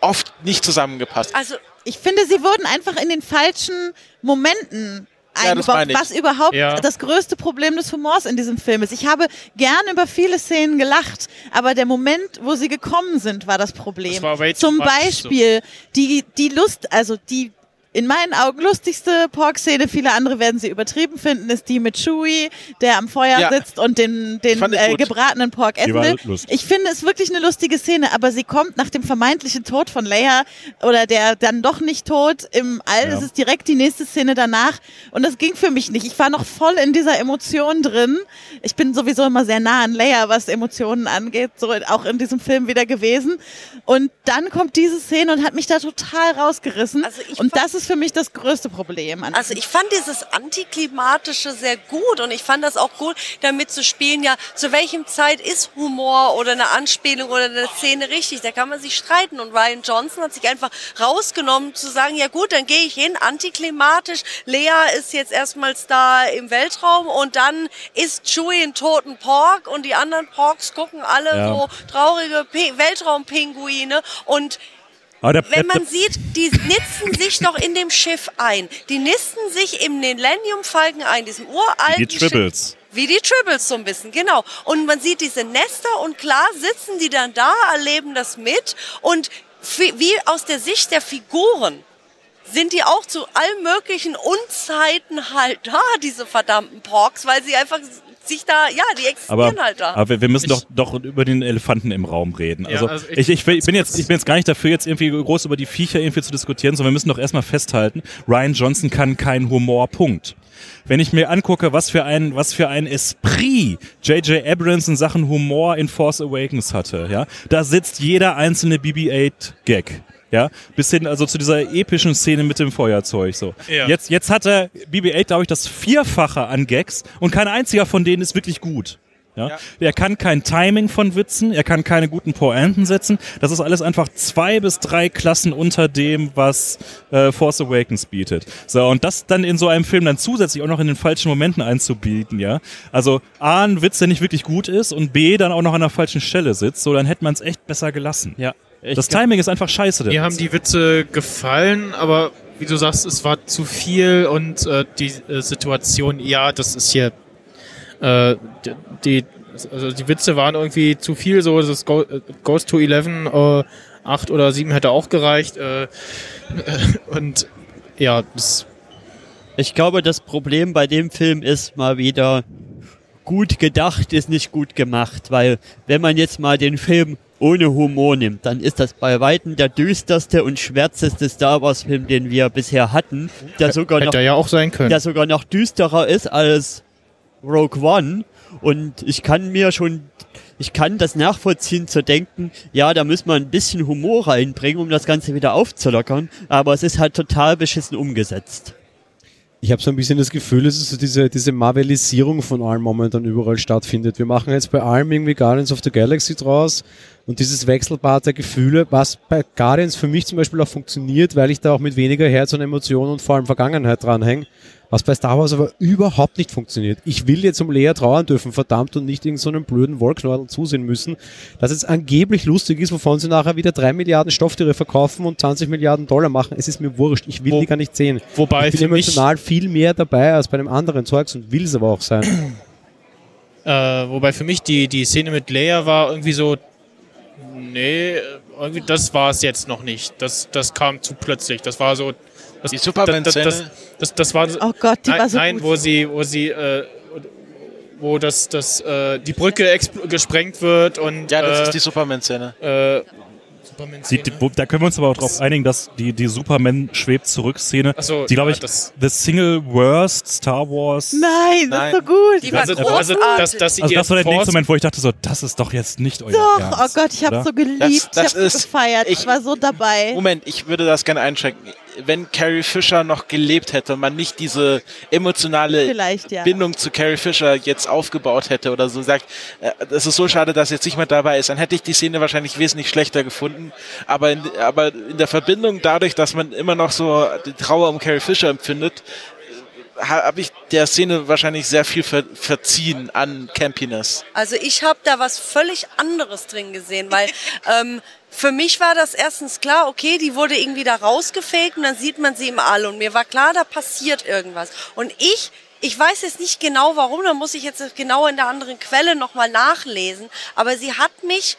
oft nicht zusammengepasst. Also, Ich finde, sie wurden einfach in den falschen Momenten eingebaut, ich. was überhaupt Ja. das größte Problem des Humors in diesem Film ist. Ich habe gern über viele Szenen gelacht, aber der Moment, wo sie gekommen sind, war das Problem. Das war Zum Beispiel die, die Lust, also die in meinen Augen lustigste Pork-Szene, viele andere werden sie übertrieben finden, ist die mit Chewie, der am Feuer Ja. sitzt und den, den äh, gebratenen Pork essen will. Ich finde es wirklich eine lustige Szene, aber sie kommt nach dem vermeintlichen Tod von Leia oder der dann doch nicht tot im All. Ja. Es ist direkt die nächste Szene danach und das ging für mich nicht. Ich war noch voll in dieser Emotion drin. Ich bin sowieso immer sehr nah an Leia, was Emotionen angeht, so auch in diesem Film wieder gewesen. Und dann kommt diese Szene und hat mich da total rausgerissen. Also und das ist für mich das größte Problem. An Also ich fand dieses Antiklimatische sehr gut und ich fand das auch gut, damit zu spielen, ja, zu welchem Zeit ist Humor oder eine Anspielung oder eine Szene richtig, da kann man sich streiten und Ryan Johnson hat sich einfach rausgenommen zu sagen, ja gut, dann gehe ich hin, antiklimatisch, Lea ist jetzt erstmals da im Weltraum und dann isst Chewie einen toten Pork und die anderen Porks gucken alle Ja. so traurige Weltraumpinguine und wenn der, man sieht, die nisten sich doch in dem Schiff ein. Die nisten sich im Millennium Falcon ein, diesem uralten die Tribbles. Schiff. Wie die Tribbles so ein bisschen, genau. Und man sieht diese Nester und klar sitzen die dann da, erleben das mit und wie wie aus der Sicht der Figuren sind die auch zu allen möglichen Unzeiten halt da, diese verdammten Porks, weil sie einfach sich da, ja, die aber, existieren halt da. aber wir- müssen doch, doch über den Elefanten im Raum reden. Ja, Also, also ich- ich, ich, ich, bin jetzt, ich bin jetzt gar nicht dafür, jetzt irgendwie groß über die Viecher irgendwie zu diskutieren, sondern wir müssen doch erstmal festhalten, Ryan Johnson kann keinen Humor, Punkt. Wenn ich mir angucke, was für ein, was für ein Esprit J.J. Abrams in Sachen Humor in Force Awakens hatte, ja, da sitzt jeder einzelne BB-8-Gag. Ja, bis hin also zu dieser epischen Szene mit dem Feuerzeug so. Ja. Jetzt, jetzt hat er BB-8, glaube ich, das Vierfache an Gags und kein einziger von denen ist wirklich gut. Ja? Ja. Er kann kein Timing von Witzen, er kann keine guten Pointen setzen. Das ist alles einfach zwei bis drei Klassen unter dem, was äh, Force Awakens bietet. So, und das dann in so einem Film dann zusätzlich auch noch in den falschen Momenten einzubieten, ja. Also A, ein Witz, der nicht wirklich gut ist und B, dann auch noch an der falschen Stelle sitzt, so, dann hätte man es echt besser gelassen. Ja. Ich Das Timing ist einfach scheiße. Mir haben die Witze gefallen, aber wie du sagst, es war zu viel und äh, die äh, Situation, ja, das ist hier äh, die, also die Witze waren irgendwie zu viel, so das Go, äh, Ghost to 11, äh, 8 oder 7 hätte auch gereicht äh, und ja, das, Ich glaube, das Problem bei dem Film ist mal wieder, gut gedacht ist nicht gut gemacht, weil wenn man jetzt mal den Film ohne Humor nimmt, dann ist das bei Weitem der düsterste und schwärzeste Star Wars Film, den wir bisher hatten, der sogar noch ja auch sein können. der sogar noch düsterer ist als Rogue One. Und ich kann mir schon, ich kann das nachvollziehen zu denken, ja, da müssen wir ein bisschen Humor reinbringen, um das Ganze wieder aufzulockern. Aber es ist halt total beschissen umgesetzt. Ich habe so ein bisschen das Gefühl, dass so diese, diese Marvelisierung von allem momentan überall stattfindet. Wir machen jetzt bei allem irgendwie Guardians of the Galaxy draus. Und dieses Wechselbad der Gefühle, was bei Guardians für mich zum Beispiel auch funktioniert, weil ich da auch mit weniger Herz und Emotionen und vor allem Vergangenheit dranhänge, was bei Star Wars aber überhaupt nicht funktioniert. Ich will jetzt um Lea trauern dürfen, verdammt, und nicht irgend so einem blöden Wollknäuel zusehen müssen, dass es angeblich lustig ist, wovon sie nachher wieder drei Milliarden Stofftiere verkaufen und 20 Milliarden Dollar machen. Es ist mir wurscht. Ich will Wo- die gar nicht sehen. Wobei ich bin für mich- emotional viel mehr dabei als bei dem anderen Zeugs und will es aber auch sein. Äh, wobei für mich die, die Szene mit Leia war irgendwie so, nee, irgendwie das war es jetzt noch nicht. Das, das kam zu plötzlich. Das war so. Das, Die Superman-Szene? Das, das, das, das war so, Oh Gott, die nein, war so nein gut. wo sie, wo sie, äh, wo das, das, äh, die Brücke gesprengt wird und Ja, das äh, ist die Superman-Szene. äh, wo- da können wir uns aber auch darauf einigen, dass die, die Superman schwebt zurück Szene, so, die glaube ja, ich, das- the single worst Star Wars. Nein, das Nein. ist so gut. Die war also, großartig. also dass, dass sie Also das war der nächste Moment, wo ich dachte so, das ist doch jetzt nicht euer Doch, Ernst, oh Gott, ich habe so geliebt. Das- das ich habe gefeiert. Ich, ich- war so dabei. Moment, ich würde das gerne einschränken. Wenn Carrie Fisher noch gelebt hätte und man nicht diese emotionale ja. Bindung zu Carrie Fisher jetzt aufgebaut hätte oder so sagt, äh, es ist so schade, dass jetzt nicht mehr dabei ist, dann hätte ich die Szene wahrscheinlich wesentlich schlechter gefunden. Aber in, aber in der Verbindung dadurch, dass man immer noch so die Trauer um Carrie Fisher empfindet, habe ich der Szene wahrscheinlich sehr viel ver verziehen an Campiness. Also ich habe da was völlig anderes drin gesehen, weil ähm, für mich war das erstens klar, okay, die wurde irgendwie da rausgefegt und dann sieht man sie im All und mir war klar, da passiert irgendwas. Und ich, ich weiß jetzt nicht genau warum, da muss ich jetzt genau in der anderen Quelle nochmal nachlesen, aber sie hat mich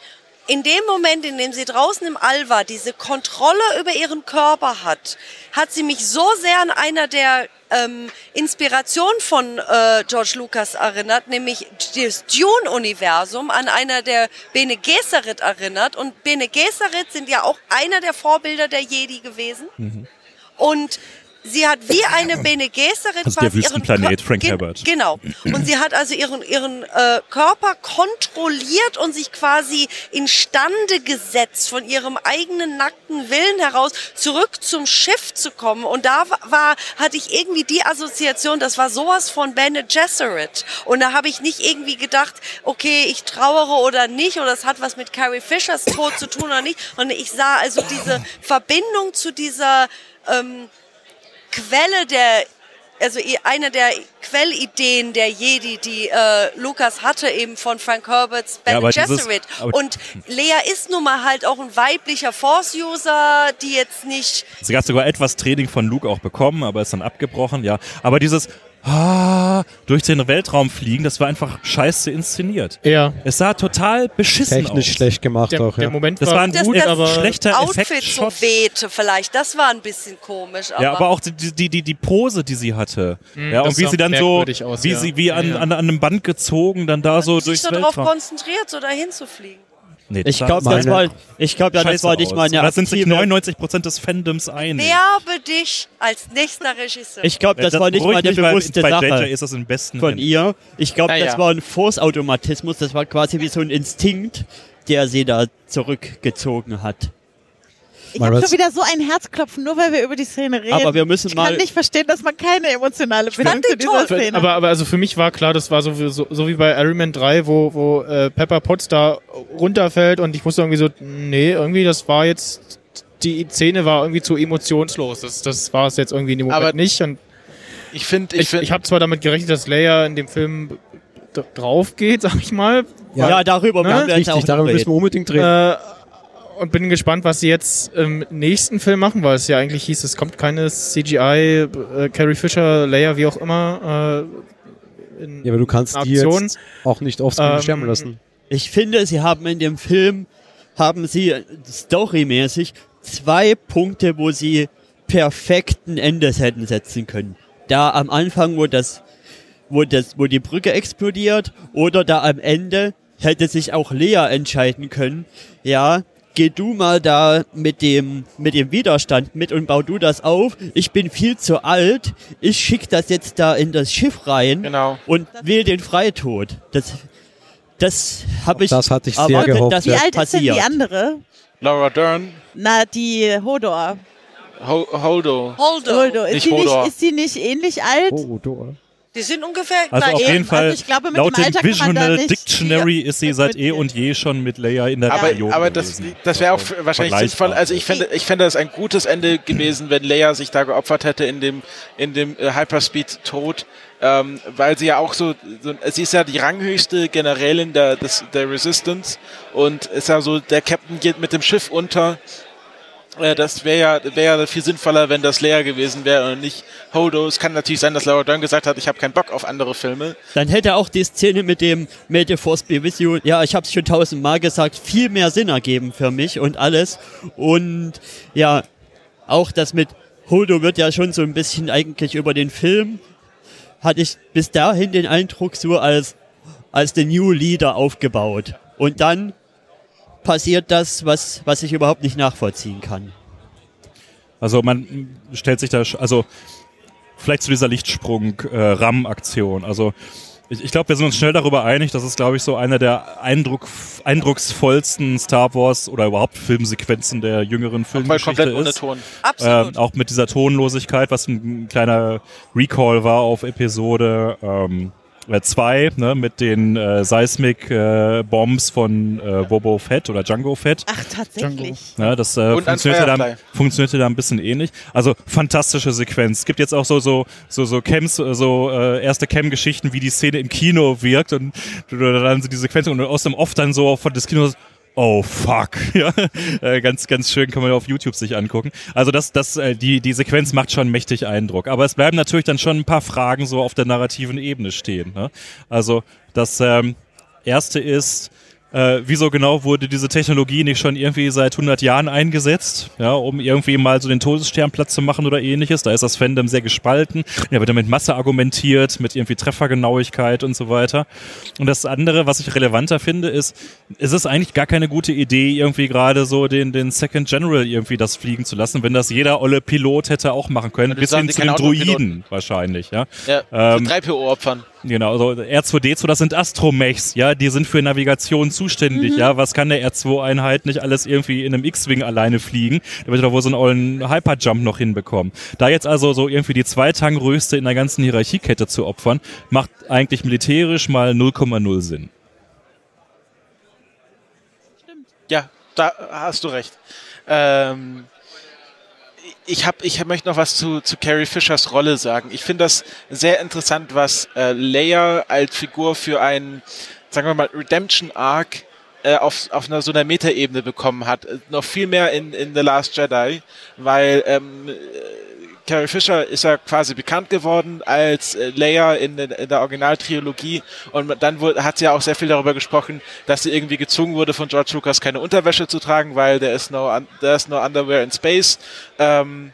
in dem Moment, in dem sie draußen im All war, diese Kontrolle über ihren Körper hat, hat sie mich so sehr an einer der ähm, Inspirationen von äh, George Lucas erinnert, nämlich das Dune-Universum an einer der Bene Gesserit erinnert. Und Bene Gesserit sind ja auch einer der Vorbilder der Jedi gewesen. Und sie hat wie eine Bene Gesserit Also der Wüstenplanet, Frank Gen- Herbert. Genau. Und sie hat also ihren, ihren äh, Körper kontrolliert und sich quasi instande gesetzt, von ihrem eigenen nackten Willen heraus zurück zum Schiff zu kommen. Und da wa- war, hatte ich irgendwie die Assoziation, das war sowas von Bene Gesserit. Und da habe ich nicht irgendwie gedacht, okay, ich trauere oder nicht, oder es hat was mit Carrie Fishers Tod zu tun oder nicht. Und ich sah also diese Verbindung zu dieser ähm, Quelle der, also eine der Quellideen der Jedi, die äh, Lukas hatte, eben von Frank Herberts aber dieses- Gesserit. aber- Und Lea ist nun mal halt auch ein weiblicher Force-User, die jetzt nicht Sie hat sogar etwas Training von Luke auch bekommen, aber ist dann abgebrochen, ja. Aber dieses ah, durch den Weltraum fliegen, das war einfach scheiße inszeniert. Ja. Es sah total beschissen Technisch aus. schlecht gemacht Der, auch, der ja. Moment Das war ein gut, das aber schlechter Outfit so Effektshot. wehte vielleicht. Das war ein bisschen komisch. Aber Ja, aber auch die, die, die, die Pose, die sie hatte. ja, das und wie sie dann so, aus, wie ja. sie wie an, Ja, ja. an, an einem Band gezogen, dann da so sich durchs so darauf Weltraum. konzentriert, so dahin zu fliegen. Nee, Ich glaube, das war, ich glaub, ja, das war nicht mal eine Da sind sich aktive- 99% des Fandoms einig. Werbe dich als nächster Regisseur. Ich glaube, das, war nicht mal eine bewusste bei Sache JJ ist das im besten von Händen. ihr. Ich glaube, Ah, das ja. war ein Force-Automatismus. Das war quasi wie so ein Instinkt, der sie da zurückgezogen hat. Ich habe schon wieder so ein Herzklopfen, nur weil wir über die Szene reden. Aber wir müssen ich mal- kann nicht verstehen, dass man keine emotionale Bindung die zu dieser toll. Szene Aber, aber also für mich war klar, das war so, wie- so, so wie bei Iron Man 3, wo, wo äh, Pepper Potts da runterfällt und ich wusste irgendwie so, nee, irgendwie das war jetzt, die Szene war irgendwie zu emotionslos. Das, das war es jetzt irgendwie in dem Moment Aber nicht. Und Ich finde, ich ich, finde, ich habe zwar damit gerechnet, dass Leia in dem Film drauf geht, sag ich mal. Ja, Ja, darüber ne? werden wir jetzt auch Richtig, darüber müssen wir unbedingt reden. Äh, und bin gespannt, was sie jetzt im nächsten Film machen, weil es ja eigentlich hieß, es kommt keine CGI, äh, Carrie Fisher, Leia, wie auch immer. Äh, in, ja, aber du kannst die Aktion. jetzt auch nicht aufs Ähm, sterben lassen. Ich finde, sie haben in dem Film, haben sie storymäßig zwei Punkte, wo sie perfekten Endes hätten setzen können. Da am Anfang, wo das, wo das, wo die Brücke explodiert, oder da am Ende hätte sich auch Lea entscheiden können, ja, geh du mal da mit dem, mit dem Widerstand mit und bau du das auf. Ich bin viel zu alt. Ich schick das jetzt da in das Schiff rein Genau. und will den Freitod. Das, das habe ich das hatte ich sehr erwartet, gehofft, dass Wie alt ist denn die passiert. andere? Laura Dern, Na, die Hodor. Ho Holdo. Holdo. Holdo. Ist, Nicht sie nicht, Hodor. ist sie nicht ähnlich alt? Du, oder? Die sind ungefähr Also gleich. auf jeden eben. Fall, Also ich glaube, mit laut dem dem Alter kann man da Visional nicht Dictionary ist sie seit eh und je schon mit Leia in der Aber, Rebellion aber das, das wäre auch Also wahrscheinlich sinnvoll. Also ich fände, ich fände das ein gutes Ende gewesen, wenn Leia sich da geopfert hätte in dem, in dem äh, Hyperspeed-Tod, ähm, weil sie ja auch so, so, sie ist ja die ranghöchste Generälin der, des, der Resistance und ist ja so, der Captain geht mit dem Schiff unter. Äh, Das wäre ja, wäre ja viel sinnvoller, wenn das Leia gewesen wäre und nicht Holdo. Es kann natürlich sein, dass Laura Dern gesagt hat, ich habe keinen Bock auf andere Filme. Dann hätte auch die Szene mit dem May the Force be with you, ja, ich habe es schon tausendmal gesagt, viel mehr Sinn ergeben für mich und alles. Und ja, auch das mit Holdo wird ja schon so ein bisschen eigentlich über den Film, hatte ich bis dahin den Eindruck so als, als den New Leader aufgebaut. Und dann passiert das, was, was ich überhaupt nicht nachvollziehen kann. Also man stellt sich da, sch- also vielleicht zu dieser Lichtsprung-RAM-Aktion. also ich, ich glaube, wir sind uns schnell darüber einig, das ist, glaube ich, so einer der Eindruck, eindrucksvollsten Star Wars oder überhaupt Filmsequenzen der jüngeren Filmgeschichte komplett ohne ist. Ton. Absolut. Ähm, auch mit dieser Tonlosigkeit, was ein kleiner Recall war auf Episode 2, ne, mit den äh, Seismic äh, Bombs von äh, Bobo Fett oder Django Fett. Ach, tatsächlich. Ja, das äh, Und funktionierte, dann, Firefly. funktionierte da ein bisschen ähnlich. Also fantastische Sequenz. Es gibt jetzt auch so so so so Cams, äh, so äh, erste Cam-Geschichten, wie die Szene im Kino wirkt und du- dann so die Sequenz und aus dem Off dann so von des Kinos. Oh fuck, ja, äh, ganz ganz schön kann man auf YouTube sich angucken. Also das das äh, die die Sequenz macht schon mächtig Eindruck, aber es bleiben natürlich dann schon ein paar Fragen so auf der narrativen Ebene stehen. Ne? Also das ähm, erste ist äh, wieso genau wurde diese Technologie nicht schon irgendwie seit 100 Jahren eingesetzt, ja, um irgendwie mal so den Todesstern platt zu machen oder ähnliches? Da ist das Fandom sehr gespalten. Ja, wird dann mit Masse argumentiert, mit irgendwie Treffergenauigkeit und so weiter. Und das andere, was ich relevanter finde, ist, es ist eigentlich gar keine gute Idee, irgendwie gerade so den, den Second General irgendwie das fliegen zu lassen, wenn das jeder olle Pilot hätte auch machen können, bis hin zu den. Droiden wahrscheinlich, ja. Ja, Ähm, die 3PO-Opfern. Genau, also R2D2, das sind Astromechs, ja, die sind für Navigation zuständig, ja. Was kann der R2-Einheit nicht alles irgendwie in einem X-Wing alleine fliegen? Da wird doch wohl so einen ollen Hyperjump noch hinbekommen. Da jetzt also so irgendwie die Zweitangrößte in der ganzen Hierarchiekette zu opfern, macht eigentlich militärisch mal 0,0 Sinn. Ja, da hast du recht. Ähm, ich, hab, ich möchte noch was zu, zu Carrie Fishers Rolle sagen. Ich finde das sehr interessant, was äh, Leia als Figur für einen, sagen wir mal, Redemption Arc äh, auf, auf einer so einer Metaebene bekommen hat. Äh, noch viel mehr in, in The Last Jedi, weil ähm, Carrie Fisher ist ja quasi bekannt geworden als äh, Leia in, in der Originaltrilogie und dann wurde, hat sie ja auch sehr viel darüber gesprochen, dass sie irgendwie gezwungen wurde von George Lucas keine Unterwäsche zu tragen, weil there is no, there is no underwear in space. Ähm,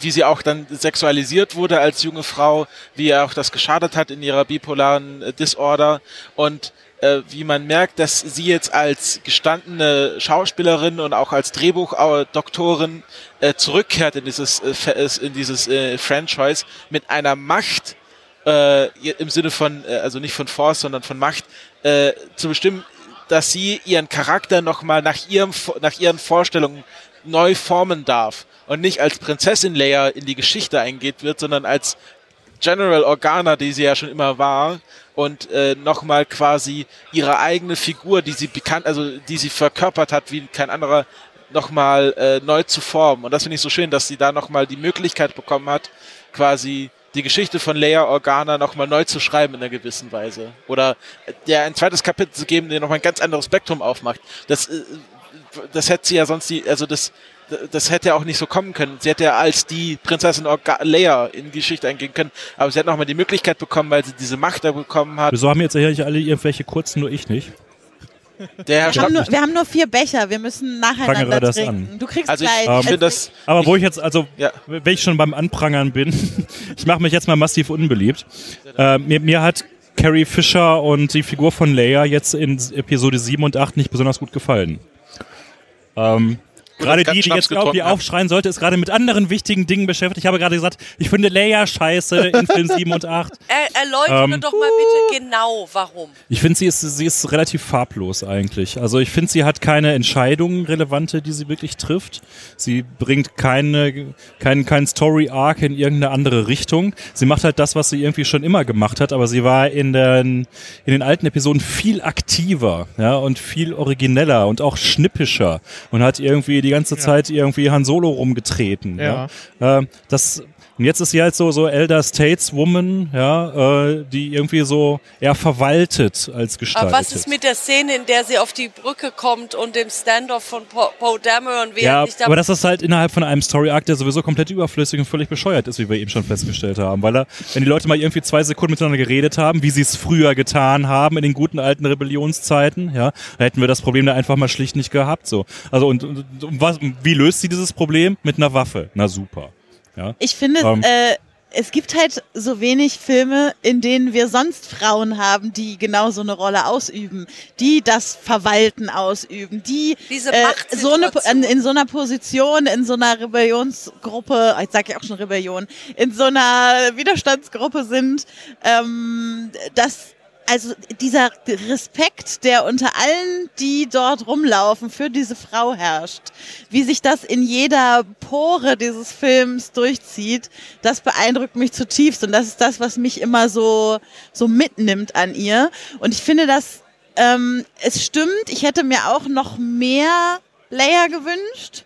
wie sie auch dann sexualisiert wurde als junge Frau, wie ihr auch das geschadet hat in ihrer bipolaren äh, Disorder und äh, wie man merkt, dass sie jetzt als gestandene Schauspielerin und auch als Drehbuchdoktorin äh, zurückkehrt in dieses, äh, äh, in dieses äh, Franchise mit einer Macht, äh, im Sinne von, äh, also nicht von Force, sondern von Macht, äh, zu bestimmen, dass sie ihren Charakter nochmal nach, nach ihren Vorstellungen neu formen darf und nicht als Prinzessin Leia in die Geschichte eingeht wird, sondern als General Organa, die sie ja schon immer war, und äh, nochmal quasi ihre eigene Figur, die sie bekannt, also die sie verkörpert hat, wie kein anderer, nochmal äh, neu zu formen. Und das finde ich so schön, dass sie da nochmal die Möglichkeit bekommen hat, quasi die Geschichte von Leia Organa nochmal neu zu schreiben in einer gewissen Weise. Oder äh, der ein zweites Kapitel zu geben, der nochmal ein ganz anderes Spektrum aufmacht. Das, äh, das hätte sie ja sonst die, also das, das hätte ja auch nicht so kommen können. Sie hätte ja als die Prinzessin Orga Leia in die Geschichte eingehen können, aber sie hat nochmal die Möglichkeit bekommen, weil sie diese Macht da bekommen hat. Wieso haben jetzt nicht alle irgendwelche kurzen, nur ich nicht? Der Herr Wir haben, nur, wir haben nur vier Becher, wir müssen nacheinander das trinken. an. Du kriegst Also ich- gleich. Ähm, das- Aber wo ich jetzt, also, Ja. wenn ich schon beim Anprangern bin, ich mache mich jetzt mal massiv unbeliebt. Äh, mir, mir hat Carrie Fisher und die Figur von Leia jetzt in Episode 7 und 8 nicht besonders gut gefallen. Ähm, Gerade die, die jetzt irgendwie getrunken haben. aufschreien sollte, ist gerade mit anderen wichtigen Dingen beschäftigt. Ich habe gerade gesagt, ich finde Leia scheiße in Film 7 und 8. Er, erläutere Ähm. doch mal bitte genau, warum. Ich finde, sie ist, sie ist relativ farblos eigentlich. Also ich finde, sie hat keine Entscheidungen relevante, die sie wirklich trifft. Sie bringt keine, keinen kein Story-Arc in irgendeine andere Richtung. Sie macht halt das, was sie irgendwie schon immer gemacht hat, aber sie war in den, in den alten Episoden viel aktiver ja, und viel origineller und auch schnippischer und hat irgendwie die ganze Zeit irgendwie Han Solo rumgetreten. Ja. Ähm, das und jetzt ist sie halt so, so Elder Stateswoman, ja, äh, die irgendwie so eher verwaltet als gestaltet. Aber was ist mit der Szene, in der sie auf die Brücke kommt und dem Standoff von Po- Poe Dameron, während ja, ich da aber das ist halt innerhalb von einem Story-Arc, der sowieso komplett überflüssig und völlig bescheuert ist, wie wir eben schon festgestellt haben. Weil er, wenn die Leute mal irgendwie zwei Sekunden miteinander geredet haben, wie sie es früher getan haben, in den guten alten Rebellionszeiten, ja, dann hätten wir das Problem da einfach mal schlicht nicht gehabt. So. Also und, und, und was, wie löst sie dieses Problem? Mit einer Waffe. Na super. Ja. Ich finde, Ähm. äh, es gibt halt so wenig Filme, in denen wir sonst Frauen haben, die genau so eine Rolle ausüben, die das Verwalten ausüben, die Diese äh, so eine, in, in so einer Position, in so einer Rebellionsgruppe, ich sage ja auch schon Rebellion, in so einer Widerstandsgruppe sind, ähm, dass also dieser Respekt, der unter allen, die dort rumlaufen, für diese Frau herrscht, wie sich das in jeder Pore dieses Films durchzieht, das beeindruckt mich zutiefst und das ist das, was mich immer so so mitnimmt an ihr. Und ich finde, dass ähm, es stimmt. Ich hätte mir auch noch mehr Layer gewünscht.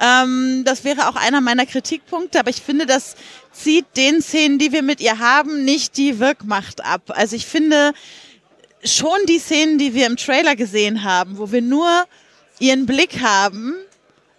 Ähm, das wäre auch einer meiner Kritikpunkte, aber ich finde, das zieht den Szenen, die wir mit ihr haben, nicht die Wirkmacht ab. Also ich finde schon die Szenen, die wir im Trailer gesehen haben, wo wir nur ihren Blick haben,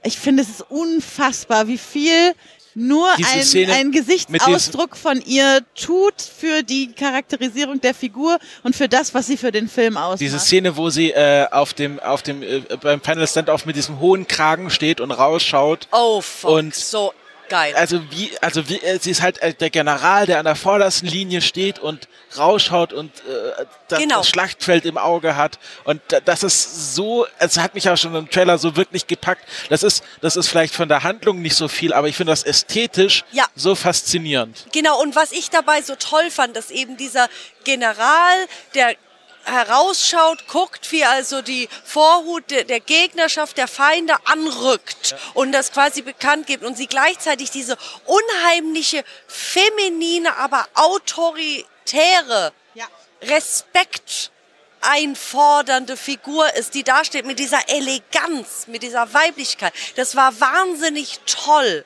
ich finde, es ist unfassbar, wie viel nur ein, Szene ein Gesichtsausdruck von ihr tut für die Charakterisierung der Figur und für das, was sie für den Film ausmacht. Diese Szene, wo sie äh, auf dem, auf dem, äh, beim Final Stand-Off mit diesem hohen Kragen steht und rausschaut. Oh, fuck, Und- so geil. Also wie, also wie, äh, sie ist halt äh, der General, der an der vordersten Linie steht und rausschaut und äh, das, Genau. das Schlachtfeld im Auge hat. Und da- das ist so, es hat mich auch schon im Trailer so wirklich gepackt. Das ist, das ist vielleicht von der Handlung nicht so viel, aber ich finde das ästhetisch Ja. so faszinierend. Genau, und was ich dabei so toll fand, dass eben dieser General, der herausschaut, guckt, wie also die Vorhut der, der Gegnerschaft, der Feinde anrückt und das quasi bekannt gibt und sie gleichzeitig diese unheimliche, feminine, aber autoritäre Ja. Respekt einfordernde Figur ist, die da steht mit dieser Eleganz, mit dieser Weiblichkeit. Das war wahnsinnig toll.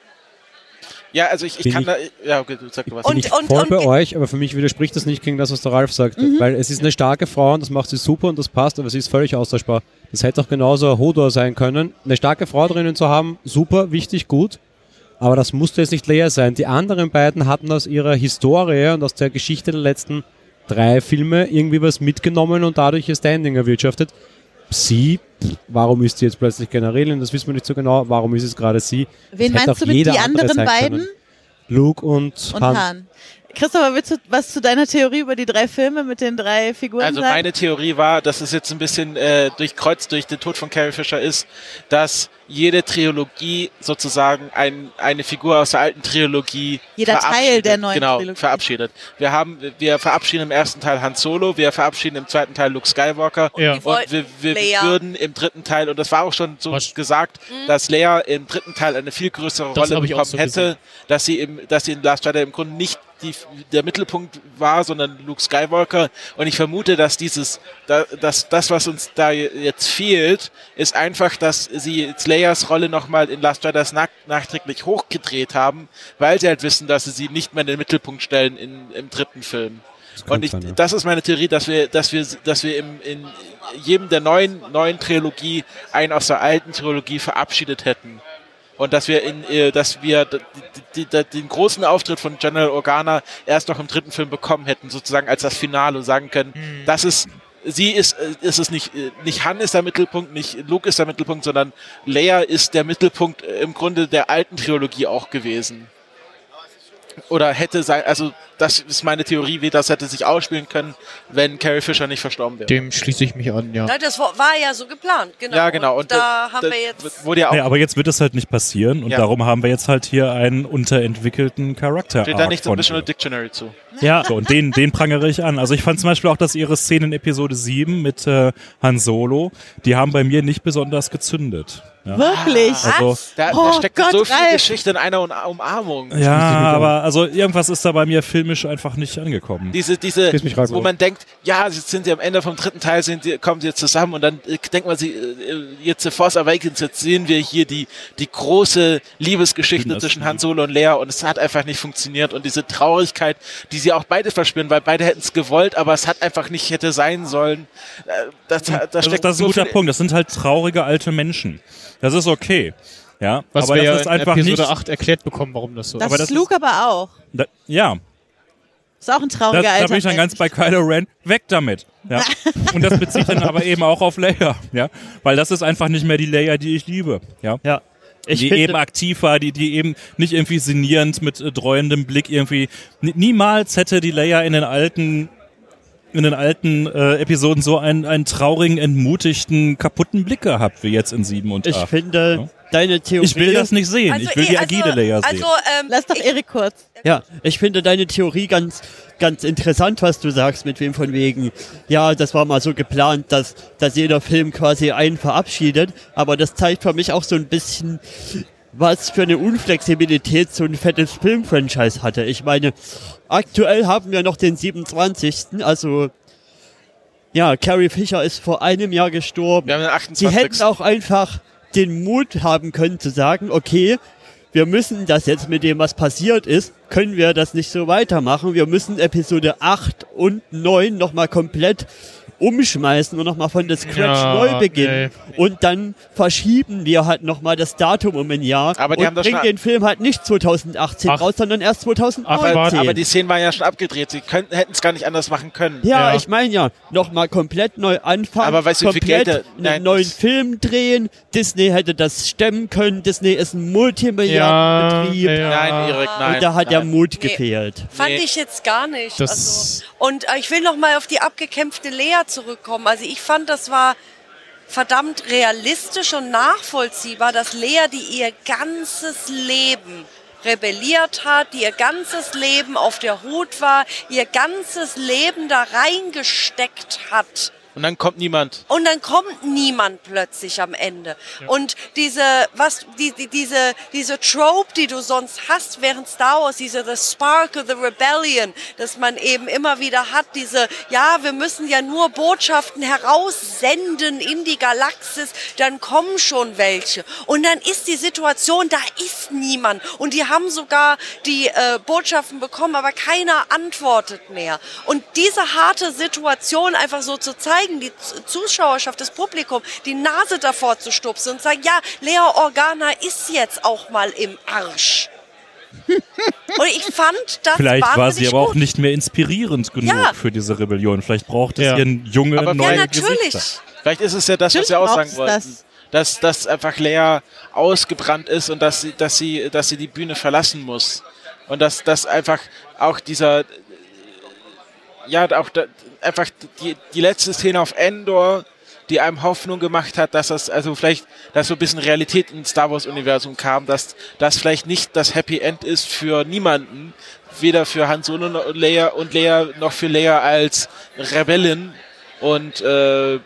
Ja, also ich, ich kann ich- da, ja, okay, du sag du was. Und- Bin ich voll bei euch, aber für mich widerspricht das nicht gegen das, was der Ralf sagt. Weil es ist eine starke Frau und das macht sie super und das passt, aber sie ist völlig austauschbar. Das hätte auch genauso ein Hodor sein können. Eine starke Frau drinnen zu haben, super, wichtig, gut. Aber das musste jetzt nicht Leia sein. Die anderen beiden hatten aus ihrer Historie und aus der Geschichte der letzten drei Filme irgendwie was mitgenommen und dadurch ihr Standing erwirtschaftet. Sie, warum ist sie jetzt plötzlich Generälin? Das wissen wir nicht so genau. Warum ist es gerade sie? Wen Das meinst du mit die andere anderen beiden? können. Luke und, Und Han. Han. Christopher, willst du was zu deiner Theorie über die drei Filme mit den drei Figuren Also sagen? meine Theorie war, dass es jetzt ein bisschen äh, durchkreuzt durch den Tod von Carrie Fisher ist, dass jede Trilogie sozusagen ein, eine Figur aus der alten Trilogie Jeder Teil verabschiedet. der neuen genau, Trilogie. verabschiedet. Wir haben, wir verabschieden im ersten Teil Han Solo, wir verabschieden im zweiten Teil Luke Skywalker Ja. Die wollten und wir, wir Leia. würden im dritten Teil, und das war auch schon so Was- gesagt, dass Leia im dritten Teil eine viel größere Das Rolle bekommen so hätte, dass sie im, dass sie in Last Jedi im Grunde nicht die, der Mittelpunkt war, sondern Luke Skywalker. Und ich vermute, dass dieses, da, dass das, was uns da jetzt fehlt, ist einfach, dass sie Leias Rolle nochmal in Last Jedi nach, nachträglich hochgedreht haben, weil sie halt wissen, dass sie sie nicht mehr in den Mittelpunkt stellen in, im dritten Film. kann Und ich, sein, ja. das ist meine Theorie, dass wir, dass wir, dass wir im, in jedem der neuen, neuen Trilogie einen aus der alten Trilogie verabschiedet hätten. Und dass wir in, äh, dass wir den großen Auftritt von General Organa erst noch im dritten Film bekommen hätten, sozusagen als das Finale und sagen können, das ist, sie ist, äh, ist es nicht, äh, nicht Han ist der Mittelpunkt, nicht Luke ist der Mittelpunkt, sondern Leia ist der Mittelpunkt äh, im Grunde der alten Trilogie auch gewesen. Oder hätte sein, also das ist meine Theorie, wie das hätte sich ausspielen können, wenn Carrie Fisher nicht verstorben wäre. Dem schließe ich mich an, ja. Das war ja so geplant, genau. Ja, genau. Und, da haben wir jetzt. wurde ja auch Ja, aber jetzt wird es halt nicht passieren und Ja. darum haben wir jetzt halt hier einen unterentwickelten Charakter. steht da nicht Visual ihr. Dictionary zu. Ja, So, und den, den prangere ich an. Also ich fand zum Beispiel auch, dass ihre Szene in Episode 7 mit äh, Han Solo, die haben bei mir nicht besonders gezündet. Ja. Wirklich? Also, Da, Oh da steckt Gott, so viel Ralf. Geschichte in einer Um- Umarmung. ja, aber also irgendwas ist da bei mir filmisch einfach nicht angekommen. Diese, diese, rein, wo man denkt, ja, jetzt sind sie am Ende vom dritten Teil, sind kommen sie jetzt zusammen und dann äh, denkt man sie, äh, jetzt The Force Awakens, jetzt sehen wir hier die, die große Liebesgeschichte zwischen Han Solo und Leia und es hat einfach nicht funktioniert und diese Traurigkeit, die sie auch beide verspüren, weil beide hätten es gewollt, aber es hat einfach nicht hätte sein sollen. Äh, Das, da ist, das ist so ein guter viel- Punkt. Das sind halt traurige alte Menschen. Das ist okay. Ja, Was aber wir das ist in einfach Episode nicht. 8 erklärt bekommen, warum das so Das aber ist das ist- Luke aber auch. Da, ja, Ist auch ein da, trauriger da alter bin ich dann ganz bei Kylo Ren. Weg damit. Ja. Und das bezieht dann aber eben auch auf Leia. Ja, weil das ist einfach nicht mehr die Leia, die ich liebe. Ja. ja. Ich die eben aktiv war, die, die eben nicht irgendwie sinnierend mit äh, dreuendem Blick irgendwie. Niemals hätte die Leia in den alten in den alten äh, Episoden so einen, einen traurigen, entmutigten, kaputten Blick gehabt wie jetzt in 7 und ich 8. finde, Ja. deine Theorie. Ich will das nicht sehen. ich will eh, die agile Leia sehen. Also, ähm, Lass doch ich, Erik kurz. Ja, ich finde deine Theorie ganz, ganz interessant, was du sagst, mit wem von wegen. Ja, das war mal so geplant, dass, dass jeder Film quasi einen verabschiedet. Aber das zeigt für mich auch so ein bisschen, was für eine Unflexibilität so ein fettes Filmfranchise hatte. Ich meine, aktuell haben wir noch den 27. Also, ja, Carrie Fisher ist vor einem Jahr gestorben. Wir haben den Sie 28. hätten auch einfach den Mut haben können zu sagen, okay, wir müssen das jetzt mit dem, was passiert ist, können wir das nicht so weitermachen. Wir müssen Episode 8 und 9 nochmal komplett umschmeißen und nochmal von der Scratch Ja, neu beginnen. Und dann verschieben wir halt nochmal das Datum um ein Jahr Aber die und haben das bringen den Film halt nicht 2018 Ach. raus, sondern erst 2019. warte, aber die Szenen waren ja schon abgedreht. Sie hätten es gar nicht anders machen können. Ja, Ja. ich meine ja, nochmal komplett neu anfangen, Aber weißt du, wie viel komplett Geld einen neuen Film drehen. Disney hätte das stemmen können. Disney ist ein Multimilliardenbetrieb. Ja, ja. Nein, Erik, nein. Und da hat der nein. Mut gefehlt. Fand Nee. ich jetzt gar nicht. Also, und äh, ich will noch mal auf die abgekämpfte Lea zurückkommen. Also ich fand, das war verdammt realistisch und nachvollziehbar, dass Lea, die ihr ganzes Leben rebelliert hat, die ihr ganzes Leben auf der Hut war, ihr ganzes Leben da reingesteckt hat. Und dann kommt niemand. Und dann kommt niemand plötzlich am Ende. Und diese, was, die, die, diese, diese Trope, die du sonst hast während Star Wars, diese The Spark of the Rebellion, dass man eben immer wieder hat, diese, ja, wir müssen ja nur Botschaften heraussenden in die Galaxis, dann kommen schon welche. Und dann ist die Situation, da ist niemand. Und die haben sogar die äh, Botschaften bekommen, aber keiner antwortet mehr. Und diese harte Situation einfach so zu zeigen, die Z- Zuschauerschaft, das Publikum, die Nase davor zu stupsen und sagen, ja, Lea Organa ist jetzt auch mal im Arsch. und ich fand das Vielleicht war sie aber auch gut. nicht mehr inspirierend genug Ja. für diese Rebellion. Vielleicht braucht es Ja. hier einen junge, Aber- neue Ja, natürlich. Gesichter. Vielleicht ist es ja das, was wir auch sagen wollten. das. Dass, dass einfach Lea ausgebrannt ist und dass sie, dass sie, dass sie die Bühne verlassen muss. Und dass, dass einfach auch dieser, ja, auch da, einfach die, die letzte Szene auf Endor, die einem Hoffnung gemacht hat, dass das, also vielleicht, dass so ein bisschen Realität ins Star Wars Universum kam, dass das vielleicht nicht das Happy End ist für niemanden, weder für Han Solo und Leia und Leia noch für Leia als Rebellin und äh,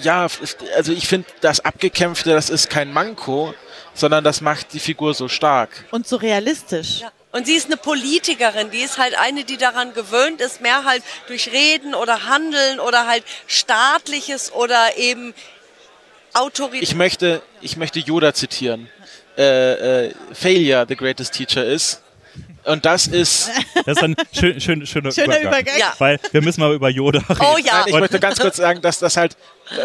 ja, also ich finde, das Abgekämpfte, das ist kein Manko, sondern das macht die Figur so stark. Und so realistisch. Ja. Und sie ist eine Politikerin, die ist halt eine, die daran gewöhnt ist, mehr halt durch Reden oder Handeln oder halt staatliches oder eben Autorität. Ich möchte, ich möchte Yoda zitieren. Äh, äh, Failure, the greatest teacher is. Und das ist, Das ist ein schön, schön, schöner, Schöner Übergang. Ja. Weil wir müssen mal über Yoda reden. Oh ja. Nein, ich möchte ganz kurz sagen, dass das halt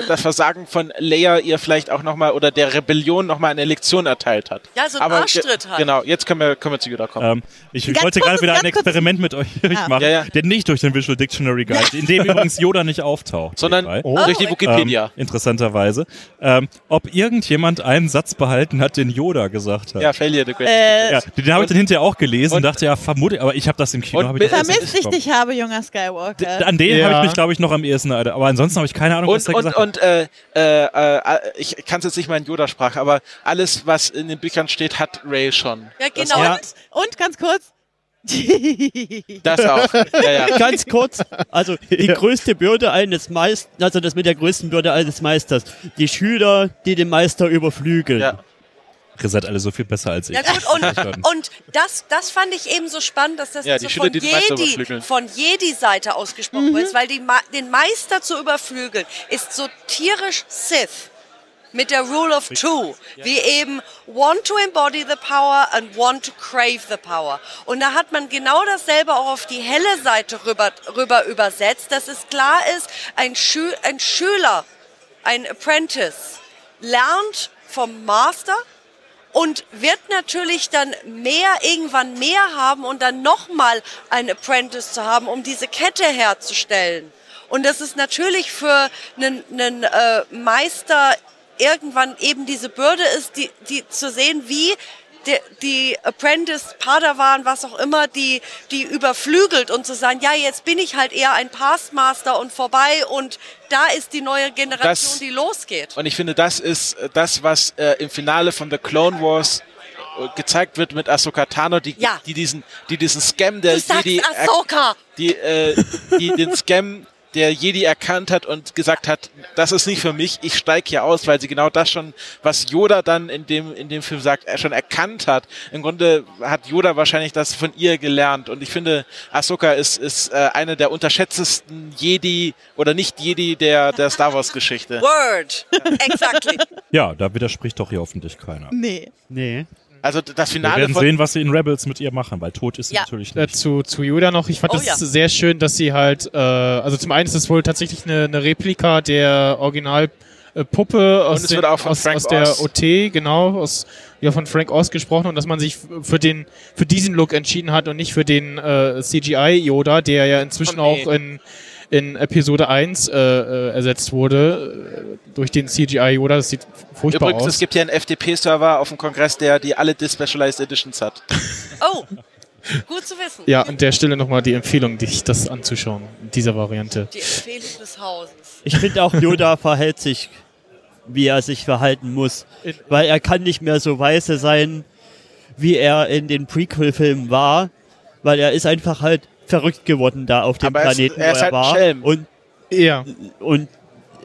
das Versagen von Leia ihr vielleicht auch nochmal oder der Rebellion nochmal eine Lektion erteilt hat. Ja, so ein Aber Arschtritt halt. Genau, jetzt können wir, können wir zu Yoda kommen. Ähm, ich Ganz wollte gerade wieder ein. Experiment mit euch machen, Ja, ja. der nicht durch den Visual Dictionary Guide, in dem übrigens Yoda nicht auftaucht. Sondern. Oh. durch die Wikipedia. Ähm, interessanterweise. Ähm, ob irgendjemand einen Satz behalten hat, den Yoda gesagt hat. ja, Failure the Great. Äh, Ja, den habe ich dann hinterher auch gelesen und, und- dachte, ja, vermute, aber ich habe das im Kino. und hab ich Vermisst ich mitbekommen. dich habe, junger Skywalker. An den Ja. habe ich mich, glaube ich, noch am ehesten erinnert. Aber ansonsten habe ich keine Ahnung, was Und, der und, gesagt hat. Und äh, äh, äh, ich kann es jetzt nicht mal in Yoda-Sprache, aber alles, was in den Büchern steht, hat Ray schon. Ja, genau. Ja. Und, und ganz kurz. Das auch. Ja, ja. Ganz kurz, also die größte Bürde eines Meisters, also das mit der größten Bürde eines Meisters, die Schüler, die den Meister überflügeln. ja. Ihr seid alle so viel besser als ich. Ja gut, und, und das, das fand ich eben so spannend, dass das Ja, so von, Jedi, von Jedi-Seite ausgesprochen wird, weil die, den Meister zu überflügeln ist so tierisch Sith mit der Rule of Two, wie eben want to embody the power and want to crave the power. Und da hat man genau dasselbe auch auf die helle Seite rüber, rüber übersetzt, dass es klar ist, ein, Schü ein Schüler, ein Apprentice, lernt vom Master und wird natürlich dann mehr, irgendwann mehr haben und dann nochmal ein Apprentice zu haben, um diese Kette herzustellen. Und das ist natürlich für einen, einen äh, Meister irgendwann eben diese Bürde ist, die, die zu sehen, wie die, die Apprentice, Padawan, was auch immer, die, die überflügelt und zu sagen, ja, jetzt bin ich halt eher ein Pastmaster und vorbei und da ist die neue Generation, Das- die losgeht. Und ich finde, das ist äh, das, was äh, im Finale von The Clone Wars äh, gezeigt wird mit Ahsoka Tano, die, Ja. die, diesen, die diesen Scam der Jedi, Ahsoka! die, äh, die den Scam der Jedi erkannt hat und gesagt hat, das ist nicht für mich, ich steige hier aus, weil sie genau das schon, was Yoda dann in dem, in dem Film sagt, er schon erkannt hat. Im Grunde hat Yoda wahrscheinlich das von ihr gelernt und ich finde, Ahsoka ist, ist äh, eine der unterschätztesten Jedi oder nicht Jedi der, der Star Wars Geschichte. Word. Exactly. Ja, da widerspricht doch hier hoffentlich keiner. Nee. Nee. Also das Wir Finale werden von, sehen, was sie in Rebels mit ihr machen, weil tot ist sie Ja. natürlich Äh, nicht. zu, zu Yoda noch, ich fand Oh das ja. sehr schön, dass sie halt, äh, also zum einen ist es wohl tatsächlich eine, eine Replika der Original äh, Puppe aus, es den, wird auch von aus, Frank aus der. OT, genau, aus, ja, von Frank Oz gesprochen und dass man sich für den, für diesen Look entschieden hat und nicht für den äh, CGI Yoda, der ja inzwischen Oh, nee. auch in, in Episode 1 äh, äh, ersetzt wurde, äh, durch den CGI Yoda, das sieht furchtbar Übrigens, aus. es gibt hier einen FDP-Server auf dem Kongress, der die alle Despecialized Editions hat. Oh, gut zu wissen. Ja, an der Stelle nochmal die Empfehlung, dich das anzuschauen, in dieser Variante. Die Empfehlung des Hauses. Ich finde auch, Yoda verhält sich, wie er sich verhalten muss. Weil er kann nicht mehr so weise sein, wie er in den Prequel-Filmen war. Weil er ist einfach halt verrückt geworden da auf dem Aber er ist- Planeten, er ist wo er halt ein war. Schelm. Und, Ja. und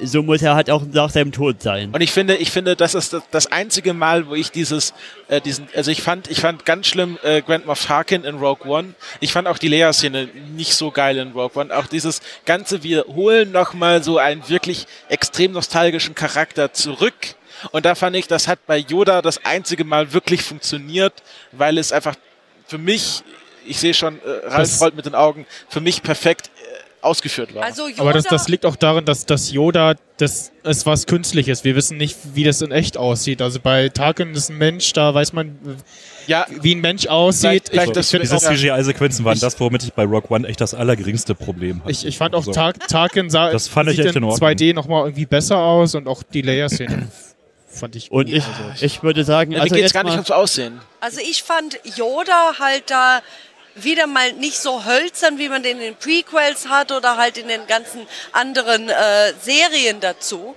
so muss er halt auch nach seinem Tod sein. Und ich finde, ich finde, das ist das, das einzige Mal, wo ich dieses, äh, diesen, also ich fand, ich fand ganz schlimm äh, Grand Moff Tarkin in Rogue One. Ich fand auch die Leia-Szene nicht so geil in Rogue One. Auch dieses ganze, wir holen nochmal so einen wirklich extrem nostalgischen Charakter zurück. Und da fand ich, das hat bei Yoda das einzige Mal wirklich funktioniert, weil es einfach für mich, ich sehe schon, äh, Ralf Das- rollt mit den Augen, für mich perfekt äh, ausgeführt war. Also Yoda, Aber das, das liegt auch darin, dass, dass Yoda, das ist was Künstliches. Wir wissen nicht, wie das in echt aussieht. Also bei Tarkin ist ein Mensch, da weiß man, ja, wie ein Mensch aussieht. Vielleicht- vielleicht ich, das- ich, Diese CGI-Sequenzen waren Ich- das, womit ich bei Rock One echt das allergeringste Problem hatte. ich, ich fand auch So. Tar Tarkin sah Das fand ich echt in Ordnung. 2D nochmal irgendwie besser aus und auch die Leia-Szene fand ich Und gut. ich, Also, ich würde sagen, mir also geht es jetzt gar nicht ums Aussehen. also ich fand Yoda halt da wieder mal nicht so hölzern, wie man den in den Prequels hat oder halt in den ganzen anderen äh, Serien dazu.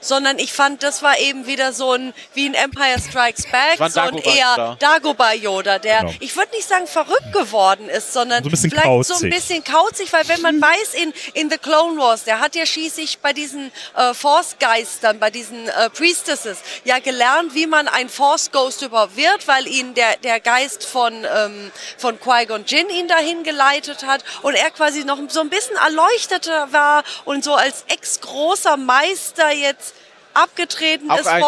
Sondern ich fand, das war eben wieder so ein, wie ein Empire Strikes Back, so ein Dagobah eher Yoda. Dagobah Yoda, der, Genau. ich würde nicht sagen verrückt geworden ist, sondern So vielleicht so ein kauzig. bisschen kauzig, weil wenn man weiß, in, in The Clone Wars, der hat ja schließlich bei diesen äh, Force-Geistern, bei diesen äh, Priestesses, ja gelernt, wie man ein Force-Ghost überhaupt wird, weil ihn der, der Geist von, ähm, von Qui-Gon Jinn ihn dahin geleitet hat und er quasi noch so ein bisschen erleuchteter war und so als ex-großer Meister jetzt abgetreten Auch ist, ein-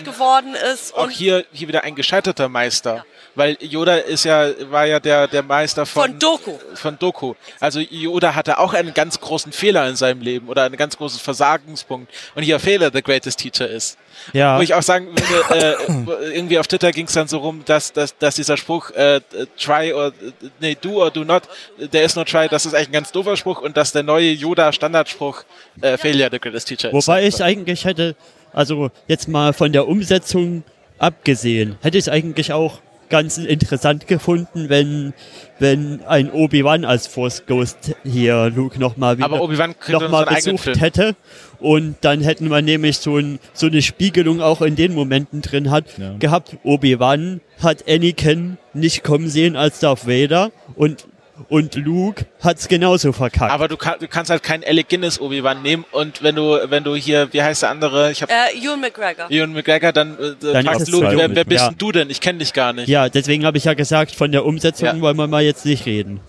ein- geworden ist. Auch Und hier, hier wieder ein gescheiterter Meister. Weil Yoda ist ja, war ja der, der Meister von, von Doku. von Doku. Also Yoda hatte auch einen ganz großen Fehler in seinem Leben oder einen ganz großen Versagenspunkt. Und hier Fehler the greatest teacher ist. Ja. Wo ich auch sagen würde, äh, irgendwie auf Twitter ging es dann so rum, dass, dass, dass dieser Spruch äh, try or nee, do or do not, der ist nur try, das ist eigentlich ein ganz doofer Spruch und dass der neue Yoda Standardspruch äh, Failure the greatest teacher ist. Wobei ich eigentlich hätte, also jetzt mal von der Umsetzung abgesehen, hätte ich es eigentlich auch ganz interessant gefunden, wenn, wenn ein Obi-Wan als Force Ghost hier Luke nochmal wieder noch mal besucht hätte. Und dann hätten wir nämlich so, ein, so eine Spiegelung auch in den Momenten drin hat, Ja. gehabt. Obi-Wan hat Anakin nicht kommen sehen als Darth Vader und, und Luke hat's genauso verkackt. Aber du, kann, du kannst halt keinen Alec Guinness Obi-Wan nehmen und wenn du, wenn du hier, wie heißt der andere? Ich habe Äh, Ewan McGregor. Ewan McGregor, dann, äh, Dann es Luke, wer, wer bist ja. denn du denn? Ich kenne dich gar nicht. ja, deswegen habe ich ja gesagt, von der Umsetzung Ja. wollen wir mal jetzt nicht reden.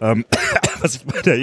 Ähm, was ich bei der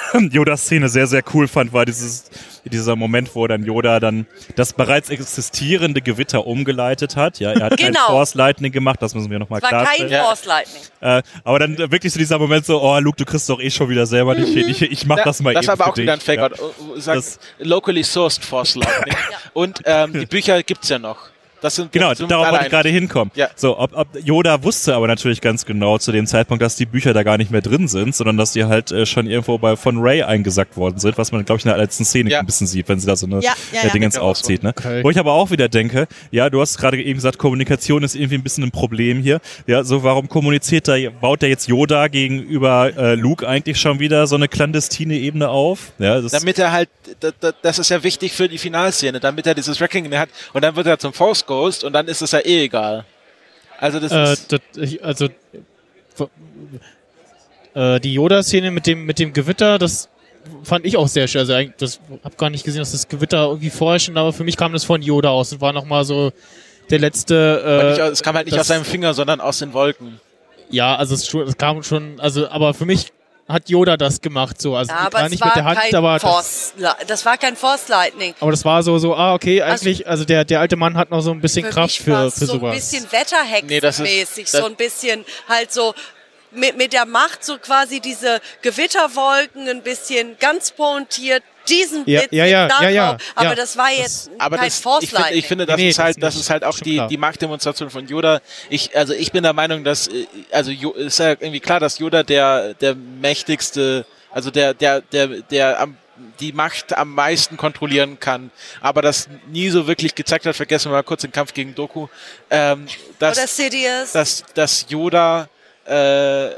Yoda-Szene sehr, sehr cool fand, war dieses, dieser Moment, wo dann Yoda dann das bereits existierende Gewitter umgeleitet hat. Ja, er hat kein Genau. Force Lightning gemacht, das müssen wir nochmal Es war kein klarstellen. Ja. Force Lightning. Äh, aber dann äh, wirklich so dieser Moment so, oh Luke, du kriegst doch eh schon wieder selber nicht hin. Ich, ich mach Ja, das mal das eben war aber auch wieder ein Ja. Fake-Out. Ja. Das- locally sourced Force Lightning. Und ähm, die Bücher gibt's ja noch. Das sind Genau, das sind darauf wollte ich gerade hinkommen. Ja. So, ob, ob Yoda wusste aber natürlich ganz genau zu dem Zeitpunkt, dass die Bücher da gar nicht mehr drin sind, sondern dass die halt äh, schon irgendwo bei von Ray eingesackt worden sind, was man, glaube ich, in der letzten Szene Ja. ein bisschen sieht, wenn sie da so eine Ja, ja, äh, ja. Dingens aufzieht. Ne? Okay. Wo ich aber auch wieder denke, ja, du hast gerade eben gesagt, Kommunikation ist irgendwie ein bisschen ein Problem hier. Ja, so warum kommuniziert da, baut der jetzt Yoda gegenüber äh, Luke eigentlich schon wieder so eine clandestine Ebene auf? Ja, das Damit er halt, da- da- das ist ja wichtig für die Finalszene, damit er dieses Wrecking hat und dann wird er zum Force Ghost und dann ist es ja eh egal. Also das Äh, ist, das, ich, also äh, die Yoda-Szene mit dem, mit dem Gewitter, das fand ich auch sehr schön. Also das hab gar nicht gesehen, dass das Gewitter irgendwie vorher schon, aber für mich kam das von Yoda aus und war nochmal so der letzte. Äh, nicht, es kam halt nicht das- aus seinem Finger, sondern aus den Wolken. ja, also es, es kam schon, also aber für mich hat Yoda das gemacht so, also Ja, aber nicht war mit der Hand, kein aber das, Force, das war kein Force Lightning. aber das war so so, ah okay, eigentlich, also, der der alte Mann hat noch so ein bisschen Kraft mich für für so sowas. ein bisschen Nee, Wetterhexenmäßig, das- so ein bisschen halt so mit, mit der Macht so quasi diese Gewitterwolken ein bisschen ganz pointiert, diesen Ja, Blitz, ja, ja, ja, ja, aber das war jetzt Aber kein das, Force ich, finde, Lightning. ich finde, das Nee, ist halt, das das ist halt auch die, klar. die Machtdemonstration von Yoda. Ich, also ich bin der Meinung, dass, äh, also ist ja irgendwie klar, dass Yoda der, der mächtigste, also der, der, der, der am, die Macht am meisten kontrollieren kann, aber das nie so wirklich gezeigt hat, vergessen wir mal kurz den Kampf gegen Doku, ähm, dass, Oder Sidious. dass, dass Yoda äh,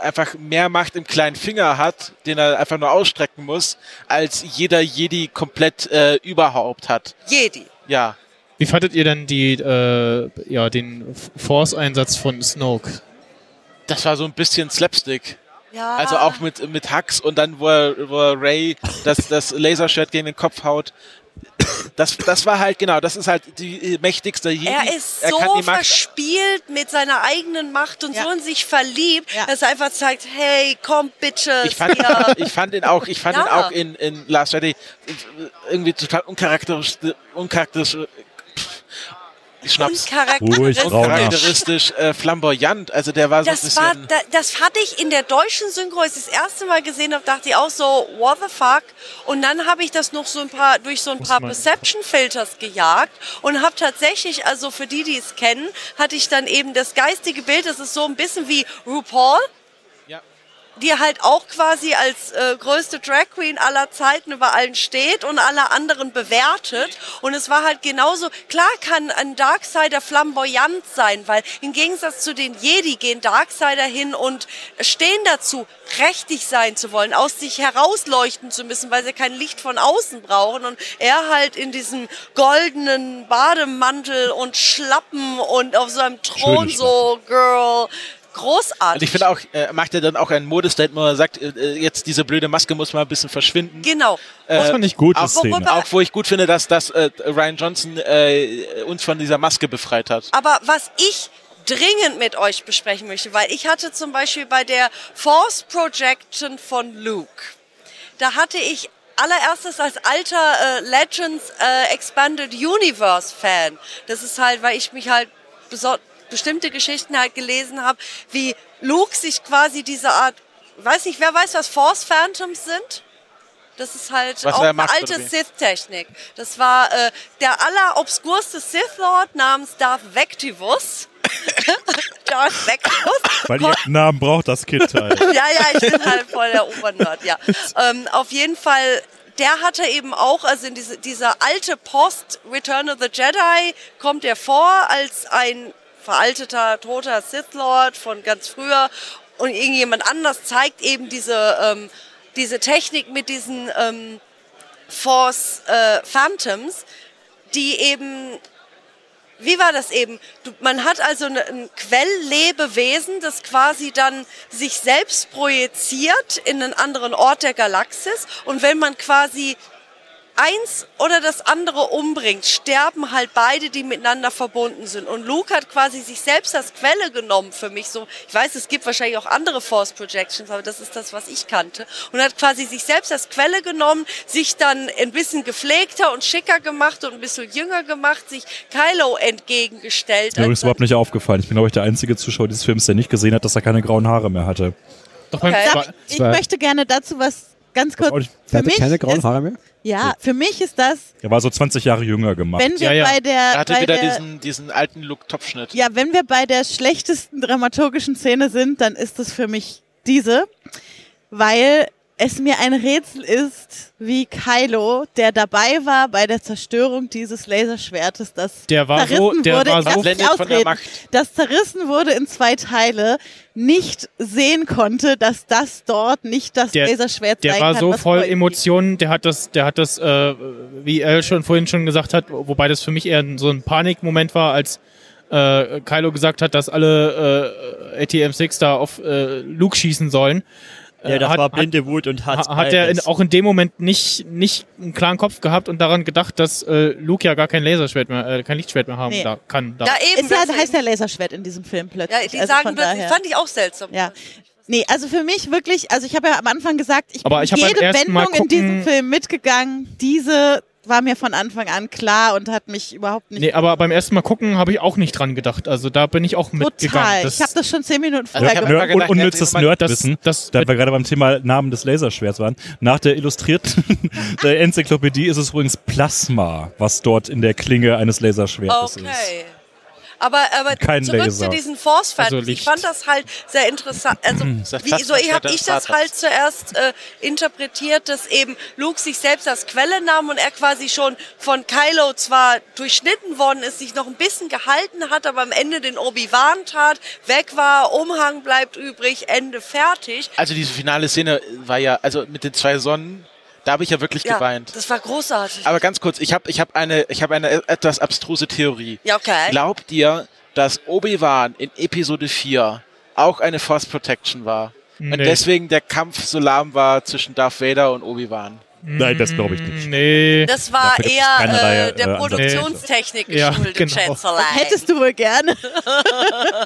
einfach mehr Macht im kleinen Finger hat, den er einfach nur ausstrecken muss, als jeder Jedi komplett äh, überhaupt hat. Jedi. Ja. Wie fandet ihr denn die äh, ja den Force-Einsatz von Snoke? Das war so ein bisschen Slapstick. Ja. Also auch mit, mit Hux und dann, wo er, wo er Ray das, das Laserschwert gegen den Kopf haut. Das, das war halt, genau, das ist halt die mächtigste Jedi. Er ist er so kann die Macht, verspielt mit seiner eigenen Macht und Ja. so in sich verliebt, Ja. dass er einfach zeigt, hey, komm, Bitches. ich fand, ja. ich fand ihn auch, ich fand Ja. ihn auch in, in Last Jedi irgendwie total uncharakteristisch, uncharakteristisch, Schnaps. Uncharakteristisch. Äh, flamboyant. Also der war so ein Das, war, bisschen. da, das hatte ich in der deutschen Synchro, als ich das erste Mal gesehen habe, dachte ich auch so, what the fuck? Und dann habe ich das noch so ein paar, durch so ein paar Perception-Filters gejagt und habe tatsächlich, also für die, die es kennen, hatte ich dann eben das geistige Bild, das ist so ein bisschen wie RuPaul. Die halt auch quasi als äh, größte Drag Queen aller Zeiten über allen steht und alle anderen bewertet. Und es war halt genauso, klar kann ein Darksider flamboyant sein, weil im Gegensatz zu den Jedi gehen Darksider hin und stehen dazu, prächtig sein zu wollen, aus sich herausleuchten zu müssen, weil sie kein Licht von außen brauchen. Und er halt in diesem goldenen Bademantel und Schlappen und auf so einem Thron so, Girl, großartig. Und ich finde auch, äh, macht er dann auch ein Modestatement, wo er sagt, äh, äh, jetzt diese blöde Maske muss mal ein bisschen verschwinden. Genau. Das fand ich gut, auch, Szene. Auch wo ich gut finde, dass, dass äh, Ryan Johnson äh, uns von dieser Maske befreit hat. Aber was ich dringend mit euch besprechen möchte, weil ich hatte zum Beispiel bei der Force Projection von Luke, da hatte ich allererstes als alter äh, Legends äh, Expanded Universe Fan. Das ist halt, weil ich mich halt beso- bestimmte Geschichten halt gelesen habe, wie Luke sich quasi diese Art, weiß nicht, wer weiß, was Force Phantoms sind? Das ist halt Was auch eine macht, alte? Sith-Technik. Das war äh, der allerobskurste Sith-Lord namens Darth Vectivus. Darth Vectivus. Weil ihr Namen braucht das Kind halt. Ja, ja, ich bin halt voll der Obernerd, ja. Ähm, auf jeden Fall, der hatte eben auch, also in diese, dieser alte Post Return of the Jedi kommt er vor als ein veralteter, toter Sith Lord von ganz früher und irgendjemand anders zeigt eben diese, ähm, diese Technik mit diesen ähm, Force äh, Phantoms, die eben wie war das eben? Du, man hat also ne, ein Quelllebewesen, das quasi dann sich selbst projiziert in einen anderen Ort der Galaxis. Und wenn man quasi eins oder das andere umbringt, sterben halt beide, die miteinander verbunden sind. Und Luke hat quasi sich selbst als Quelle genommen für mich. So, ich weiß, es gibt wahrscheinlich auch andere Force Projections, aber das ist das, was ich kannte. Und hat quasi sich selbst als Quelle genommen, sich dann ein bisschen gepflegter und schicker gemacht und ein bisschen jünger gemacht, sich Kylo entgegengestellt. Mir ist übrigens überhaupt nicht aufgefallen. Ich bin, glaube ich, der einzige Zuschauer dieses Films, der nicht gesehen hat, dass er keine grauen Haare mehr hatte. Doch Okay. zwei, Ich möchte gerne dazu was ganz kurz. Für hatte mich keine grauen ist, Haare mehr? Ja, für mich ist das, Er war so 20 Jahre jünger gemacht. wenn wir Ja, ja. bei der, Er hatte bei wieder der diesen, diesen alten Look-Topfschnitt. Ja, wenn wir bei der schlechtesten dramaturgischen Szene sind, dann ist es für mich diese, weil es mir ein Rätsel ist, wie Kylo, der dabei war bei der Zerstörung dieses Laserschwertes, das Der war so- zerrissen der wurde, war so von der Macht. das zerrissen wurde in zwei Teile, nicht sehen konnte, dass das dort nicht das Der- Laserschwert der sein war kann, so was voll vor ihm liegt. Emotionen, der hat das, der hat das, äh, wie er schon vorhin schon gesagt hat, wobei das für mich eher so ein Panikmoment war, als äh, Kylo gesagt hat, dass alle äh, ATM-6 da auf äh, Luke schießen sollen. Ja, Äh, das hat, war blinde Wut und Hass. hat, hat er in, auch in dem Moment nicht, nicht einen klaren Kopf gehabt und daran gedacht, dass äh, Luke ja gar kein Laserschwert mehr, äh, kein Lichtschwert mehr haben Nee. da, kann. Da. Ja, eben. Ist ja, heißt ja Laserschwert in diesem Film plötzlich. ja, die also sagen plötzlich, fand ich auch seltsam. Ja. Nee, also für mich wirklich, also ich habe ja am Anfang gesagt, ich Aber bin ich jede Wendung in diesem Film mitgegangen. Diese war mir von Anfang an klar und hat mich überhaupt nicht Nee, aber beim ersten Mal gucken habe ich auch nicht dran gedacht. Also da bin ich auch mitgegangen. total. Das- ich habe das schon zehn Minuten Also vorher ich hab gemacht. un unnützes Nerdwissen, das- da wir gerade beim Thema Namen des Laserschwerts waren. Nach der illustrierten der Enzyklopädie ist es übrigens Plasma, was dort in der Klinge eines Laserschwertes ist. Aber, aber Kein zurück Laser. zu diesen Force Phantoms. Also ich fand das halt sehr interessant. Also, das wie, so habe ich das halt zuerst äh, interpretiert, dass eben Luke sich selbst als Quelle nahm und er quasi schon von Kylo zwar durchschnitten worden ist, sich noch ein bisschen gehalten hat, aber am Ende den Obi-Wan tat, weg war, Umhang bleibt übrig, Ende fertig. Also diese finale Szene war ja, also mit den zwei Sonnen, da habe ich ja wirklich Ja, geweint. das war großartig. Aber ganz kurz, ich habe ich hab eine, ich hab eine etwas abstruse Theorie. Ja, okay. Glaubt ihr, dass Obi-Wan in Episode 4 auch eine Force Protection war? Und Nee. deswegen der Kampf so lahm war zwischen Darth Vader und Obi-Wan? Nein, das glaube ich nicht. Nee. Das war Dafür eher äh, der äh. Produktionstechnik Ja, geschuldet, genau. Schätzelein. Hättest du wohl gerne.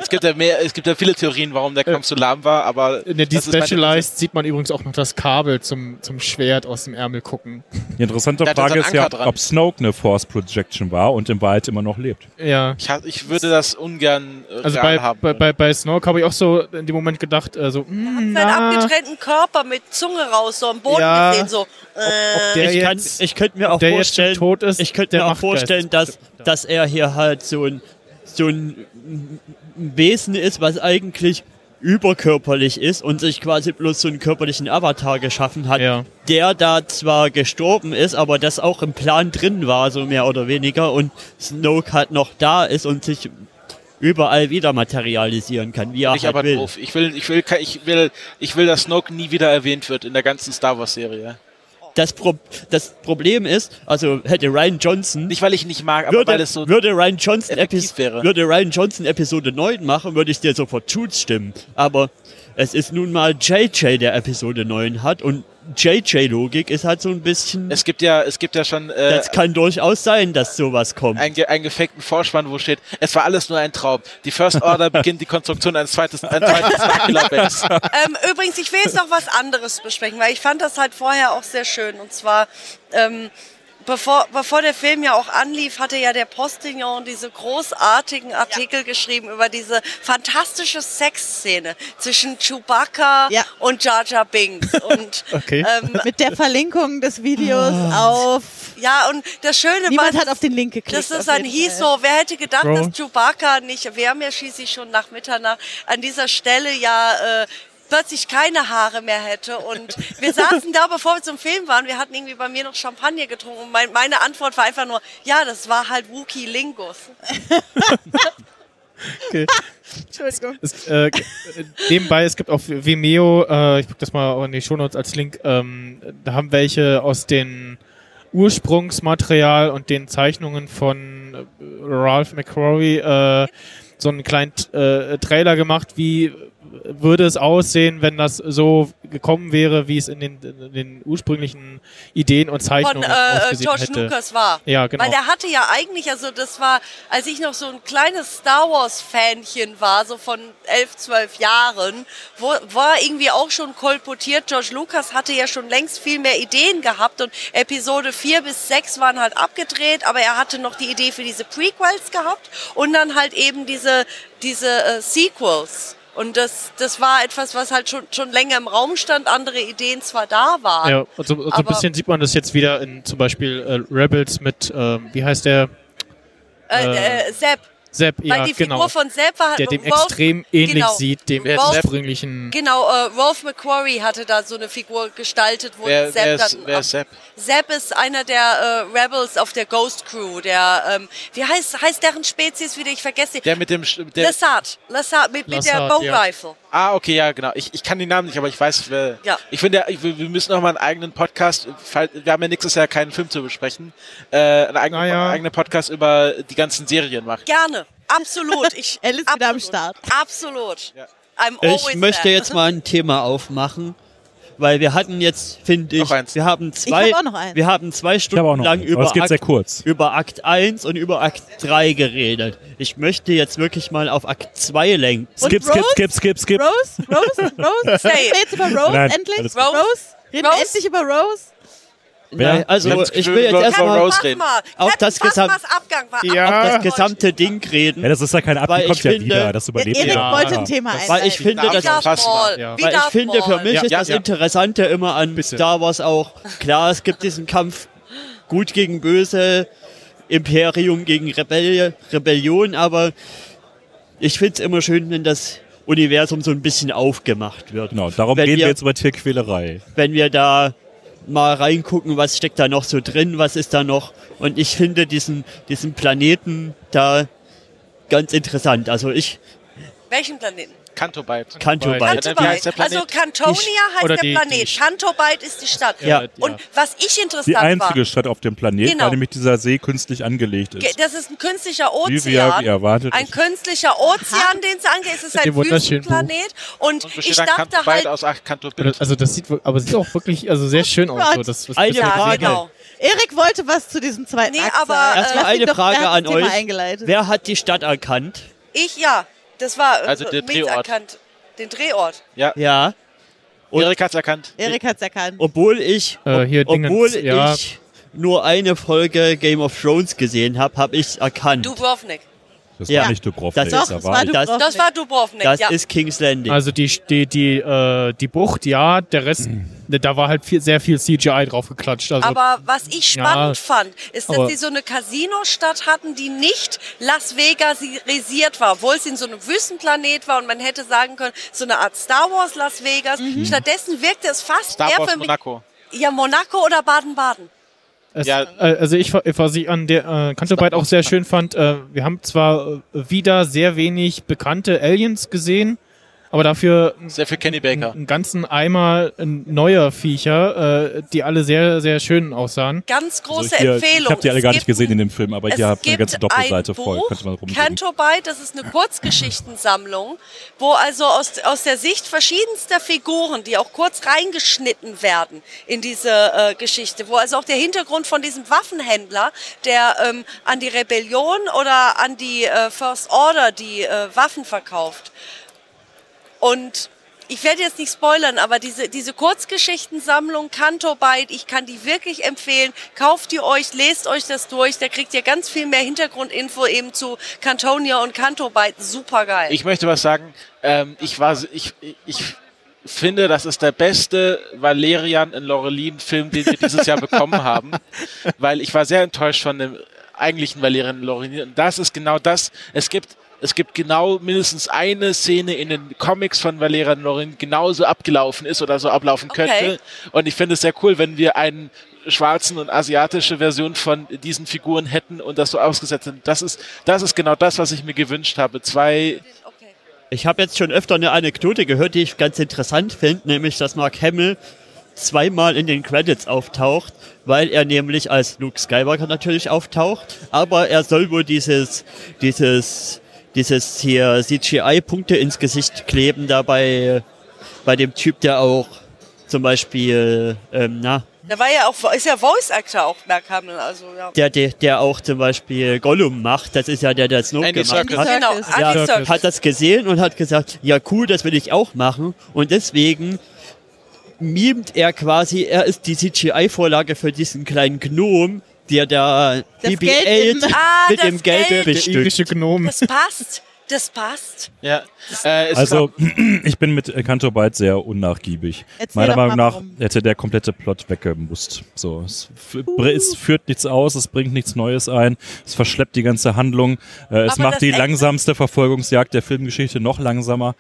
Es gibt ja mehr, es gibt ja viele Theorien, warum der Kampf so lahm war, aber In der Despecialized sieht man übrigens auch noch das Kabel zum, zum Schwert aus dem Ärmel gucken. Die interessante Da er Frage ist ja, dran. ob Snoke eine Force Projection war und im Wald immer noch lebt. Ja. Ich, ha- ich würde das ungern äh, Also bei, haben. bei, bei, bei Snoke habe ich auch so in dem Moment gedacht, äh, so, seinen na, abgetrennten Körper mit Zunge raus, so am Boden Ja. gesehen, so. Äh, der ich, kann, ich könnte mir auch vorstellen, tot ist, ich könnte mir auch vorstellen, ist dass, dass er hier halt so ein, so ein Wesen ist, was eigentlich überkörperlich ist und sich quasi bloß so einen körperlichen Avatar geschaffen hat, Ja. der da zwar gestorben ist, aber das auch im Plan drin war, so mehr oder weniger, und Snoke halt noch da ist und sich überall wieder materialisieren kann, wie er ich halt aber will. doof. Ich will, ich will, ich will, ich will, dass Snoke nie wieder erwähnt wird in der ganzen Star Wars Serie. Das, Pro das Problem ist, also hätte Ryan Johnson Nicht, weil ich nicht mag, aber würde, weil es so würde, Ryan Johnson Epis wäre. würde Ryan Johnson Episode 9 machen, würde ich dir sofort zustimmen. Aber es ist nun mal JJ, der Episode 9 hat und JJ-Logik ist halt so ein bisschen. Es gibt ja, es gibt ja schon äh, das kann durchaus sein, dass sowas kommt. einen, ge- einen gefakten Vorspann, wo steht, es war alles nur ein Traum. Die First Order beginnt die Konstruktion eines zweites, ein zweites Starkiller Base. Ähm, übrigens, ich will jetzt noch was anderes besprechen, weil ich fand das halt vorher auch sehr schön. Und zwar, ähm, bevor, bevor der Film ja auch anlief, hatte ja der Postillon diese großartigen Artikel geschrieben über diese fantastische Sexszene zwischen Chewbacca Ja. und Jar Jar Binks. Und Okay. ähm, Mit der Verlinkung des Videos auf. ja, und das Schöne Niemand war, hat auf den Link geklickt. Das ist auf dann jeden hieß Fall. so, wer hätte gedacht, Bro. dass Chewbacca nicht, wir haben ja schließlich schon nach Mitternacht an dieser Stelle ja äh, plötzlich keine Haare mehr hätte und wir saßen da, bevor wir zum Film waren, wir hatten irgendwie bei mir noch Champagner getrunken und mein, meine Antwort war einfach nur, ja, das war halt Wookie Lingus. okay. Entschuldigung. Es, äh, nebenbei, es gibt auf Vimeo, äh, ich pack das mal in die Shownotes als Link, ähm, da haben welche aus den Ursprungsmaterial und den Zeichnungen von äh, Ralph McQuarrie äh, so einen kleinen äh, Trailer gemacht, wie würde es aussehen, wenn das so gekommen wäre, wie es in den, in den ursprünglichen Ideen und Von Zeichnungen äh, ausgesehen George hätte. Lucas war. Ja, genau. Weil der hatte ja eigentlich, also das war, als ich noch so ein kleines Star Wars Fanchen war, so von elf, zwölf Jahren, wo, war irgendwie auch schon kolportiert. George Lucas hatte ja schon längst viel mehr Ideen gehabt und Episode 4 bis 6 waren halt abgedreht, aber er hatte noch die Idee für diese Prequels gehabt und dann halt eben diese, diese äh, Sequels. Und das, das war etwas, was halt schon, schon länger im Raum stand, andere Ideen zwar da waren. Ja, und so, so ein bisschen sieht man das jetzt wieder in zum Beispiel äh, Rebels mit, ähm, wie heißt der? Äh, Äh, äh, Sepp, Sepp, Weil ja, die Figur genau. von Sepp war Der dem Rolf- extrem ähnlich genau. sieht, dem ursprünglichen. Genau, äh, Rolf McQuarrie hatte da so eine Figur gestaltet, wo Wer, Sepp wer, ist, dann. wer ist Sepp? Sepp ist einer der äh, Rebels auf der Ghost Crew, der, ähm, wie heißt, heißt deren Spezies wieder? Ich vergesse. Der mit dem... Der, Lassard, Lassard mit, mit der Bow ja. Ah, okay, ja, genau. Ich, ich kann den Namen nicht, aber ich weiß, wer... Ja. Ich finde, wir müssen noch mal einen eigenen Podcast... fall- Wir haben ja nächstes Jahr keinen Film zu besprechen. Äh, einen eigenen, Ah, ja. eigenen Podcast über die ganzen Serien machen. Gerne, absolut. Ich, Elle ist wieder am absolut. Start. Absolut. Ja. Ich möchte there. jetzt mal ein Thema aufmachen, weil wir hatten jetzt, finde ich, wir haben zwei, hab auch noch eins. wir haben zwei Ich Stunden noch. lang über Akt, kurz. über Akt 1 und über Akt 3 geredet. Ich möchte jetzt wirklich mal auf Akt 2 lenken. Skip, skip, skip, skip, skip. Rose? Rose? Rose? Say Reden wir jetzt über Rose Nein, endlich? Rose? Reden wir Rose? endlich über Rose? Nein, also Let's- ich will jetzt erstmal Rose Fass reden. mal. Auf das Gesam- Phasmas Abgang war Ja. Abgang das gesamte Ding reden. Ja, das ist ja kein Abgang, ich kommt ja wieder. Das überlebt Erik ja. wollte ein Thema einleiten. Weil ich finde, das, weil ich finde, für mich Ja, ist ja, das. Interessante immer an Bitte. Star Wars auch, klar, es gibt diesen Kampf gut gegen böse, Imperium gegen Rebell Rebellion, aber ich finde es immer schön, wenn das Universum so ein bisschen aufgemacht wird. Genau, darum wenn reden wir wir, jetzt über Tierquälerei. wenn wir da mal reingucken, was steckt da noch so drin, was ist da noch. Und ich finde diesen, diesen Planeten da ganz interessant. Also ich, Welchen Planeten? Cantobite. Cantobite. Heißt Cantobite. Planet? Also Cantonia heißt oder der die- Planet. die- Cantobite ist die Stadt. Ja. Und was ich interessant Die einzige war, Stadt auf dem Planet, Genau. weil nämlich dieser See künstlich angelegt ge- ist. das ist ein künstlicher Wie wir Ozean. wie erwartet. Ein künstlicher Ozean, den es angeht. Es ist ein Wüstenplanet. Und, Und ich dachte halt, aus. Also das sieht, aber sieht auch wirklich, also sehr schön aus. So. Das, was Eine ja, Frage. habe. genau. Erik wollte was zu diesem zweiten Nee, Akt aber, sagen. äh, Erstmal eine doch, Frage hat an das euch. Wer hat die Stadt erkannt? ich ja. Das war Also äh, der mit Drehort. erkannt. Den Drehort. Ja, Ja. Und- Erik hat's erkannt. Erik hat's erkannt. Obwohl ich, Äh, hier ob, obwohl Dingens, ja. ich nur eine Folge Game of Thrones gesehen habe, habe ich es erkannt. Dubrovnik. Das Ja. war nicht Dubrovnik, Das- das war das- Dubrovnik. Das war Dubrovnik, das ja. ist King's Landing. Also die, die, die, äh, die Bucht, ja, der Rest, ne, da war halt viel, sehr viel CGI drauf geklatscht. Also, Aber was ich spannend Ja, fand, ist, dass sie so eine Casino-Stadt hatten, die nicht Las Vegas-risiert war, obwohl es in so einem Wüstenplanet war und man hätte sagen können, so eine Art Star Wars Las Vegas. Stattdessen wirkte es fast Star eher Wars für mich. Monaco. Ja, Monaco oder Baden-Baden. Es, ja. äh, also ich, was ich an der äh, Cantobite auch sehr schön fand, äh, wir haben zwar äh, wieder sehr wenig bekannte Aliens gesehen, aber dafür Sehr viel Kenny Baker. einen ganzen Eimer neuer Viecher, äh, die alle sehr, sehr schön aussahen. Ganz große Also hier, Empfehlung. Ich habe die alle Es gar nicht gesehen in dem Film, aber hier habt ihr eine ganze Doppelseite ein voll. Buch, Könnte man rumgehen. Cantobite, das ist eine Kurzgeschichtensammlung, wo also aus, aus der Sicht verschiedenster Figuren, die auch kurz reingeschnitten werden in diese äh, Geschichte, wo also auch der Hintergrund von diesem Waffenhändler, der ähm, an die Rebellion oder an die äh, First Order die äh, Waffen verkauft. Und ich werde jetzt nicht spoilern, aber diese, diese Kurzgeschichtensammlung Cantobite, ich kann die wirklich empfehlen. Kauft die euch, lest euch das durch. Da kriegt ihr ganz viel mehr Hintergrundinfo eben zu Cantonia und Cantobite. Super geil. Ich möchte was sagen. Ähm, ich war, ich, ich finde, das ist der beste Valerian in Lorelin-Film, den wir dieses Jahr bekommen haben, weil ich war sehr enttäuscht von dem eigentlichen Valerian in Lorelin. Und das ist genau das. Es gibt es gibt genau mindestens eine Szene in den Comics von Valerian Lorin genauso abgelaufen ist oder so ablaufen Okay. könnte. Und ich finde es sehr cool, wenn wir einen schwarzen und asiatische Version von diesen Figuren hätten und das so ausgesetzt sind. Das ist, das ist genau das, was ich mir gewünscht habe. Zwei okay. Ich habe jetzt schon öfter eine Anekdote gehört, die ich ganz interessant finde, nämlich dass Mark Hamill zweimal in den Credits auftaucht, weil er nämlich als Luke Skywalker natürlich auftaucht, aber er soll wohl dieses, dieses, dieses hier CGI-Punkte ins Gesicht kleben dabei bei dem Typ, der auch zum Beispiel, ähm, na, Da war ja auch, ist ja Voice Actor auch, Mark Hamill, also ja. der, der, der auch zum Beispiel Gollum macht, das ist ja der, der Snoke Andy gemacht Serkis. hat. Genau, Circus. Andy Ja, Serkis. hat das gesehen und hat gesagt, ja cool, das will ich auch machen. Und deswegen mimt er quasi, er ist die CGI-Vorlage für diesen kleinen Gnom, der da Das BB-8 Geld im- Ah, mit das dem Geld Geld. Der bestückt. irische Gnome. Das passt. Das passt. Ja, äh, Also, ich bin mit Canto Byte sehr unnachgiebig. Erzähl Meiner Meinung nach warum. hätte der komplette Plot weggemusst. So, es, f- es führt nichts aus, es bringt nichts Neues ein, es verschleppt die ganze Handlung, äh, es Aber macht die Ende- langsamste Verfolgungsjagd der Filmgeschichte noch langsamer.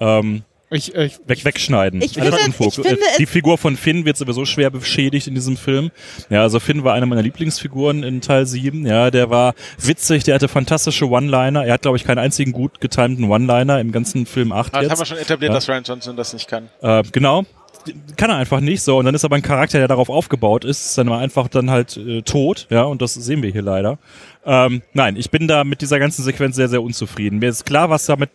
Ähm, Ich, ich, weg, wegschneiden. Ich Alles finde- Unfug. ich finde Äh, die Figur von Finn wird sowieso schwer beschädigt in diesem Film. Ja, also Finn war einer meiner Lieblingsfiguren in Teil 7. Ja, der war witzig, der hatte fantastische One-Liner. Er hat, glaube ich, keinen einzigen gut getimten One-Liner im ganzen Film 8 das jetzt. haben wir schon etabliert, Ja. dass Ryan Johnson das nicht kann. Äh, genau. Kann er einfach nicht so. Und dann ist aber ein Charakter, der darauf aufgebaut ist, ist dann mal einfach dann halt äh, tot. Ja, und das sehen wir hier leider. Ähm, nein, ich bin da mit dieser ganzen Sequenz sehr, sehr unzufrieden. Mir ist klar, was damit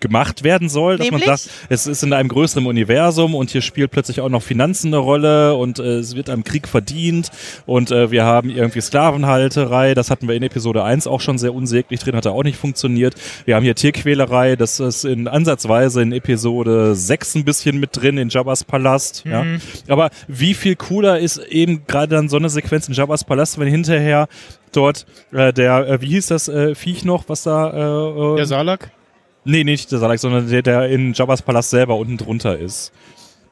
gemacht werden soll, dass Nämlich? man sagt, es ist in einem größeren Universum und hier spielt plötzlich auch noch Finanzen eine Rolle und äh, es wird am Krieg verdient und äh, wir haben irgendwie Sklavenhalterei, das hatten wir in Episode 1 auch schon sehr unsäglich drin, hat er auch nicht funktioniert. Wir haben hier Tierquälerei, das ist in ansatzweise in Episode 6 ein bisschen mit drin, in Jabba's Palast. Ja. Aber wie viel cooler ist eben gerade dann so eine Sequenz in Jabba's Palast, wenn hinterher dort äh, der, äh, wie hieß das äh, Viech noch, was da äh, der Salak? Nee, nicht der Salak, sondern der, der in Jabba's Palast selber unten drunter ist.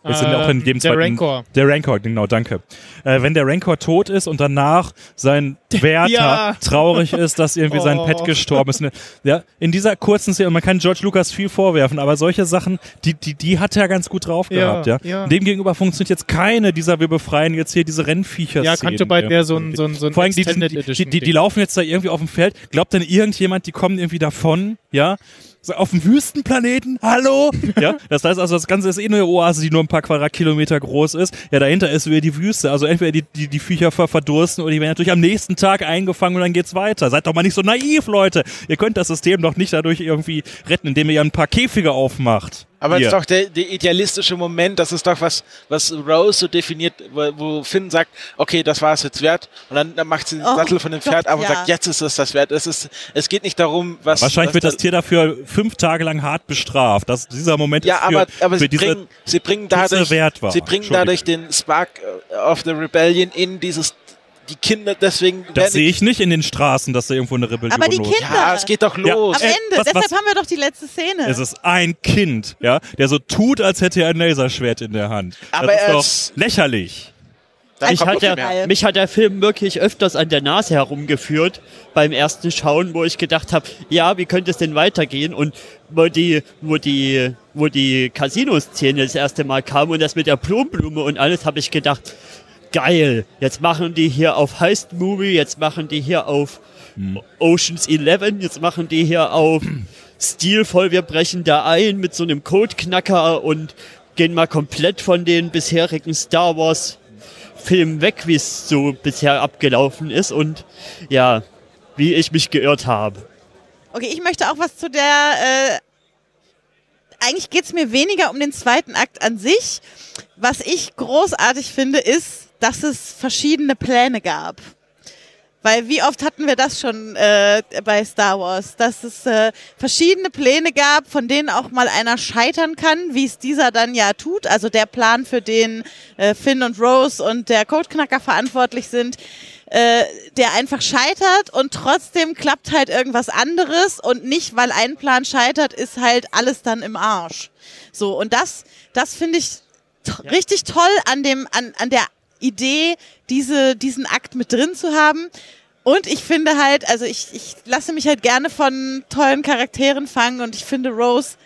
Wir sind ja auch in Ähm, jedem der zweiten- Rancor. Der Rancor, genau, danke. Äh, wenn der Rancor tot ist und danach sein Wärter Ja. traurig ist, dass irgendwie sein Oh. Pet gestorben ist. Ne? Ja, in dieser kurzen Szene, und man kann George Lucas viel vorwerfen, aber solche Sachen, die, die, die hat er ganz gut drauf Ja, gehabt. Ja? ja. Demgegenüber funktioniert jetzt keine dieser, wir befreien jetzt hier diese Rennviecher. Ja, Cantobite wäre so ein, so ein, so ein Vor allem, die, die, die, die, laufen jetzt da irgendwie auf dem Feld. Glaubt denn irgendjemand, die kommen irgendwie davon? Ja? So auf dem Wüstenplaneten? Hallo? ja? Das heißt also, das Ganze ist eh eine Oase, die nur ein paar Quadratkilometer groß ist. Ja, dahinter ist wieder die Wüste. Also entweder die, die, die Viecher ver verdursten oder die werden natürlich am nächsten Tag eingefangen und dann geht's weiter. Seid doch mal nicht so naiv, Leute. Ihr könnt das System doch nicht dadurch irgendwie retten, indem ihr ein paar Käfige aufmacht. Aber es ist doch der, der idealistische Moment, das ist doch was, was Rose so definiert, wo, wo Finn sagt, okay, das war es jetzt wert. Und dann, dann macht sie den Oh Sattel von dem Pferd Gott, ab und ja. sagt, jetzt ist es das wert. Es, ist, es geht nicht darum, was. Wahrscheinlich was wird da- das Tier dafür fünf Tage lang hart bestraft. Das, dieser Moment Ja, ist für, aber, aber für sie, diese bringen, sie bringen dadurch, wert war. sie bringen dadurch den Spark äh, of the Rebellion in dieses, die Kinder, deswegen Das sehe ich nicht in den Straßen, dass da irgendwo eine Rebellion Aber die los Kinder- Ja, es geht doch Ja. los. Am Äh, Ende, was- deshalb was- haben wir doch die letzte Szene. Es ist ein Kind, ja, der so tut, als hätte er ein Laserschwert in der Hand. Aber das er ist doch lächerlich. Mich hat, der, mich hat der Film wirklich öfters an der Nase herumgeführt beim ersten Schauen, wo ich gedacht habe, ja, wie könnte es denn weitergehen? Und wo die, wo die, wo die Casino-Szene das erste Mal kam und das mit der Blumenblume und alles, habe ich gedacht, geil, jetzt machen die hier auf Heist-Movie, jetzt machen die hier auf Oceans 11, jetzt machen die hier auf stilvoll, wir brechen da ein mit so einem Codeknacker und gehen mal komplett von den bisherigen Star Wars Filmen weg, wie es so bisher abgelaufen ist und ja, wie ich mich geirrt habe. Okay, ich möchte auch was zu der. Äh, eigentlich geht es mir weniger um den zweiten Akt an sich. Was ich großartig finde, ist, dass es verschiedene Pläne gab. Weil wie oft hatten wir das schon äh, bei Star Wars, dass es äh, verschiedene Pläne gab, von denen auch mal einer scheitern kann, wie es dieser dann ja tut. Also der Plan, für den äh, Finn und Rose und der Codeknacker verantwortlich sind, äh, der einfach scheitert und trotzdem klappt halt irgendwas anderes und nicht, weil ein Plan scheitert, ist halt alles dann im Arsch. So, und das, das finde ich ja. richtig toll an dem, an, an der Idee, diese, diesen Akt mit drin zu haben. Und ich finde halt, also ich, ich lasse mich halt gerne von tollen Charakteren fangen und ich finde Rose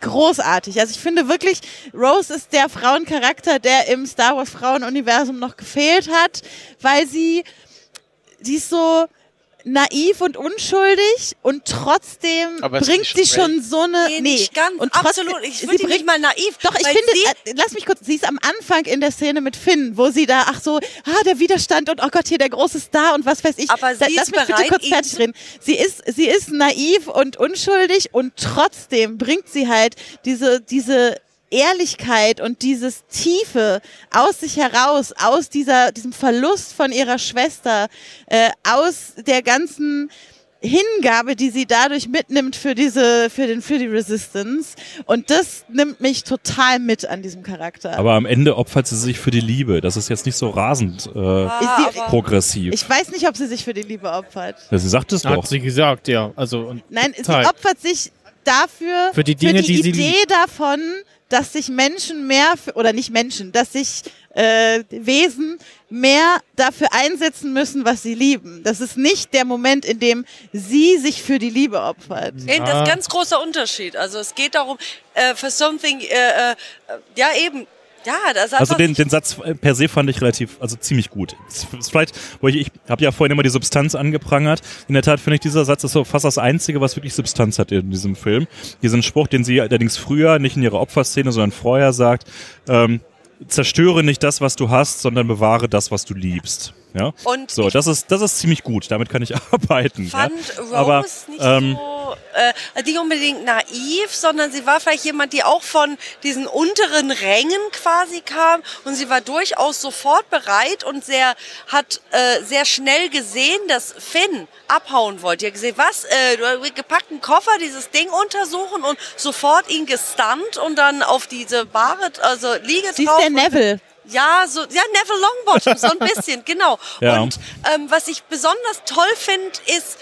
großartig. Also ich finde wirklich, Rose ist der Frauencharakter, der im Star Wars Frauenuniversum noch gefehlt hat, weil sie, sie ist so, naiv und unschuldig und trotzdem Aber bringt sie schon so eine Nee, nicht ganz. und trotzdem, Absolut. Ich bringt nicht mal naiv. doch, ich finde, sie- äh, lass mich kurz, sie ist am Anfang in der Szene mit Finn, wo sie da, ach so, ah, der Widerstand und oh Gott, hier der große Star und was weiß ich. Aber da, sie lass ist mich bitte bereit, kurz fertig reden. Sie ist, sie ist naiv und unschuldig und trotzdem bringt sie halt diese, diese Ehrlichkeit und dieses Tiefe aus sich heraus, aus dieser, diesem Verlust von ihrer Schwester, äh, aus der ganzen Hingabe, die sie dadurch mitnimmt für diese, für den, für die Resistance. Und das nimmt mich total mit an diesem Charakter. Aber am Ende opfert sie sich für die Liebe. Das ist jetzt nicht so rasend äh, sie, aber- progressiv. ich weiß nicht, ob sie sich für die Liebe opfert. ja, sie sagt es doch. Hat sie gesagt, ja. Also, und Nein, sie Teil. opfert sich dafür, Für die Dinge, die sie Idee davon, dass sich Menschen mehr, für, oder nicht Menschen, dass sich äh, Wesen mehr dafür einsetzen müssen, was sie lieben. Das ist nicht der Moment, in dem sie sich für die Liebe opfert. Ey, Das ist ein ganz großer Unterschied. Also es geht darum, äh, for something, äh, äh, ja eben, ja, das Also den, den Satz äh, per se fand ich relativ, also ziemlich gut. Vielleicht, wo ich, ich habe ja vorhin immer die Substanz angeprangert. In der Tat finde ich, dieser Satz ist so fast das Einzige, was wirklich Substanz hat in diesem Film. Diesen Spruch, den sie allerdings früher, nicht in ihrer Opferszene, sondern vorher sagt, ähm, zerstöre nicht das, was du hast, sondern bewahre das, was du liebst. Ja? Und so, das ist, das ist ziemlich gut. Damit kann ich arbeiten. fand ja? Rose Aber, nicht ähm, so, äh, nicht unbedingt naiv, sondern sie war vielleicht jemand, die auch von diesen unteren Rängen quasi kam und sie war durchaus sofort bereit und sehr, hat äh, sehr schnell gesehen, dass Finn abhauen wollte. Hat gesehen, was, äh, du hast gepackten Koffer, dieses Ding untersuchen und sofort ihn gestunt und dann auf diese Bahre, also Liege Sie ist drauf. der Neville. Ja, so, ja, Neville Longbottom, so ein bisschen, genau. Ja. Und ähm, was ich besonders toll finde, ist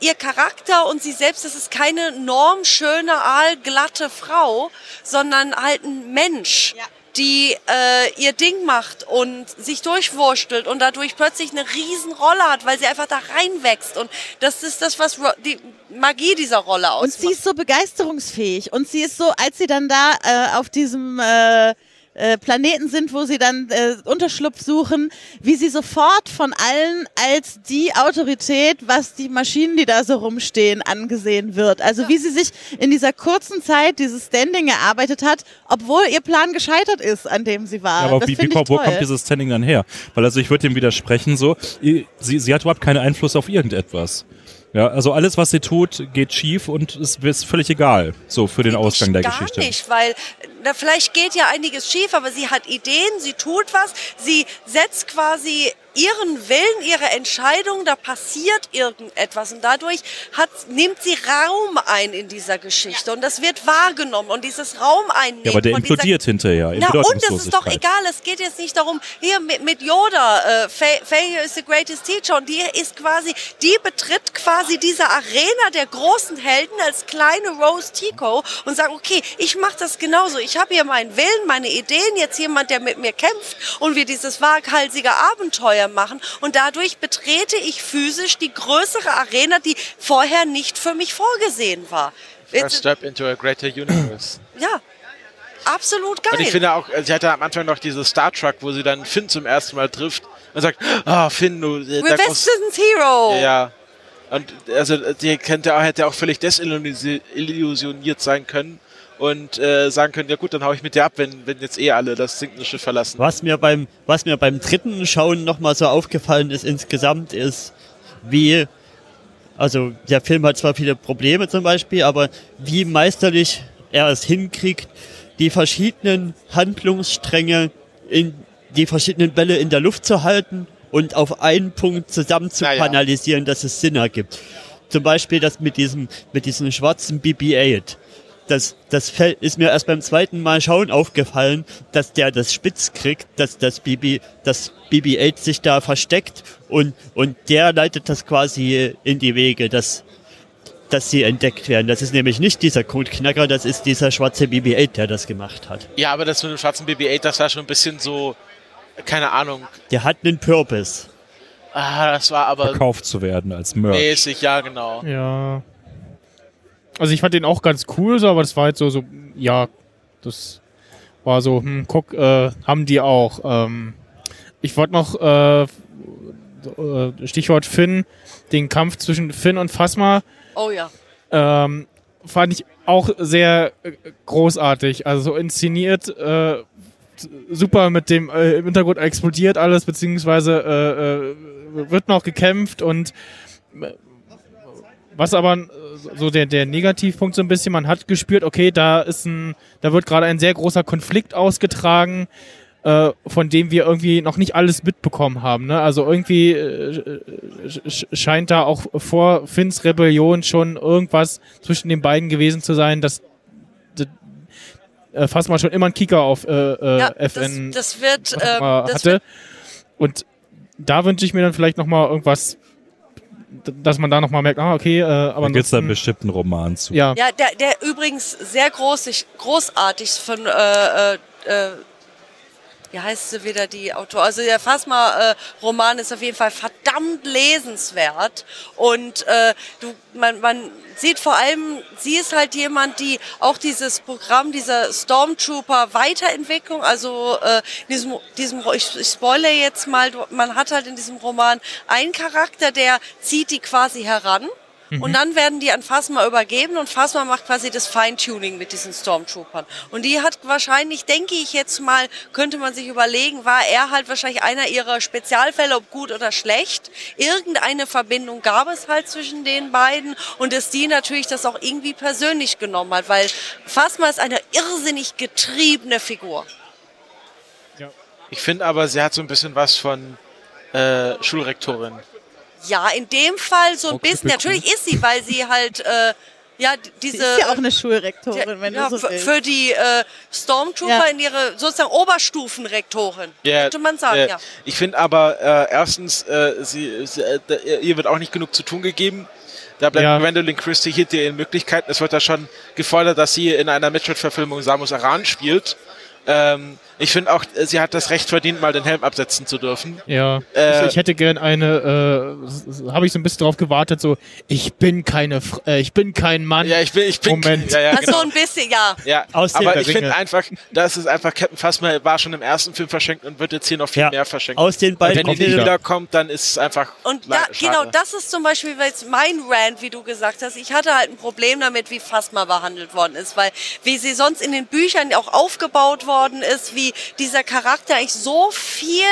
ihr Charakter und sie selbst. Das ist keine normschöne, aalglatte Frau, sondern halt ein Mensch. Ja. die äh, ihr Ding macht und sich durchwurstelt und dadurch plötzlich eine riesen Rolle hat, weil sie einfach da reinwächst. Und das ist das, was Ro die Magie dieser Rolle Und ausmacht. sie ist so begeisterungsfähig. Und sie ist so, als sie dann da äh, auf diesem äh, äh, Planeten sind, wo sie dann äh, Unterschlupf suchen, wie sie sofort von allen als die Autorität, was die Maschinen, die da so rumstehen, angesehen wird. Also wie sie sich in dieser kurzen Zeit dieses Standing erarbeitet hat, obwohl ihr Plan gescheitert ist, an dem sie war. Ja, aber das wie, wie, wo kommt dieses Standing dann her? Weil also ich würde dem widersprechen so, sie, sie hat überhaupt keinen Einfluss auf irgendetwas. Ja, also alles, was sie tut, geht schief und es ist völlig egal, so für den Ausgang der gar Geschichte. nicht, weil na, vielleicht geht ja einiges schief, aber sie hat Ideen, sie tut was, sie setzt quasi ihren Willen, ihre Entscheidung, da passiert irgendetwas und dadurch hat, nimmt sie Raum ein in dieser Geschichte und das wird wahrgenommen und dieses Raum einnehmen Ja, aber der von dieser implodiert hinterher. in na und es ist doch egal, es geht jetzt nicht darum, hier mit, mit Yoda, äh, Fa Failure is the greatest teacher und die ist quasi, die betritt quasi diese Arena der großen Helden als kleine Rose Tico und sagt, okay, ich mache das genauso, ich habe hier meinen Willen, meine Ideen, jetzt jemand, der mit mir kämpft und wir dieses waghalsige Abenteuer machen und dadurch betrete ich physisch die größere Arena, die vorher nicht für mich vorgesehen war. First step into a greater universe. Ja, absolut geil. Und ich finde auch, sie hatte am Anfang noch diese Star Truck, wo sie dann Finn zum ersten Mal trifft und sagt, ah, Finn, du, äh, musst, Resistance Hero. ja, Und also die könnte hätte auch völlig desillusioniert sein können und äh, sagen können, ja gut, dann hau ich mit dir ab, wenn, wenn jetzt eh alle das sinkende Schiff verlassen. Was mir beim, was mir beim dritten Schauen nochmal so aufgefallen ist insgesamt, ist, wie, also der Film hat zwar viele Probleme zum Beispiel, aber wie meisterlich er es hinkriegt, die verschiedenen Handlungsstränge in die verschiedenen Bälle in der Luft zu halten und auf einen Punkt zusammen zu Ja, ja. kanalisieren, dass es Sinn ergibt. Zum Beispiel das mit diesem, mit diesem schwarzen BB-8. Das, das fällt, ist mir erst beim zweiten Mal schauen aufgefallen, dass der das spitz kriegt, dass das BB, das BB-8 sich da versteckt und, und der leitet das quasi in die Wege, dass, dass sie entdeckt werden. Das ist nämlich nicht dieser Codeknacker, das ist dieser schwarze BB-8, der das gemacht hat. Ja, aber das mit dem schwarzen BB-8, das war schon ein bisschen so, keine Ahnung. Der hat einen Purpose. Ah, das war aber Verkauft zu werden als Merch. mäßig, ja genau. Ja. Also ich fand den auch ganz cool, so, aber das war halt so, so, ja, das war so, hm, guck, äh, haben die auch. Ähm, ich wollte noch, äh, äh, Stichwort Finn, den Kampf zwischen Finn und Phasma, Oh ja. ähm, fand ich auch sehr äh, großartig. Also so inszeniert, äh, super mit dem äh, im Hintergrund explodiert alles, beziehungsweise äh, äh, wird noch gekämpft und was aber äh, so der, der Negativpunkt so ein bisschen, man hat gespürt, okay, da ist ein, da wird gerade ein sehr großer Konflikt ausgetragen, äh, von dem wir irgendwie noch nicht alles mitbekommen haben. Ne? Also irgendwie äh, sch- scheint da auch vor Finns Rebellion schon irgendwas zwischen den beiden gewesen zu sein, dass d- äh, Fassmann schon immer einen Kicker auf äh, äh, Ja, FN das, das wird, ähm, immer das hatte. wird Und da wünsche ich mir dann vielleicht nochmal irgendwas, dass man da nochmal merkt, ah, okay, äh, aber Da gibt es da ansonsten- bestimmt einen Roman zu. ja, Ja, der, der übrigens sehr großig, großartig von, äh, äh, äh, wie heißt sie wieder, die Autor, also der Phasma-Roman ist auf jeden Fall verdammt lesenswert und äh, du, man, man sieht vor allem, sie ist halt jemand, die auch dieses Programm dieser Stormtrooper-Weiterentwicklung, also äh, in diesem, diesem, ich, ich spoilere jetzt mal, man hat halt in diesem Roman einen Charakter, der zieht die quasi heran und dann werden die an Phasma übergeben und Phasma macht quasi das Feintuning mit diesen Stormtroopern. Und die hat wahrscheinlich, denke ich jetzt mal, könnte man sich überlegen, war er halt wahrscheinlich einer ihrer Spezialfälle, ob gut oder schlecht. Irgendeine Verbindung gab es halt zwischen den beiden und dass die natürlich das auch irgendwie persönlich genommen hat, weil Phasma ist eine irrsinnig getriebene Figur. Ich finde aber, sie hat so ein bisschen was von äh, Schulrektorin. Ja, in dem Fall so ein Auch bisschen. Natürlich ist sie, weil sie halt, äh, ja, d- Sie diese... ist ja auch eine Schulrektorin, wenn ja, du so für, willst. für die äh, Stormtrooper Ja. in ihre sozusagen Oberstufenrektorin, Ja, könnte man sagen, äh, ja. Ich finde aber äh, erstens, äh, sie, sie, äh, ihr wird auch nicht genug zu tun gegeben. Da bleibt Ja. Gwendolyn Christie hier ihren Möglichkeiten. Es wird da schon gefordert, dass sie in einer Metroid-Verfilmung Samus Aran spielt. Ähm, ich finde auch, äh, sie hat das Recht verdient, mal den Helm absetzen zu dürfen. Ja, Äh, ich, ich hätte gern eine, äh, habe ich so ein bisschen drauf gewartet, so, ich bin keine, Fr- äh, ich bin kein Mann. Ja, ich bin, ich bin, Moment. ja, ja, Also genau. ein bisschen, ja. Ja, Aus aber ich finde einfach, das ist einfach, Captain Phasma war schon im ersten Film verschenkt und wird jetzt hier noch viel Ja. mehr verschenkt. Aus den beiden Wenn die wiederkommt, dann ist es einfach Und da, schade. genau, das ist zum Beispiel jetzt mein Rant, wie du gesagt hast. Ich hatte halt ein Problem damit, wie Phasma behandelt worden ist, weil wie sie sonst in den Büchern auch aufgebaut worden ist, wie dieser Charakter eigentlich so viel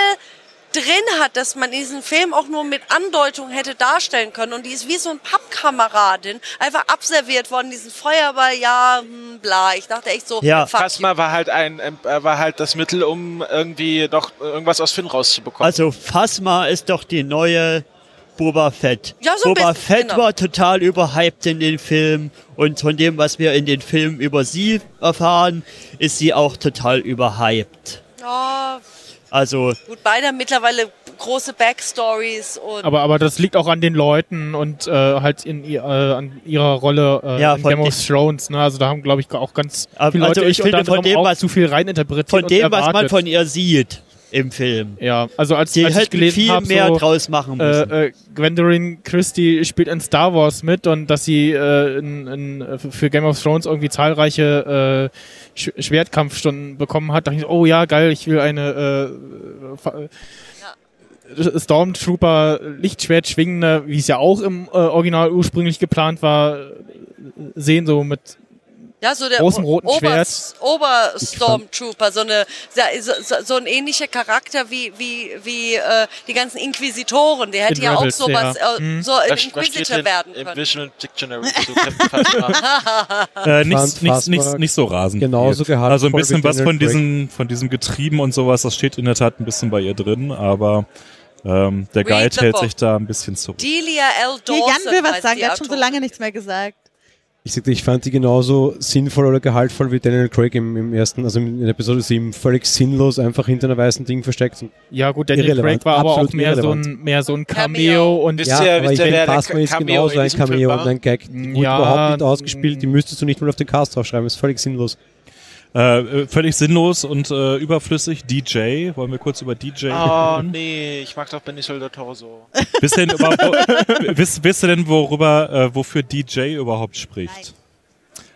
drin hat, dass man diesen Film auch nur mit Andeutung hätte darstellen können. Und die ist wie so ein Pappkameradin, einfach abserviert worden, diesen Feuerball, ja, hm, bla. Ich dachte echt so, Ja. Phasma war halt ein, äh, war halt das Mittel, um irgendwie noch irgendwas aus Finn rauszubekommen. Also Phasma ist doch die neue Boba Fett. Ja, so Boba bisschen, Fett genau. war total überhyped in den Filmen und von dem, was wir in den Filmen über sie erfahren, ist sie auch total überhyped. Ja, Also gut, beide haben mittlerweile große Backstories und Aber, aber das liegt auch an den Leuten und äh, halt in ihr, äh, an ihrer Rolle äh, Ja, in Game of Thrones. Ne? Also da haben, glaube ich, auch ganz Aber- viele also Leute ich finde, von dem, auch was- zu viel reininterpretiert von und dem, was man von ihr sieht im Film. Ja, also als, Sie als ich gelesen viel habe, mehr so, draus machen müssen. äh, äh, Gwendolyn Christie spielt in Star Wars mit und dass sie äh, in, in, äh, für Game of Thrones irgendwie zahlreiche äh, Sch Schwertkampfstunden bekommen hat, dachte ich, oh ja, geil, ich will eine äh, Fa- Stormtrooper Lichtschwert schwingende, wie es ja auch im äh, Original ursprünglich geplant war, äh, sehen, so mit Ja, so der Großen roten Schwert. Ober-Stormtrooper, so, eine, so, so, ein ähnlicher Charakter wie, wie, wie äh, die ganzen Inquisitoren. Der hätte In ja auch Rebels, sowas, ja. äh, so ein Inquisitor werden können. Visual Dictionary? Äh, nicht, Fand nicht, Phasma nicht, nicht so rasend. genauso gehaltvoll Also ein bisschen was von diesem, von diesem Getrieben und sowas, das steht in der Tat ein bisschen bei ihr drin, aber ähm, der Read Guide the hält book. sich da ein bisschen zurück. Delia L. Hier, Dawson Jan will was sagen, die der hat schon so lange nichts mehr gesagt. Ich sagte, ich fand die genauso sinnvoll oder gehaltvoll wie Daniel Craig im, im ersten, also in Episode 7, völlig sinnlos einfach hinter einer weißen Ding versteckt. Und Ja gut, Daniel Irrelevant, Craig war aber auch absolut mehr so, irrelevant. ein, mehr so ein Cameo. Und ja, ihr, aber ich finde, Phasma ist Cameo genauso in ein Cameo und ein Gag. Wurde Ja, überhaupt nicht ausgespielt, die müsstest du nicht mal auf den Cast draufschreiben, ist völlig sinnlos. Äh, äh, völlig sinnlos und äh, überflüssig. DJ, wollen wir kurz über DJ Oh, nee, ich mag doch Benicio del Toro so. Wisst ihr denn, über, wo, wisst, wisst ihr denn worüber, äh, wofür DJ überhaupt spricht?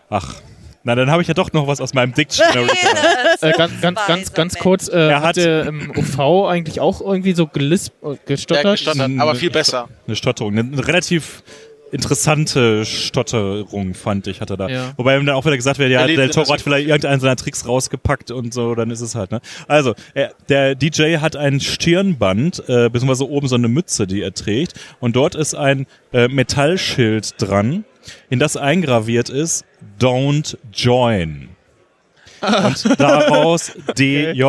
Ach, na dann habe ich ja doch noch was aus meinem Dictionary. äh, ganz, ganz, ganz, ganz kurz, äh, Er hat- hatte ähm, UV eigentlich auch irgendwie so gelisp, äh, Ja, gestottert? gestottert, aber viel besser. Eine Stotterung, eine, eine relativ interessante Stotterung fand ich, hatte da. Ja. Wobei ihm dann auch wieder gesagt wird, ja, Er in Toro der hat vielleicht irgendeinen seiner Tricks rausgepackt und so, dann ist es halt, ne? Also, er, der DJ hat ein Stirnband, äh, beziehungsweise oben so eine Mütze, die er trägt und dort ist ein äh, Metallschild dran, in das eingraviert ist, Don't Join. Und daraus DJ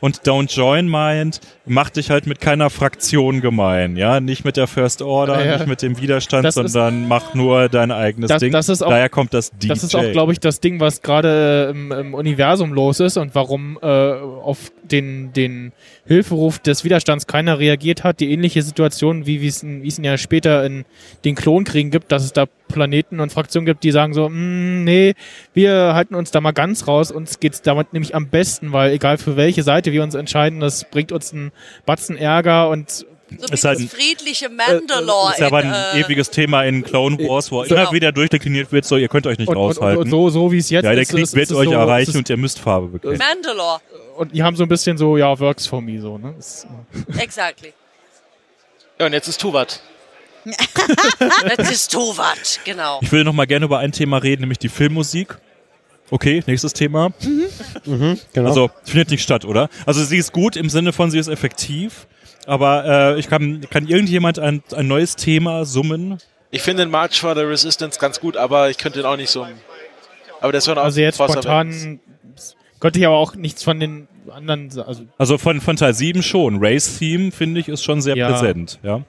und Don't Join meint, mach dich halt mit keiner Fraktion gemein, ja, nicht mit der First Order, Ja, nicht mit dem Widerstand, Das ist- sondern mach nur dein eigenes Das- Ding. das ist auch- Daher kommt das DJ. Das ist auch, glaube ich, das Ding, was gerade im, im Universum los ist und warum äh, auf den, den Hilferuf des Widerstands keiner reagiert hat. Die ähnliche Situation, wie es es ihn ja später in den Klonkriegen gibt, dass es da Planeten und Fraktionen gibt, die sagen so, "Mm, nee, wir halten uns da mal ganz raus. Uns geht's damit nämlich am besten, weil egal für welche Seite wir uns entscheiden, das bringt uns einen Batzen Ärger und So Ist halt das ein- friedliche Mandalore. ist ja aber ein in, äh, ewiges Thema in Clone Wars, wo Genau. immer wieder durchdekliniert wird, so, ihr könnt euch nicht und, und, raushalten. und so, so wie es jetzt ja, der ist. Krieg ist, wird ist es euch so, erreichen ist und ihr müsst Farbe bekennen. Mandalore, und die haben so ein bisschen so, ja, works for me, so, ne? Ist, exactly. Ja, und jetzt ist Tuvat. Das ist Tovat, genau. Ich würde noch mal gerne über ein Thema reden, nämlich die Filmmusik. Okay, nächstes Thema. Genau. Also findet nicht statt, oder? Also sie ist gut im Sinne von, sie ist effektiv. Aber äh, ich kann, kann irgendjemand ein, ein neues Thema summen? Ich finde den March for the Resistance ganz gut, aber ich könnte ihn auch nicht so. Aber das war auch Also jetzt Force spontan könnte ich aber auch nichts von den anderen, also Also von, von Teil 7 schon. Race Theme, finde ich, ist schon sehr Ja. präsent. Ja,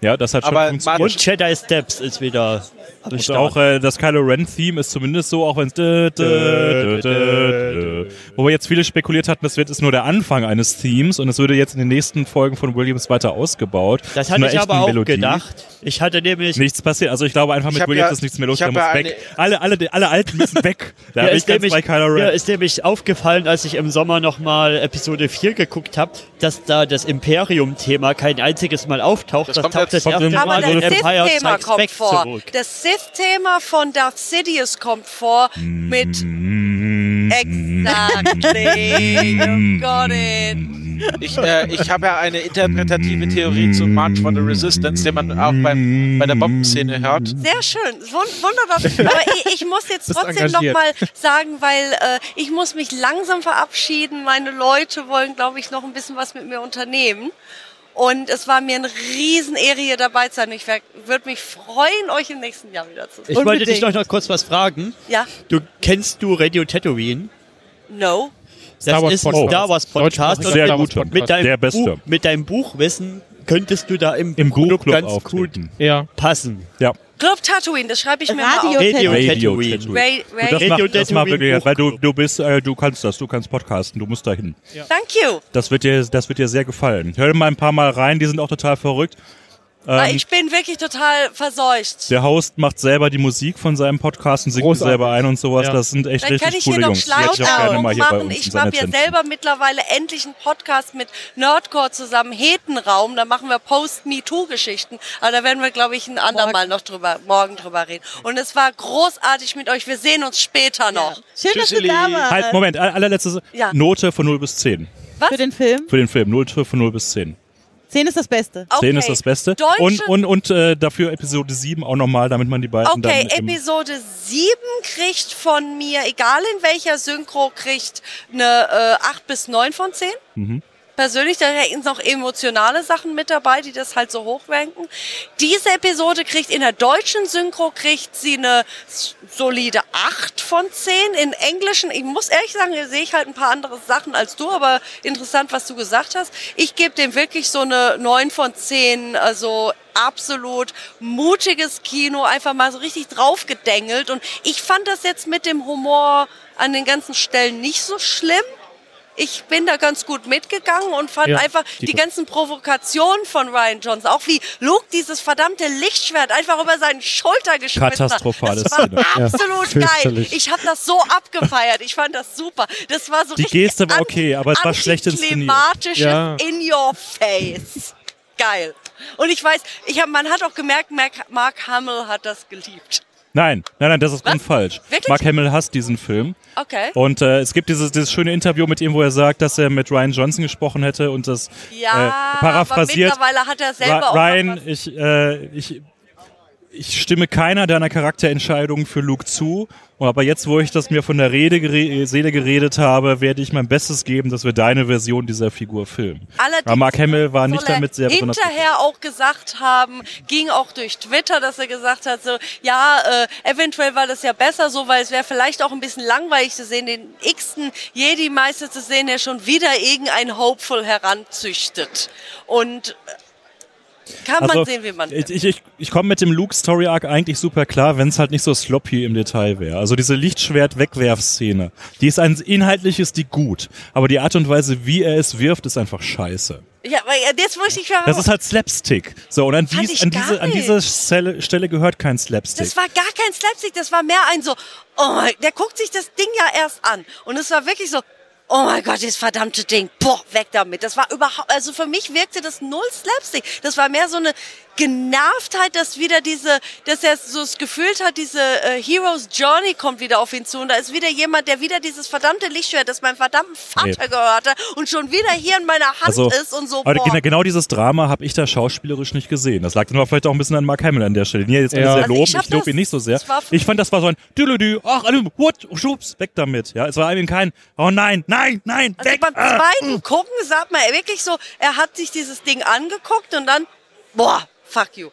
ja das hat schon Aber funktioniert. Und Jedi Steps ist wieder am Und auch äh, das Kylo Ren Theme ist zumindest so, auch wenn es wo wir jetzt viele spekuliert hatten, das wird ist nur der Anfang eines Themes und es würde jetzt in den nächsten Folgen von Williams weiter ausgebaut. das hatte ich aber auch Melodie. gedacht. Ich hatte nämlich Nichts passiert. Also ich glaube einfach mit Williams ja- ist nichts mehr los. Der muss ja weg. Alle, alle, alle Alten müssen weg. Da ich ist, ganz nämlich, bei Kylo mir Ren. ist nämlich aufgefallen, als ich im Sommer nochmal Episode 4 geguckt habe, dass da das Imperium-Thema kein einziges Mal auftaucht. Das Das, kommt taucht jetzt- das kommt erste Mal in das Empire Sith-Thema Strikes kommt Back vor. zurück. Das Sith-Thema von Darth Sidious kommt vor mit Exactly. You got it. Ich, äh, ich habe ja eine interpretative Theorie zu March for the Resistance, den man auch beim, bei der Bombenszene hört. Sehr schön, Wun- wunderbar. Aber ich, ich muss jetzt trotzdem nochmal sagen, weil äh, ich muss mich langsam verabschieden. Meine Leute wollen, glaube ich, noch ein bisschen was mit mir unternehmen. Und es war mir eine Riesenehre, hier dabei zu sein. Ich würde mich freuen, euch im nächsten Jahr wieder zu sehen. Ich wollte dich noch, noch kurz was fragen. Ja? Du kennst du Radio Tatooine? No? Das Star Wars ist ein Podcast. Star Wars Podcast. Sehr Star Wars. Podcast. mit deinem, Der Beste. Buch, mit deinem Buchwissen könntest du da im, Im Club Buchclub ganz gut. Ja. passen. Ja. Club Tatooine, das schreibe ich mir Radio mal auf. Radio Tatooine. Radio Tatooine. Ray, Du, Ray, das, Radio macht, das macht Tatooine wirklich, weil du, du bist, äh, du kannst das, du kannst podcasten, du musst dahin. thank you. Das wird dir, das wird dir sehr gefallen. Hör mal ein paar Mal rein, die sind auch total verrückt. Ähm, ich bin wirklich total verseucht. der Host macht selber die Musik von seinem Podcast und singt Großartig. selber ein und sowas. Ja. Das sind echt Dann kann richtig ich hier coole noch Jungs. Die hätte ich hier bei machen. uns Ich habe ja selber mittlerweile endlich einen Podcast mit Nerdcore zusammen, Hetenraum. Da machen wir Post-MeToo-Geschichten. Aber da werden wir, glaube ich, ein andermal noch drüber, morgen drüber reden. Und es war großartig mit euch. Wir sehen uns später noch. Schön, dass du da warst. Halt, Moment, aller- allerletzte Ja. Note von 0 bis 10. Für den Film? Für den Film. 0 von 0 bis 10. 10 ist das Beste. Okay. 10 ist das Beste. Deutsche- Und, und, und äh, dafür Episode 7 auch nochmal, damit man die beiden Okay, dann Episode 7 kriegt von mir, egal in welcher Synchro, kriegt eine äh, 8 bis 9 von 10. Mhm. Persönlich, da sind noch emotionale Sachen mit dabei, die das halt so hochranken. Diese Episode kriegt in der deutschen Synchro kriegt sie eine solide 8 von 10. In englischen, ich muss ehrlich sagen, hier sehe ich halt ein paar andere Sachen als du, aber interessant, was du gesagt hast. Ich gebe dem wirklich so eine 9 von 10, also absolut mutiges Kino, einfach mal so richtig draufgedengelt. Und ich fand das jetzt mit dem Humor an den ganzen Stellen nicht so schlimm. Ich bin da ganz gut mitgegangen und fand Ja, einfach die- die ganzen Provokationen von Ryan Johnson, auch wie Luke dieses verdammte Lichtschwert einfach über seinen Schulter geschmissen hat. Katastrophale Das war Szene. absolut Ja, geil. Ich habe das so abgefeiert. Ich fand das super. Das war so Die richtig Geste war okay, aber es war schlecht inszeniert. Ja. in your face. Geil. Und ich weiß, ich hab, man hat auch gemerkt, Mark, Mark Hamill hat das geliebt. Nein, nein, nein, das ist grundfalsch. Mark Hamill hasst diesen Film. Okay. Und äh, es gibt dieses, dieses schöne Interview mit ihm, wo er sagt, dass er mit Ryan Johnson gesprochen hätte und das Ja, äh, paraphrasiert. aber mittlerweile hat er selber Ra- Ryan, ich, äh, ich, ich stimme keiner deiner Charakterentscheidungen für Luke zu. Aber jetzt, wo ich das mir von der Rede gere Seele geredet habe, werde ich mein Bestes geben, dass wir deine Version dieser Figur filmen. Allerdings Aber Mark Hamill war nicht damit sehr besonders. hinterher auch gesagt haben, ging auch durch Twitter, dass er gesagt hat, so ja, äh, eventuell war das ja besser so, weil es wäre vielleicht auch ein bisschen langweilig zu sehen, den x-ten Jedi-Meister zu sehen, der schon wieder irgendein Hopeful heranzüchtet. Und äh, kann man sehen, wie man will. Also, ich, ich, ich komme mit dem Luke Story Arc eigentlich super klar, wenn es halt nicht so sloppy im Detail wäre. Also diese Lichtschwert-Wegwerfszene, die ist ein inhaltliches, die gut, aber die Art und Weise, wie er es wirft, ist einfach scheiße. Ja, aber jetzt muss ich Das ist halt Slapstick. So und an, dies, an diese an nicht. diese Stelle, gehört kein Slapstick. Das war gar kein Slapstick, das war mehr ein so, oh der guckt sich das Ding ja erst an. Und es war wirklich so, oh mein Gott, dieses verdammte Ding, boah, weg damit. Das war überhaupt, also für mich wirkte das null Slapstick. Das war mehr so eine Genervtheit, dass wieder diese, dass er so das Gefühl hat, diese äh, Hero's Journey kommt wieder auf ihn zu. Und da ist wieder jemand, der wieder dieses verdammte Lichtschwert, das meinem verdammten Vater Nee. gehörte und schon wieder hier in meiner Hand also, ist und so, aber boah. genau, genau dieses Drama habe ich da schauspielerisch nicht gesehen. Das lag dann aber vielleicht auch ein bisschen an Mark Hamill an der Stelle. Nee, jetzt Ja. ich sehr Also loben, ich ich, lobe ihn nicht so sehr. Ich fand, das war so ein Dülüdü, ach, what, schubs, weg damit. Ja, es war eben kein, oh nein, nein, nein, Also weg. beim ah. zweiten Gucken sagt man wirklich so, er hat sich dieses Ding angeguckt und dann, boah, fuck you.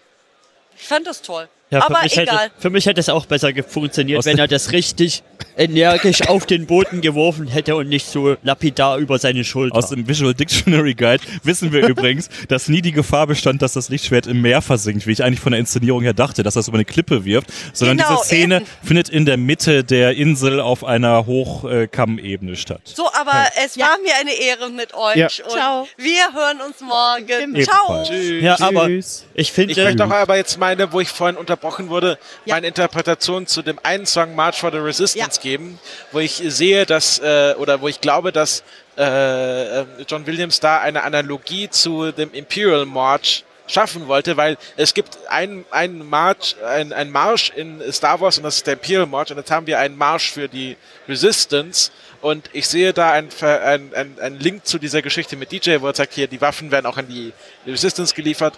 Ich fand das toll. Ja, Aber für, mich egal. Hätte, für mich hätte es auch besser funktioniert, Aus wenn er das richtig energisch auf den Boden geworfen hätte und nicht so lapidar über seine Schulter. Aus dem Visual Dictionary Guide wissen wir übrigens, dass nie die Gefahr bestand, dass das Lichtschwert im Meer versinkt, wie ich eigentlich von der Inszenierung her dachte, dass das über eine Klippe wirft, sondern Genau, diese Szene eben. findet in der Mitte der Insel auf einer Hochkammebene statt. So, aber es war mir eine Ehre mit euch. Ja. Und Ciao. wir hören uns morgen. Ebenfalls. Ciao. ja, aber Tschüss. ich finde, Ich möchte auch aber jetzt meine, wo ich vorhin unterbrochen wurde, Ja. meine Interpretation zu dem einen Song March for the Resistance Ja. Geben, wo ich sehe, dass, äh, oder wo ich glaube, dass äh, äh, John Williams da eine Analogie zu dem Imperial March schaffen wollte, weil es gibt einen, einen March, ein, ein Marsch in Star Wars und das ist der Imperial March und jetzt haben wir einen Marsch für die Resistance und ich sehe da ein, ein, ein, ein Link zu dieser Geschichte mit DJ, wo er sagt, hier, die Waffen werden auch an die Resistance geliefert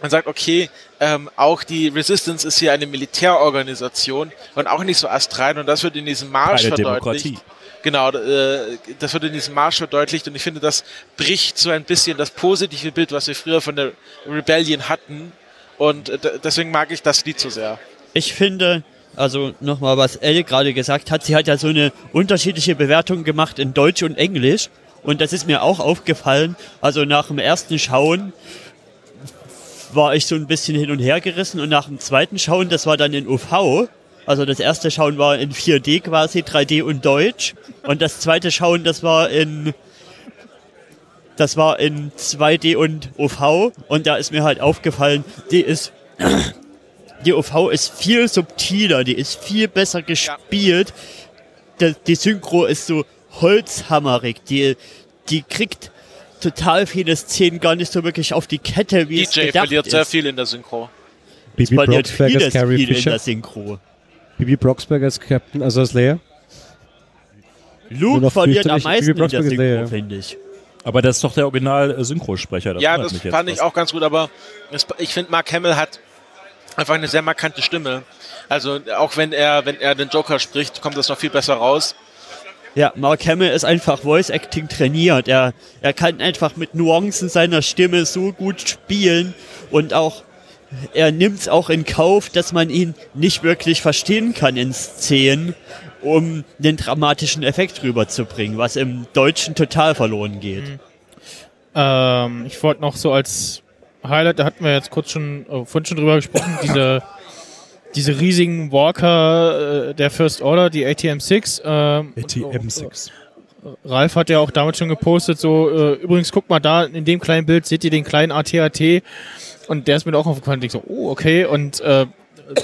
und sagt, okay, ähm, auch die Resistance ist hier eine Militärorganisation und auch nicht so astrein und das wird in diesem Marsch Keine verdeutlicht. Demokratie. Genau, äh, das wird in diesem Marsch verdeutlicht und ich finde, das bricht so ein bisschen das positive Bild, was wir früher von der Rebellion hatten und äh, deswegen mag ich das Lied so sehr. ich finde, also nochmal, was Elle gerade gesagt hat, sie hat ja so eine unterschiedliche Bewertung gemacht in Deutsch und Englisch. Und das ist mir auch aufgefallen. Also nach dem ersten Schauen war ich so ein bisschen hin und her gerissen und nach dem zweiten Schauen, das war dann in UV. Also das erste Schauen war in 4D quasi, 3D und Deutsch. Und das zweite Schauen, das war in das war in 2D und OV und da ist mir halt aufgefallen, die ist die OV ist viel subtiler, die ist viel besser gespielt. Die, die Synchro ist so holzhammerig, die, die kriegt total viele Szenen gar nicht so wirklich auf die Kette, wie es DJ gedacht verliert ist. sehr viel in der Synchro. Bibi Blocksberg als Carrie viel in Fisher. der Synchro. Bibi Blocksberg als Captain, also als Leia. Luke verliert am meisten in der Synchro, finde ich. Aber das ist doch der Original-Synchrosprecher. ja, das fand ich auch ganz gut, aber es, ich finde, Mark Hamill hat einfach eine sehr markante Stimme. Also auch wenn er, wenn er den Joker spricht, kommt das noch viel besser raus. Ja, Mark Hamill ist einfach Voice Acting trainiert. Er, er kann einfach mit Nuancen seiner Stimme so gut spielen und auch er nimmt es auch in Kauf, dass man ihn nicht wirklich verstehen kann in Szenen, um den dramatischen Effekt rüberzubringen, was im Deutschen total verloren geht. Mhm. Ähm, ich wollte noch so als Highlight, da hatten wir jetzt kurz schon, äh, vorhin schon drüber gesprochen, diese diese riesigen Walker äh, der First Order, die ATM-6. Äh, ATM-6. Ralf hat ja auch damit schon gepostet, so, äh, übrigens, guck mal da, in dem kleinen Bild seht ihr den kleinen AT-AT und der ist mir auch aufgefallen. Ich so, oh, okay, und äh,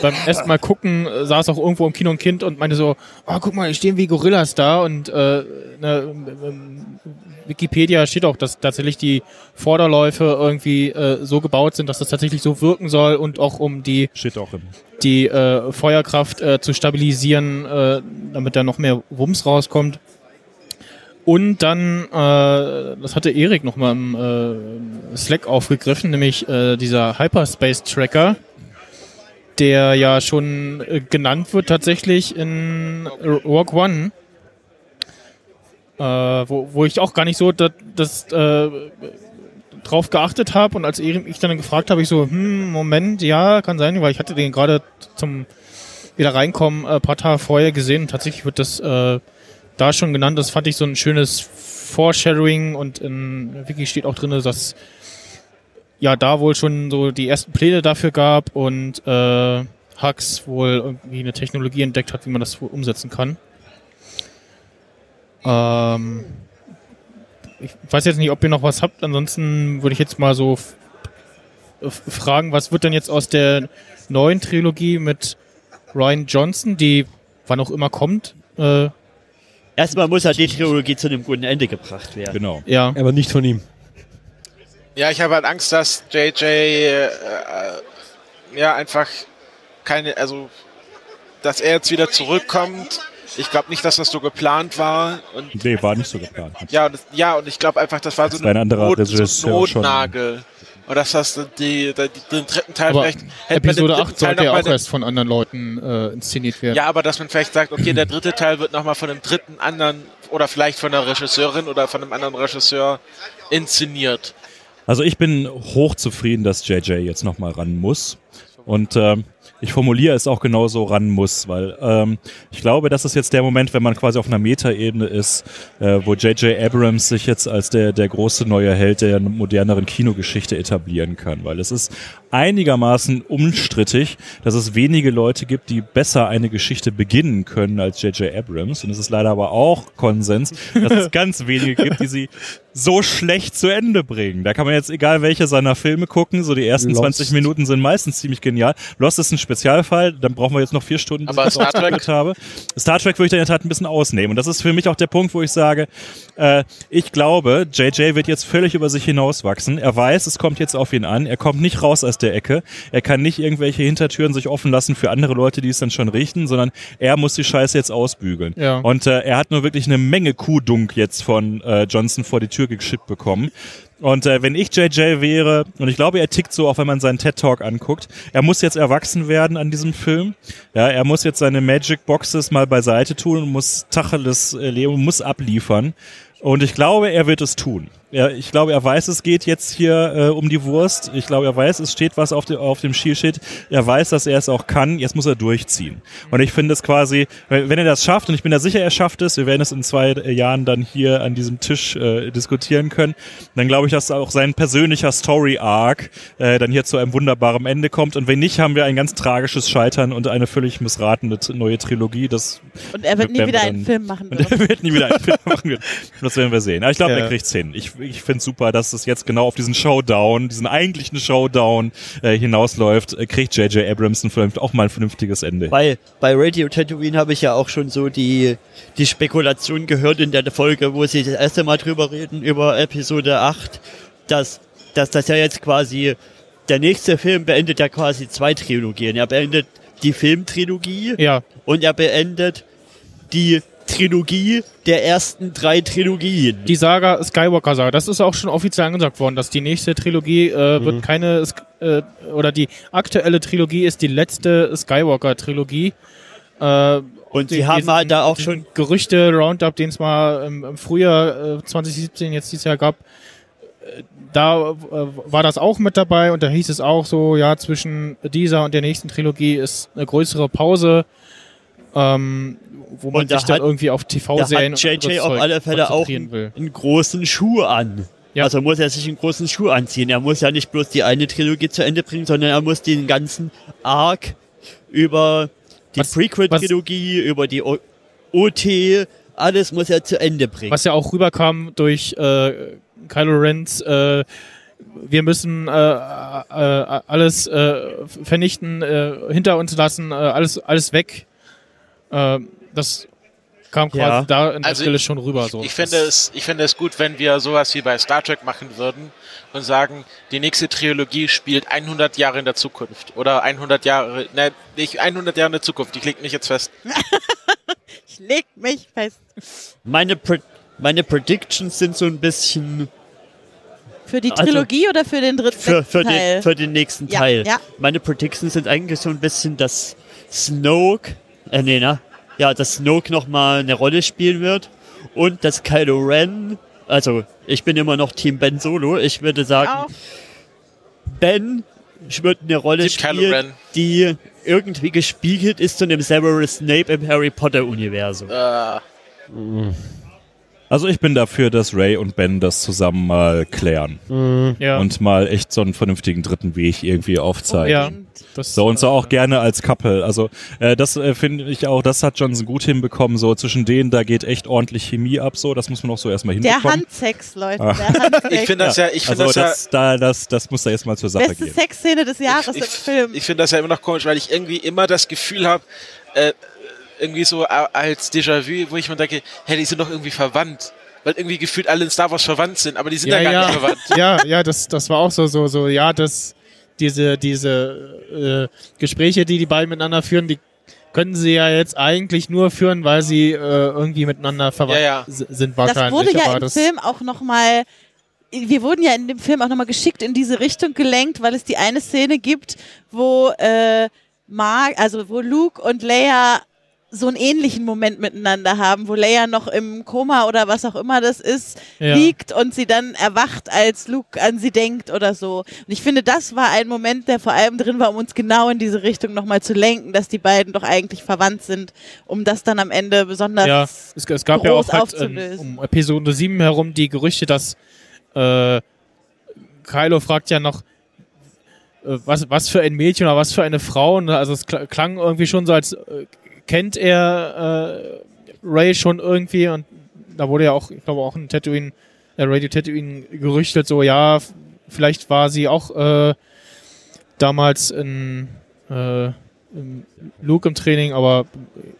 beim ersten Mal gucken äh, saß auch irgendwo im Kino ein Kind und meinte so, oh, guck mal, die stehen wie Gorillas da und äh, ne, Wikipedia steht auch, dass tatsächlich die Vorderläufe irgendwie äh, so gebaut sind, dass das tatsächlich so wirken soll und auch um die auch die äh, Feuerkraft äh, zu stabilisieren, äh, damit da noch mehr Wumms rauskommt. Und dann, äh, das hatte Erik nochmal im äh, Slack aufgegriffen, nämlich äh, dieser Hyperspace Tracker, der ja schon äh, genannt wird tatsächlich in Rogue One. Äh, wo, wo ich auch gar nicht so das, das äh, drauf geachtet habe und als ich dann gefragt habe, ich so, hm, Moment, ja, kann sein, weil ich hatte den gerade zum wieder reinkommen ein äh, paar Tage vorher gesehen. Tatsächlich wird das äh, da schon genannt. Das fand ich so ein schönes Foreshadowing und in Wiki steht auch drin, dass ja da wohl schon so die ersten Pläne dafür gab und äh, Hux wohl irgendwie eine Technologie entdeckt hat, wie man das wohl umsetzen kann. Ähm, ich weiß jetzt nicht, ob ihr noch was habt. Ansonsten würde ich jetzt mal so fragen, was wird denn jetzt aus der neuen Trilogie mit Ryan Johnson, die wann auch immer kommt? Äh, Erstmal muss ja die Trilogie zu einem guten Ende gebracht werden. Genau. Ja. Aber nicht von ihm. Ja, ich habe halt Angst, dass JJ äh, ja einfach keine, also dass er jetzt wieder zurückkommt ich glaube nicht, dass das so geplant war. Und nee, war nicht so geplant. Ja, und, ja, und ich glaube einfach, das war das so ein, anderer Not, so Notnagel. Und dass das die, die, den dritten Teil aber vielleicht hätte Episode 8 sollte ja auch erst von anderen Leuten äh, inszeniert werden. Ja, aber dass man vielleicht sagt, okay, der dritte Teil wird nochmal von einem dritten anderen oder vielleicht von der Regisseurin oder von einem anderen Regisseur inszeniert. Also ich bin hochzufrieden, dass JJ jetzt nochmal ran muss. Und ähm, ich formuliere es auch genauso ran muss, weil ähm, ich glaube, das ist jetzt der Moment, wenn man quasi auf einer Metaebene ist, äh, wo J.J. Abrams sich jetzt als der, der große neue Held der moderneren Kinogeschichte etablieren kann, weil es ist einigermaßen unstrittig, dass es wenige Leute gibt, die besser eine Geschichte beginnen können als J.J. Abrams und es ist leider aber auch Konsens, dass es ganz wenige gibt, die sie so schlecht zu Ende bringen. Da kann man jetzt egal welche seiner Filme gucken, so die ersten Lost. 20 Minuten sind meistens ziemlich genial. Lost ist ein Spezialfall, dann brauchen wir jetzt noch vier Stunden, bis Aber ich Star Trek habe. Star Trek würde ich dann in der Tat ein bisschen ausnehmen und das ist für mich auch der Punkt, wo ich sage, äh, ich glaube, JJ wird jetzt völlig über sich hinauswachsen. Er weiß, es kommt jetzt auf ihn an. Er kommt nicht raus aus der Ecke. Er kann nicht irgendwelche Hintertüren sich offen lassen für andere Leute, die es dann schon richten, sondern er muss die Scheiße jetzt ausbügeln. Ja. Und äh, er hat nur wirklich eine Menge Kuhdunk jetzt von äh, Johnson vor die Tür geschippt bekommen. Und äh, wenn ich JJ wäre, und ich glaube, er tickt so, auch wenn man seinen TED-Talk anguckt, er muss jetzt erwachsen werden an diesem Film. Ja, er muss jetzt seine Magic Boxes mal beiseite tun und muss Tacheles äh, leben, muss abliefern. Und ich glaube, er wird es tun. Ja, ich glaube, er weiß, es geht jetzt hier äh, um die Wurst. Ich glaube, er weiß, es steht was auf, de, auf dem Shield. Er weiß, dass er es auch kann. Jetzt muss er durchziehen. Und ich finde es quasi, wenn er das schafft, und ich bin da sicher, er schafft es, wir werden es in zwei Jahren dann hier an diesem Tisch äh, diskutieren können, dann glaube ich, dass auch sein persönlicher Story-Arc äh, dann hier zu einem wunderbaren Ende kommt. Und wenn nicht, haben wir ein ganz tragisches Scheitern und eine völlig missratene neue Trilogie. Das und er wird nie wieder einen Film machen. Und er wird nie wieder einen Film machen. Das werden wir sehen. Aber ich glaube, ja. er kriegt es hin. Ich, ich finde es super, dass es jetzt genau auf diesen Showdown, diesen eigentlichen Showdown äh, hinausläuft. Äh, kriegt J.J. Abrams vielleicht auch mal ein vernünftiges Ende. Bei, bei Radio Tatooine habe ich ja auch schon so die, die Spekulation gehört in der Folge, wo sie das erste Mal drüber reden, über Episode 8, dass, dass das ja jetzt quasi, der nächste Film beendet ja quasi zwei Trilogien. Er beendet die Filmtrilogie ja. und er beendet die Trilogie der ersten drei Trilogien. Die Saga Skywalker Saga, das ist auch schon offiziell angesagt worden, dass die nächste Trilogie äh, wird keine äh, oder die aktuelle Trilogie ist die letzte Skywalker Trilogie. Äh, Und die- sie haben halt da auch schon Gerüchte Roundup, den es mal im, im Frühjahr äh, 2017 jetzt dieses Jahr gab. äh, Da äh, war das auch mit dabei und da hieß es auch so, ja, zwischen dieser und der nächsten Trilogie ist eine größere Pause, ähm, wo man Und da sich dann hat- irgendwie auf TV-Serien hat JJ auf alle Fälle auch einen, will. einen großen Schuh an. Ja. Also muss er sich einen großen Schuh anziehen. Er muss ja nicht bloß die eine Trilogie zu Ende bringen, sondern er muss den ganzen Arc über die Prequel-Trilogie, über die o OT, alles muss er zu Ende bringen. Was ja auch rüberkam durch äh, Kylo Rens, äh, wir müssen äh, äh, alles äh, vernichten, äh, hinter uns lassen, äh, alles, alles weg. Äh, das kam quasi Ja. da in der Also Stelle ich- schon rüber. So. Ich finde, es, ich finde es gut, wenn wir sowas wie bei Star Trek machen würden und sagen, die nächste Trilogie spielt 100 Jahre in der Zukunft. Oder 100 Jahre, ne, nicht 100 Jahre in der Zukunft, die klickt mich jetzt fest. Ich leg mich fest. Meine, Pre meine Predictions sind so ein bisschen Für die Also, Trilogie oder für den dritten für, für, Teil? den, für den nächsten Ja, Teil. ja. Meine Predictions sind eigentlich so ein bisschen, dass Snoke, äh, nee, na, ja, dass Snoke nochmal eine Rolle spielen wird und dass Kylo Ren, also ich bin immer noch Team Ben Solo, ich würde sagen, Auch. Ben wird eine Rolle Team Kylo spielen, Ren. die irgendwie gespiegelt ist zu dem Severus Snape im Harry Potter Universum. Äh, Also ich bin dafür, dass Ray und Ben das zusammen mal klären ja. und mal echt so einen vernünftigen dritten Weg irgendwie aufzeigen. ja, Unbedingt. das, So und so äh, auch gerne als Couple. Also äh, das äh, finde ich auch, das hat Johnson gut hinbekommen. So zwischen denen, da geht echt ordentlich Chemie ab. So, das muss man auch so erstmal Der hinbekommen. Handsex, Leute. Ah. Der Handsex. ich finde das ja, ich finde also das, das, da, das, das muss da jetzt mal zur Sache Beste gehen. Sexszene des Jahres ja, ich, im Film. ich finde das ja immer noch komisch, weil ich irgendwie immer das Gefühl habe, äh, irgendwie so als Déjà-vu, wo ich mir denke, hey, die sind doch irgendwie verwandt. Weil irgendwie gefühlt alle in Star Wars verwandt sind, aber die sind ja, ja, gar ja, nicht verwandt. ja, ja, das, das war auch so, so, so, ja, das, diese, diese äh, Gespräche, die die beiden miteinander führen, die können sie ja jetzt eigentlich nur führen, weil sie äh, irgendwie miteinander verwandt Ja, sind Das wahrscheinlich. wurde ja aber im das, Film auch nochmal. Wir wurden ja in dem Film auch nochmal geschickt in diese Richtung gelenkt, weil es die eine Szene gibt, wo äh, Mark, also wo Luke und Leia so einen ähnlichen Moment miteinander haben, wo Leia noch im Koma oder was auch immer das ist, Ja. liegt und sie dann erwacht, als Luke an sie denkt oder so. Und ich finde, das war ein Moment, der vor allem drin war, um uns genau in diese Richtung nochmal zu lenken, dass die beiden doch eigentlich verwandt sind, um das dann am Ende besonders ja, es, es gab ja auch halt, aufzulösen. ähm, um Episode 7 herum die Gerüchte, dass äh, Kylo fragt ja noch, äh, was, was für ein Mädchen oder was für eine Frau. Und also es kl- klang irgendwie schon so, als äh, kennt er äh, Ray schon irgendwie und da wurde ja auch, ich glaube auch ein Tatooine, äh, Radio Tatooine gerüchtet, so ja, vielleicht war sie auch äh, damals in, äh, im Luke im Training, aber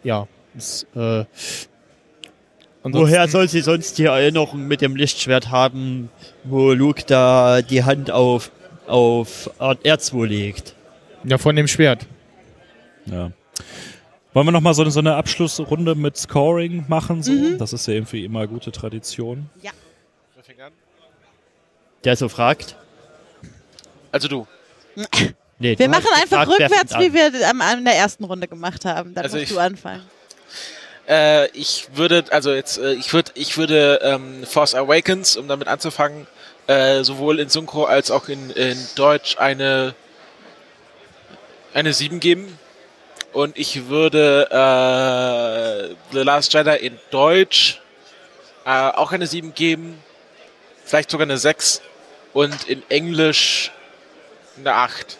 ja, es, äh, Woher soll sie sonst die Erinnerung mit dem Lichtschwert haben, wo Luke da die Hand auf, auf R2 legt? Ja, von dem Schwert. Ja. Wollen wir nochmal so, eine- so eine Abschlussrunde mit Scoring machen? So? Mhm. Das ist ja irgendwie immer gute Tradition. Der so fragt. Also du. Nee, Wir du machen einfach gefragt, wer rückwärts, fängt wie an. wir am, in der ersten Runde gemacht haben. Dann Also musst ich- du anfangen. Äh, ich würde, also jetzt, äh, ich würde, ich würde ähm, Force Awakens, um damit anzufangen, äh, sowohl in Synchro als auch in, in Deutsch eine eine 7 geben. Und ich würde äh, The Last Jedi in Deutsch äh, auch eine 7 geben. Vielleicht sogar eine 6. Und in Englisch eine 8.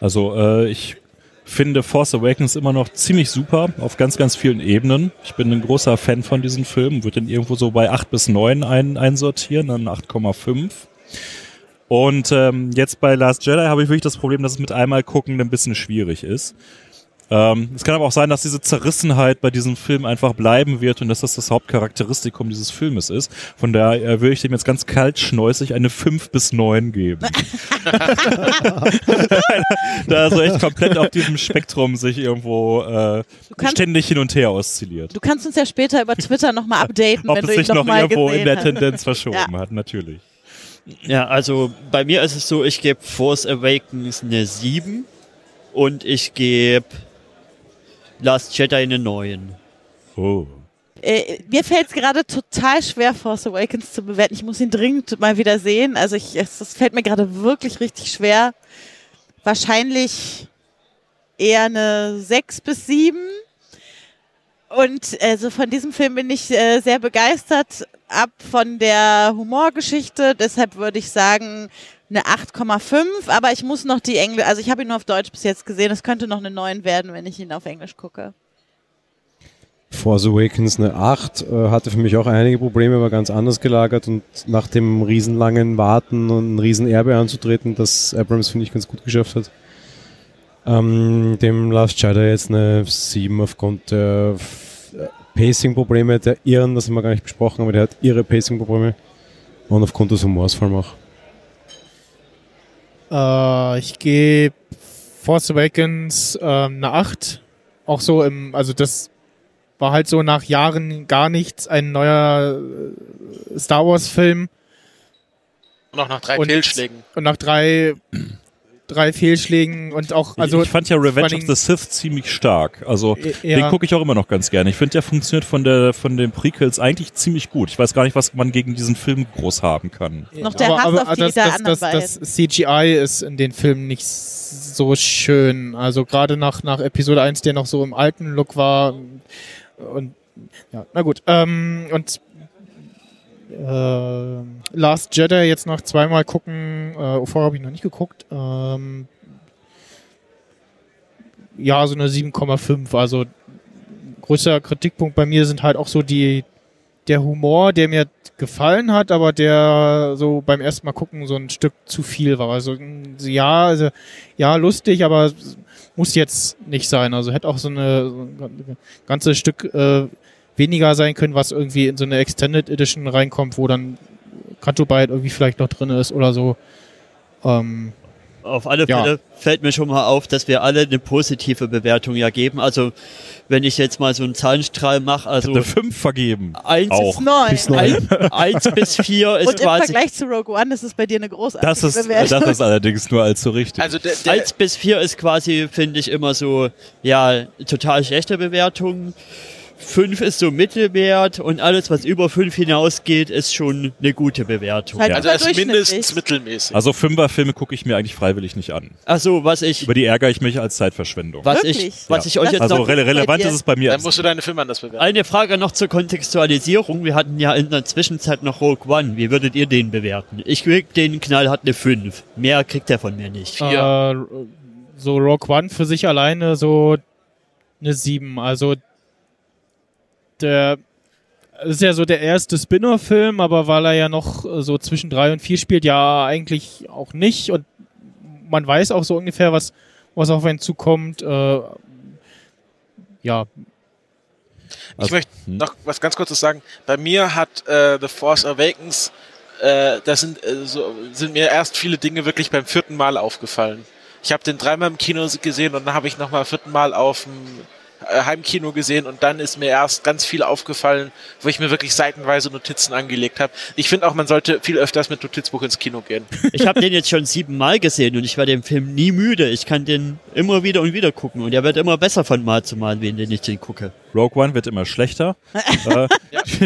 Also äh, ich finde Force Awakens immer noch ziemlich super auf ganz, ganz vielen Ebenen. Ich bin ein großer Fan von diesen Filmen, würde den irgendwo so bei 8 bis 9 ein, einsortieren, dann 8,5. Und ähm, jetzt bei Last Jedi habe ich wirklich das Problem, dass es mit einmal gucken ein bisschen schwierig ist. Ähm, es kann aber auch sein, dass diese Zerrissenheit bei diesem Film einfach bleiben wird und dass das das Hauptcharakteristikum dieses Filmes ist. Von daher äh, würde ich dem jetzt ganz kaltschnäuzig eine 5 bis 9 geben. da er so echt komplett auf diesem Spektrum sich irgendwo äh, kannst- ständig hin und her oszilliert. Du kannst uns ja später über Twitter nochmal updaten, Ob wenn es du ihn sich noch nochmal irgendwo in der. Tendenz verschoben Ja. hat, natürlich. Ja, also bei mir ist es so, ich gebe Force Awakens eine 7 und ich gebe Last Jedi eine 9. Oh. Äh, mir fällt es gerade total schwer, Force Awakens zu bewerten. Ich muss ihn dringend mal wieder sehen. Also ich, es, es fällt mir gerade wirklich richtig schwer. Wahrscheinlich eher eine 6 bis 7. Und also von diesem Film bin ich äh, sehr begeistert. Ab von der Humorgeschichte. Deshalb würde ich sagen eine 8,5. Aber ich muss noch die Englisch, also ich habe ihn nur auf Deutsch bis jetzt gesehen. Es könnte noch eine 9 werden, wenn ich ihn auf Englisch gucke. Force Awakens eine 8, äh, hatte für mich auch einige Probleme, war ganz anders gelagert und nach dem riesenlangen Warten und ein Riesenerbe anzutreten, das Abrams, finde ich, ganz gut geschafft hat. Ähm, dem Last Jedi jetzt eine 7 aufgrund der äh, Pacing-Probleme, der Irren, das haben wir gar nicht besprochen, aber der hat ihre Pacing-Probleme und aufgrund des Humors vor allem auch. Äh, ich gebe Force Awakens ähm, eine 8. Auch so im, also das war halt so nach Jahren gar nichts, ein neuer äh, Star Wars Film. Und auch nach drei Und- Fehlschlägen. Und nach drei, drei Fehlschlägen und auch, also. ich, fand ja Revenge of the Sith ziemlich stark. Also Ja. den gucke ich auch immer noch ganz gerne. Ich finde, der funktioniert von der von den Prequels eigentlich ziemlich gut. Ich weiß gar nicht, was man gegen diesen Film groß haben kann. Noch der Hass auf die das, das, anderen das, das CGI ist in den Filmen nicht so schön. Also gerade nach, nach Episode 1, der noch so im alten Look war. Und ja, na gut. Ähm, und äh, Last Jedi jetzt noch zweimal gucken. Äh, vorher habe ich noch nicht geguckt. Ähm, ja, so eine 7,5. Also größter Kritikpunkt bei mir sind halt auch so die der Humor, der mir gefallen hat, aber der so beim ersten Mal gucken so ein Stück zu viel war. Also ja, also ja, lustig, aber muss jetzt nicht sein. Also hätte auch so eine, so ein ganzes Stück äh, weniger sein können, was irgendwie in so eine Extended Edition reinkommt, wo dann Canto Byte irgendwie vielleicht noch drin ist oder so. Ähm, Auf alle Ja. Fälle fällt mir schon mal auf, dass wir alle eine positive Bewertung ja geben. Also wenn ich jetzt mal so einen Zahlenstrahl mache, also Eine 5 vergeben. 1 Auch. Neun. Bis neun. Eins bis 4 ist Und im quasi Vergleich zu Rogue One ist es bei dir eine großartige Das ist, Bewertung. das ist allerdings nur allzu richtig. Also der, der, 1 bis 4 ist quasi, finde ich, immer so, ja, total schlechte Bewertung. 5 ist so Mittelwert und alles, was über 5 hinausgeht, ist schon eine gute Bewertung. Halt also über er ist mindestens mittelmäßig. Also Fünferfilme gucke ich mir eigentlich freiwillig nicht an. Achso, was ich, Über die ärgere ich mich als Zeitverschwendung. was Wirklich? ich, was Ja. ich euch Das jetzt Also noch rele relevant ist es bei mir. Dann musst du deine Filme anders bewerten. Eine Frage noch zur Kontextualisierung. Wir hatten ja in der Zwischenzeit noch Rogue One. Wie würdet ihr den bewerten? Ich krieg den knallhart eine 5. Mehr kriegt er von mir nicht. äh, so Rogue One für sich alleine so eine 7. Also der das ist ja so der erste Spin-off-Film, aber weil er ja noch äh, so zwischen 3 und 4 spielt, ja eigentlich auch nicht. Und man weiß auch so ungefähr, was, was auf einen zukommt. Äh, ja, Ich Also- möchte hm. noch was ganz kurzes sagen. Bei mir hat äh, The Force Awakens, äh, da sind, äh, so, sind mir erst viele Dinge wirklich beim vierten Mal aufgefallen. Ich habe den dreimal im Kino gesehen und dann habe ich nochmal vierten Mal auf dem Heimkino gesehen und dann ist mir erst ganz viel aufgefallen, wo ich mir wirklich seitenweise Notizen angelegt habe. Ich finde auch, man sollte viel öfters mit Notizbuch ins Kino gehen. Ich habe den jetzt schon siebenmal gesehen und ich werde den Film nie müde. Ich kann den immer wieder und wieder gucken und er wird immer besser von Mal zu Mal, wenn ich den gucke. Rogue One wird immer schlechter. äh,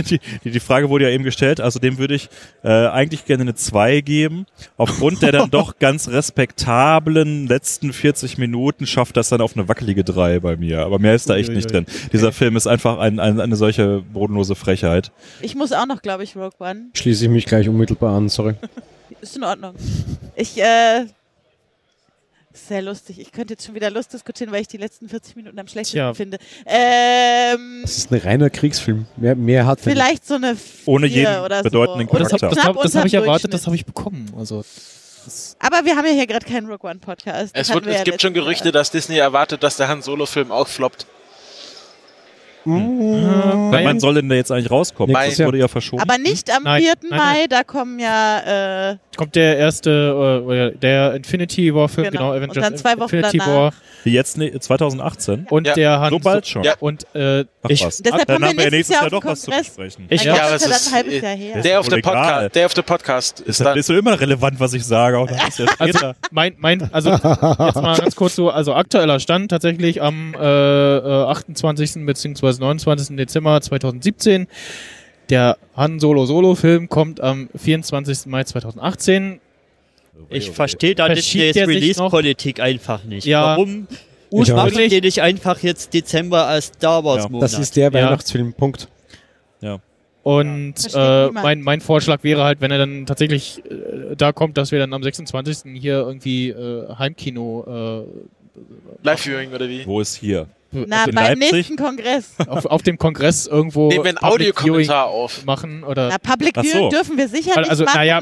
die, die, die Frage wurde ja eben gestellt, also dem würde ich äh, eigentlich gerne eine 2 geben. Aufgrund der dann doch ganz respektablen letzten 40 Minuten schafft das dann auf eine wackelige 3 bei mir. Aber mehr ist da echt nicht drin. Dieser Film ist einfach ein, ein, eine solche bodenlose Frechheit. Ich muss auch noch, glaube ich, Rogue One. Schließe ich mich gleich unmittelbar an, sorry. Ist in Ordnung. Ich, äh, sehr lustig. Ich könnte jetzt schon wieder Lust diskutieren, weil ich die letzten 40 Minuten am schlechtesten Tja. finde. Ähm, Das ist ein reiner Kriegsfilm. Mehr, mehr hat vielleicht so eine Ohne jeden oder bedeutenden so. Charakter. das, knapp hab- habe ich erwartet, das habe ich bekommen. Also Aber wir haben ja hier gerade keinen Rogue One Podcast. Das Es, wird, wir es ja gibt schon Gerüchte, dass Disney erwartet, dass der Han Solo-Film auch floppt. Wann Mein- soll denn der jetzt eigentlich rauskommen? Nächstes Das wurde ja verschoben. Aber nicht am Nein, 4. nein, Mai, da kommen ja äh, kommt der erste, äh, der Infinity War Film, Genau. genau, Und Avengers dann zwei Wochen Infinity danach. War Wie jetzt ne, 2018? und Ja, der Han so bald schon. Ja. und äh, Ach ich, was. Deshalb Dann kommen wir haben wir ja nächstes Jahr Jahr doch was zu besprechen. Ich- Ja, das ist dann ein halbes Jahr her. der- auf, der Podcast, der auf der Podcast ist dann. ist so immer relevant, was ich sage. Auch dann ist ja später. mein, mein, also jetzt mal ganz kurz so, also aktueller Stand tatsächlich am äh, äh, 28. bzw. 29. Dezember 2017. Der Han Solo Solo Film kommt am 24. Mai 2018. Ich verstehe da Disneys Release-Politik einfach nicht. Ja. Warum Ursprünglich- die nicht einfach jetzt Dezember als Star Wars Ja. Monat? Das ist der Ja. Weihnachtsfilm, Punkt. Und Versteht äh, mein, mein Vorschlag wäre halt, wenn er dann tatsächlich äh, da kommt, dass wir dann am 26. hier irgendwie äh, Heimkino Live-Viewing oder wie? Wo ist hier? Äh, Na, in beim Leipzig? nächsten Kongress. auf, auf dem Kongress irgendwo Nehmen wir einen Audiokommentar auf. Viewing machen oder Na, Public Ach so. Viewing dürfen wir sicher nicht also machen, naja,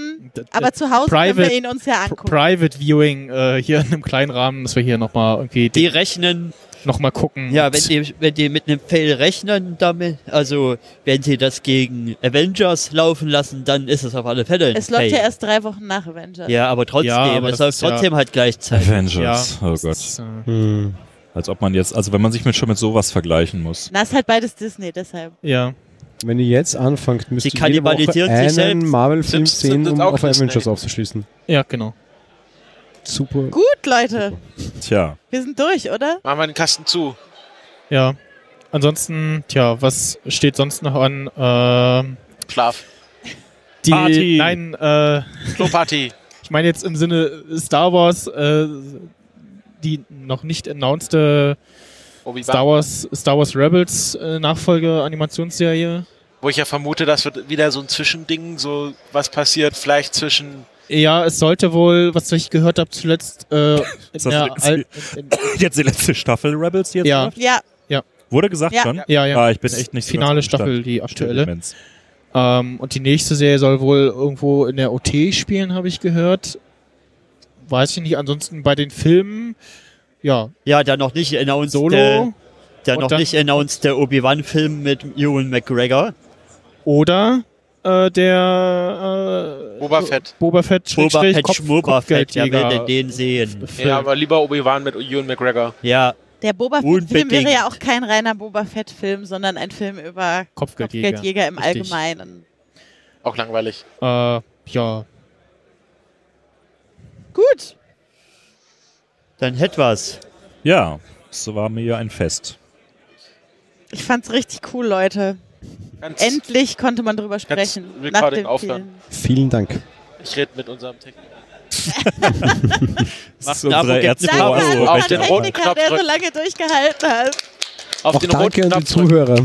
aber zu Hause können Private- wir ihn uns ja angucken. Private Viewing äh, hier in einem kleinen Rahmen, dass wir hier nochmal irgendwie die rechnen, nochmal gucken. ja, wenn die, wenn die mit einem Fail rechnen damit, also wenn sie das gegen Avengers laufen lassen, dann ist es auf alle Fälle ein es läuft Fail. ja erst drei Wochen nach Avengers. Ja, aber trotzdem, Ja, aber es läuft ist ja- trotzdem halt gleichzeitig. Avengers. ja, oh Gott. ist, äh, Hm. Als ob man jetzt, also wenn man sich mit, schon mit sowas vergleichen muss. Na, ist halt beides Disney, deshalb. ja. Wenn ihr jetzt anfangt, müsst Sie ihr jede Woche einen selbst. Marvel-Film sehen, um auch auf Disney? Avengers aufzuschließen. ja, genau. Super. Gut, Leute, Tja. wir sind durch, oder? Machen wir den Kasten zu. Ja. Ansonsten, tja, was steht sonst noch an? Ähm, Schlaf. die, Party. Nein, äh, Kloparty. ich meine jetzt im Sinne Star Wars, äh, die noch nicht announced Obi-Wan. Star Wars, Star Wars Rebels äh, Nachfolge-Animationsserie. Wo ich ja vermute, dass wird wieder so ein Zwischending, so was passiert, vielleicht zwischen. Ja, es sollte wohl, was ich gehört habe zuletzt, äh, in das in, in, Jetzt die letzte Staffel Rebels die jetzt Ja. läuft? Ja, Wurde gesagt Ja. schon? ja, ja. Ah, ich bin echt nicht so Finale Staffel, Stand. die aktuelle. Ähm, und die nächste Serie soll wohl irgendwo in der OT spielen, habe ich gehört. Weiß ich nicht. Ansonsten bei den Filmen, ja, Ja, der noch nicht announced, Solo der und noch dann- nicht announced Obi-Wan-Film mit Ewan McGregor. oder äh, der äh, Boba Fett. Boba Fett, Boba Fett, Kopf- Schmurba Fett, ja, Kopfgeldjäger werdet den sehen. Film. Ja, aber lieber Obi-Wan mit Ewan McGregor. Ja, der Boba Fett-Film wäre ja auch kein reiner Boba Fett-Film, sondern ein Film über Kopfgeldjäger. Kopfgeldjäger im Richtig. Allgemeinen. Auch langweilig. Äh, ja, Gut, dann hätt was. Ja, es war mir ein Fest. ich fand's richtig cool, Leute. Ganz, Endlich konnte man drüber sprechen. Recording Nach dem aufhören. Vielen Dank. ich rede mit unserem Techniker. Das ist unsere es Danke an Auf unseren Techniker, der so lange durchgehalten hat. Auf Auch den danke an die. Zuhörer.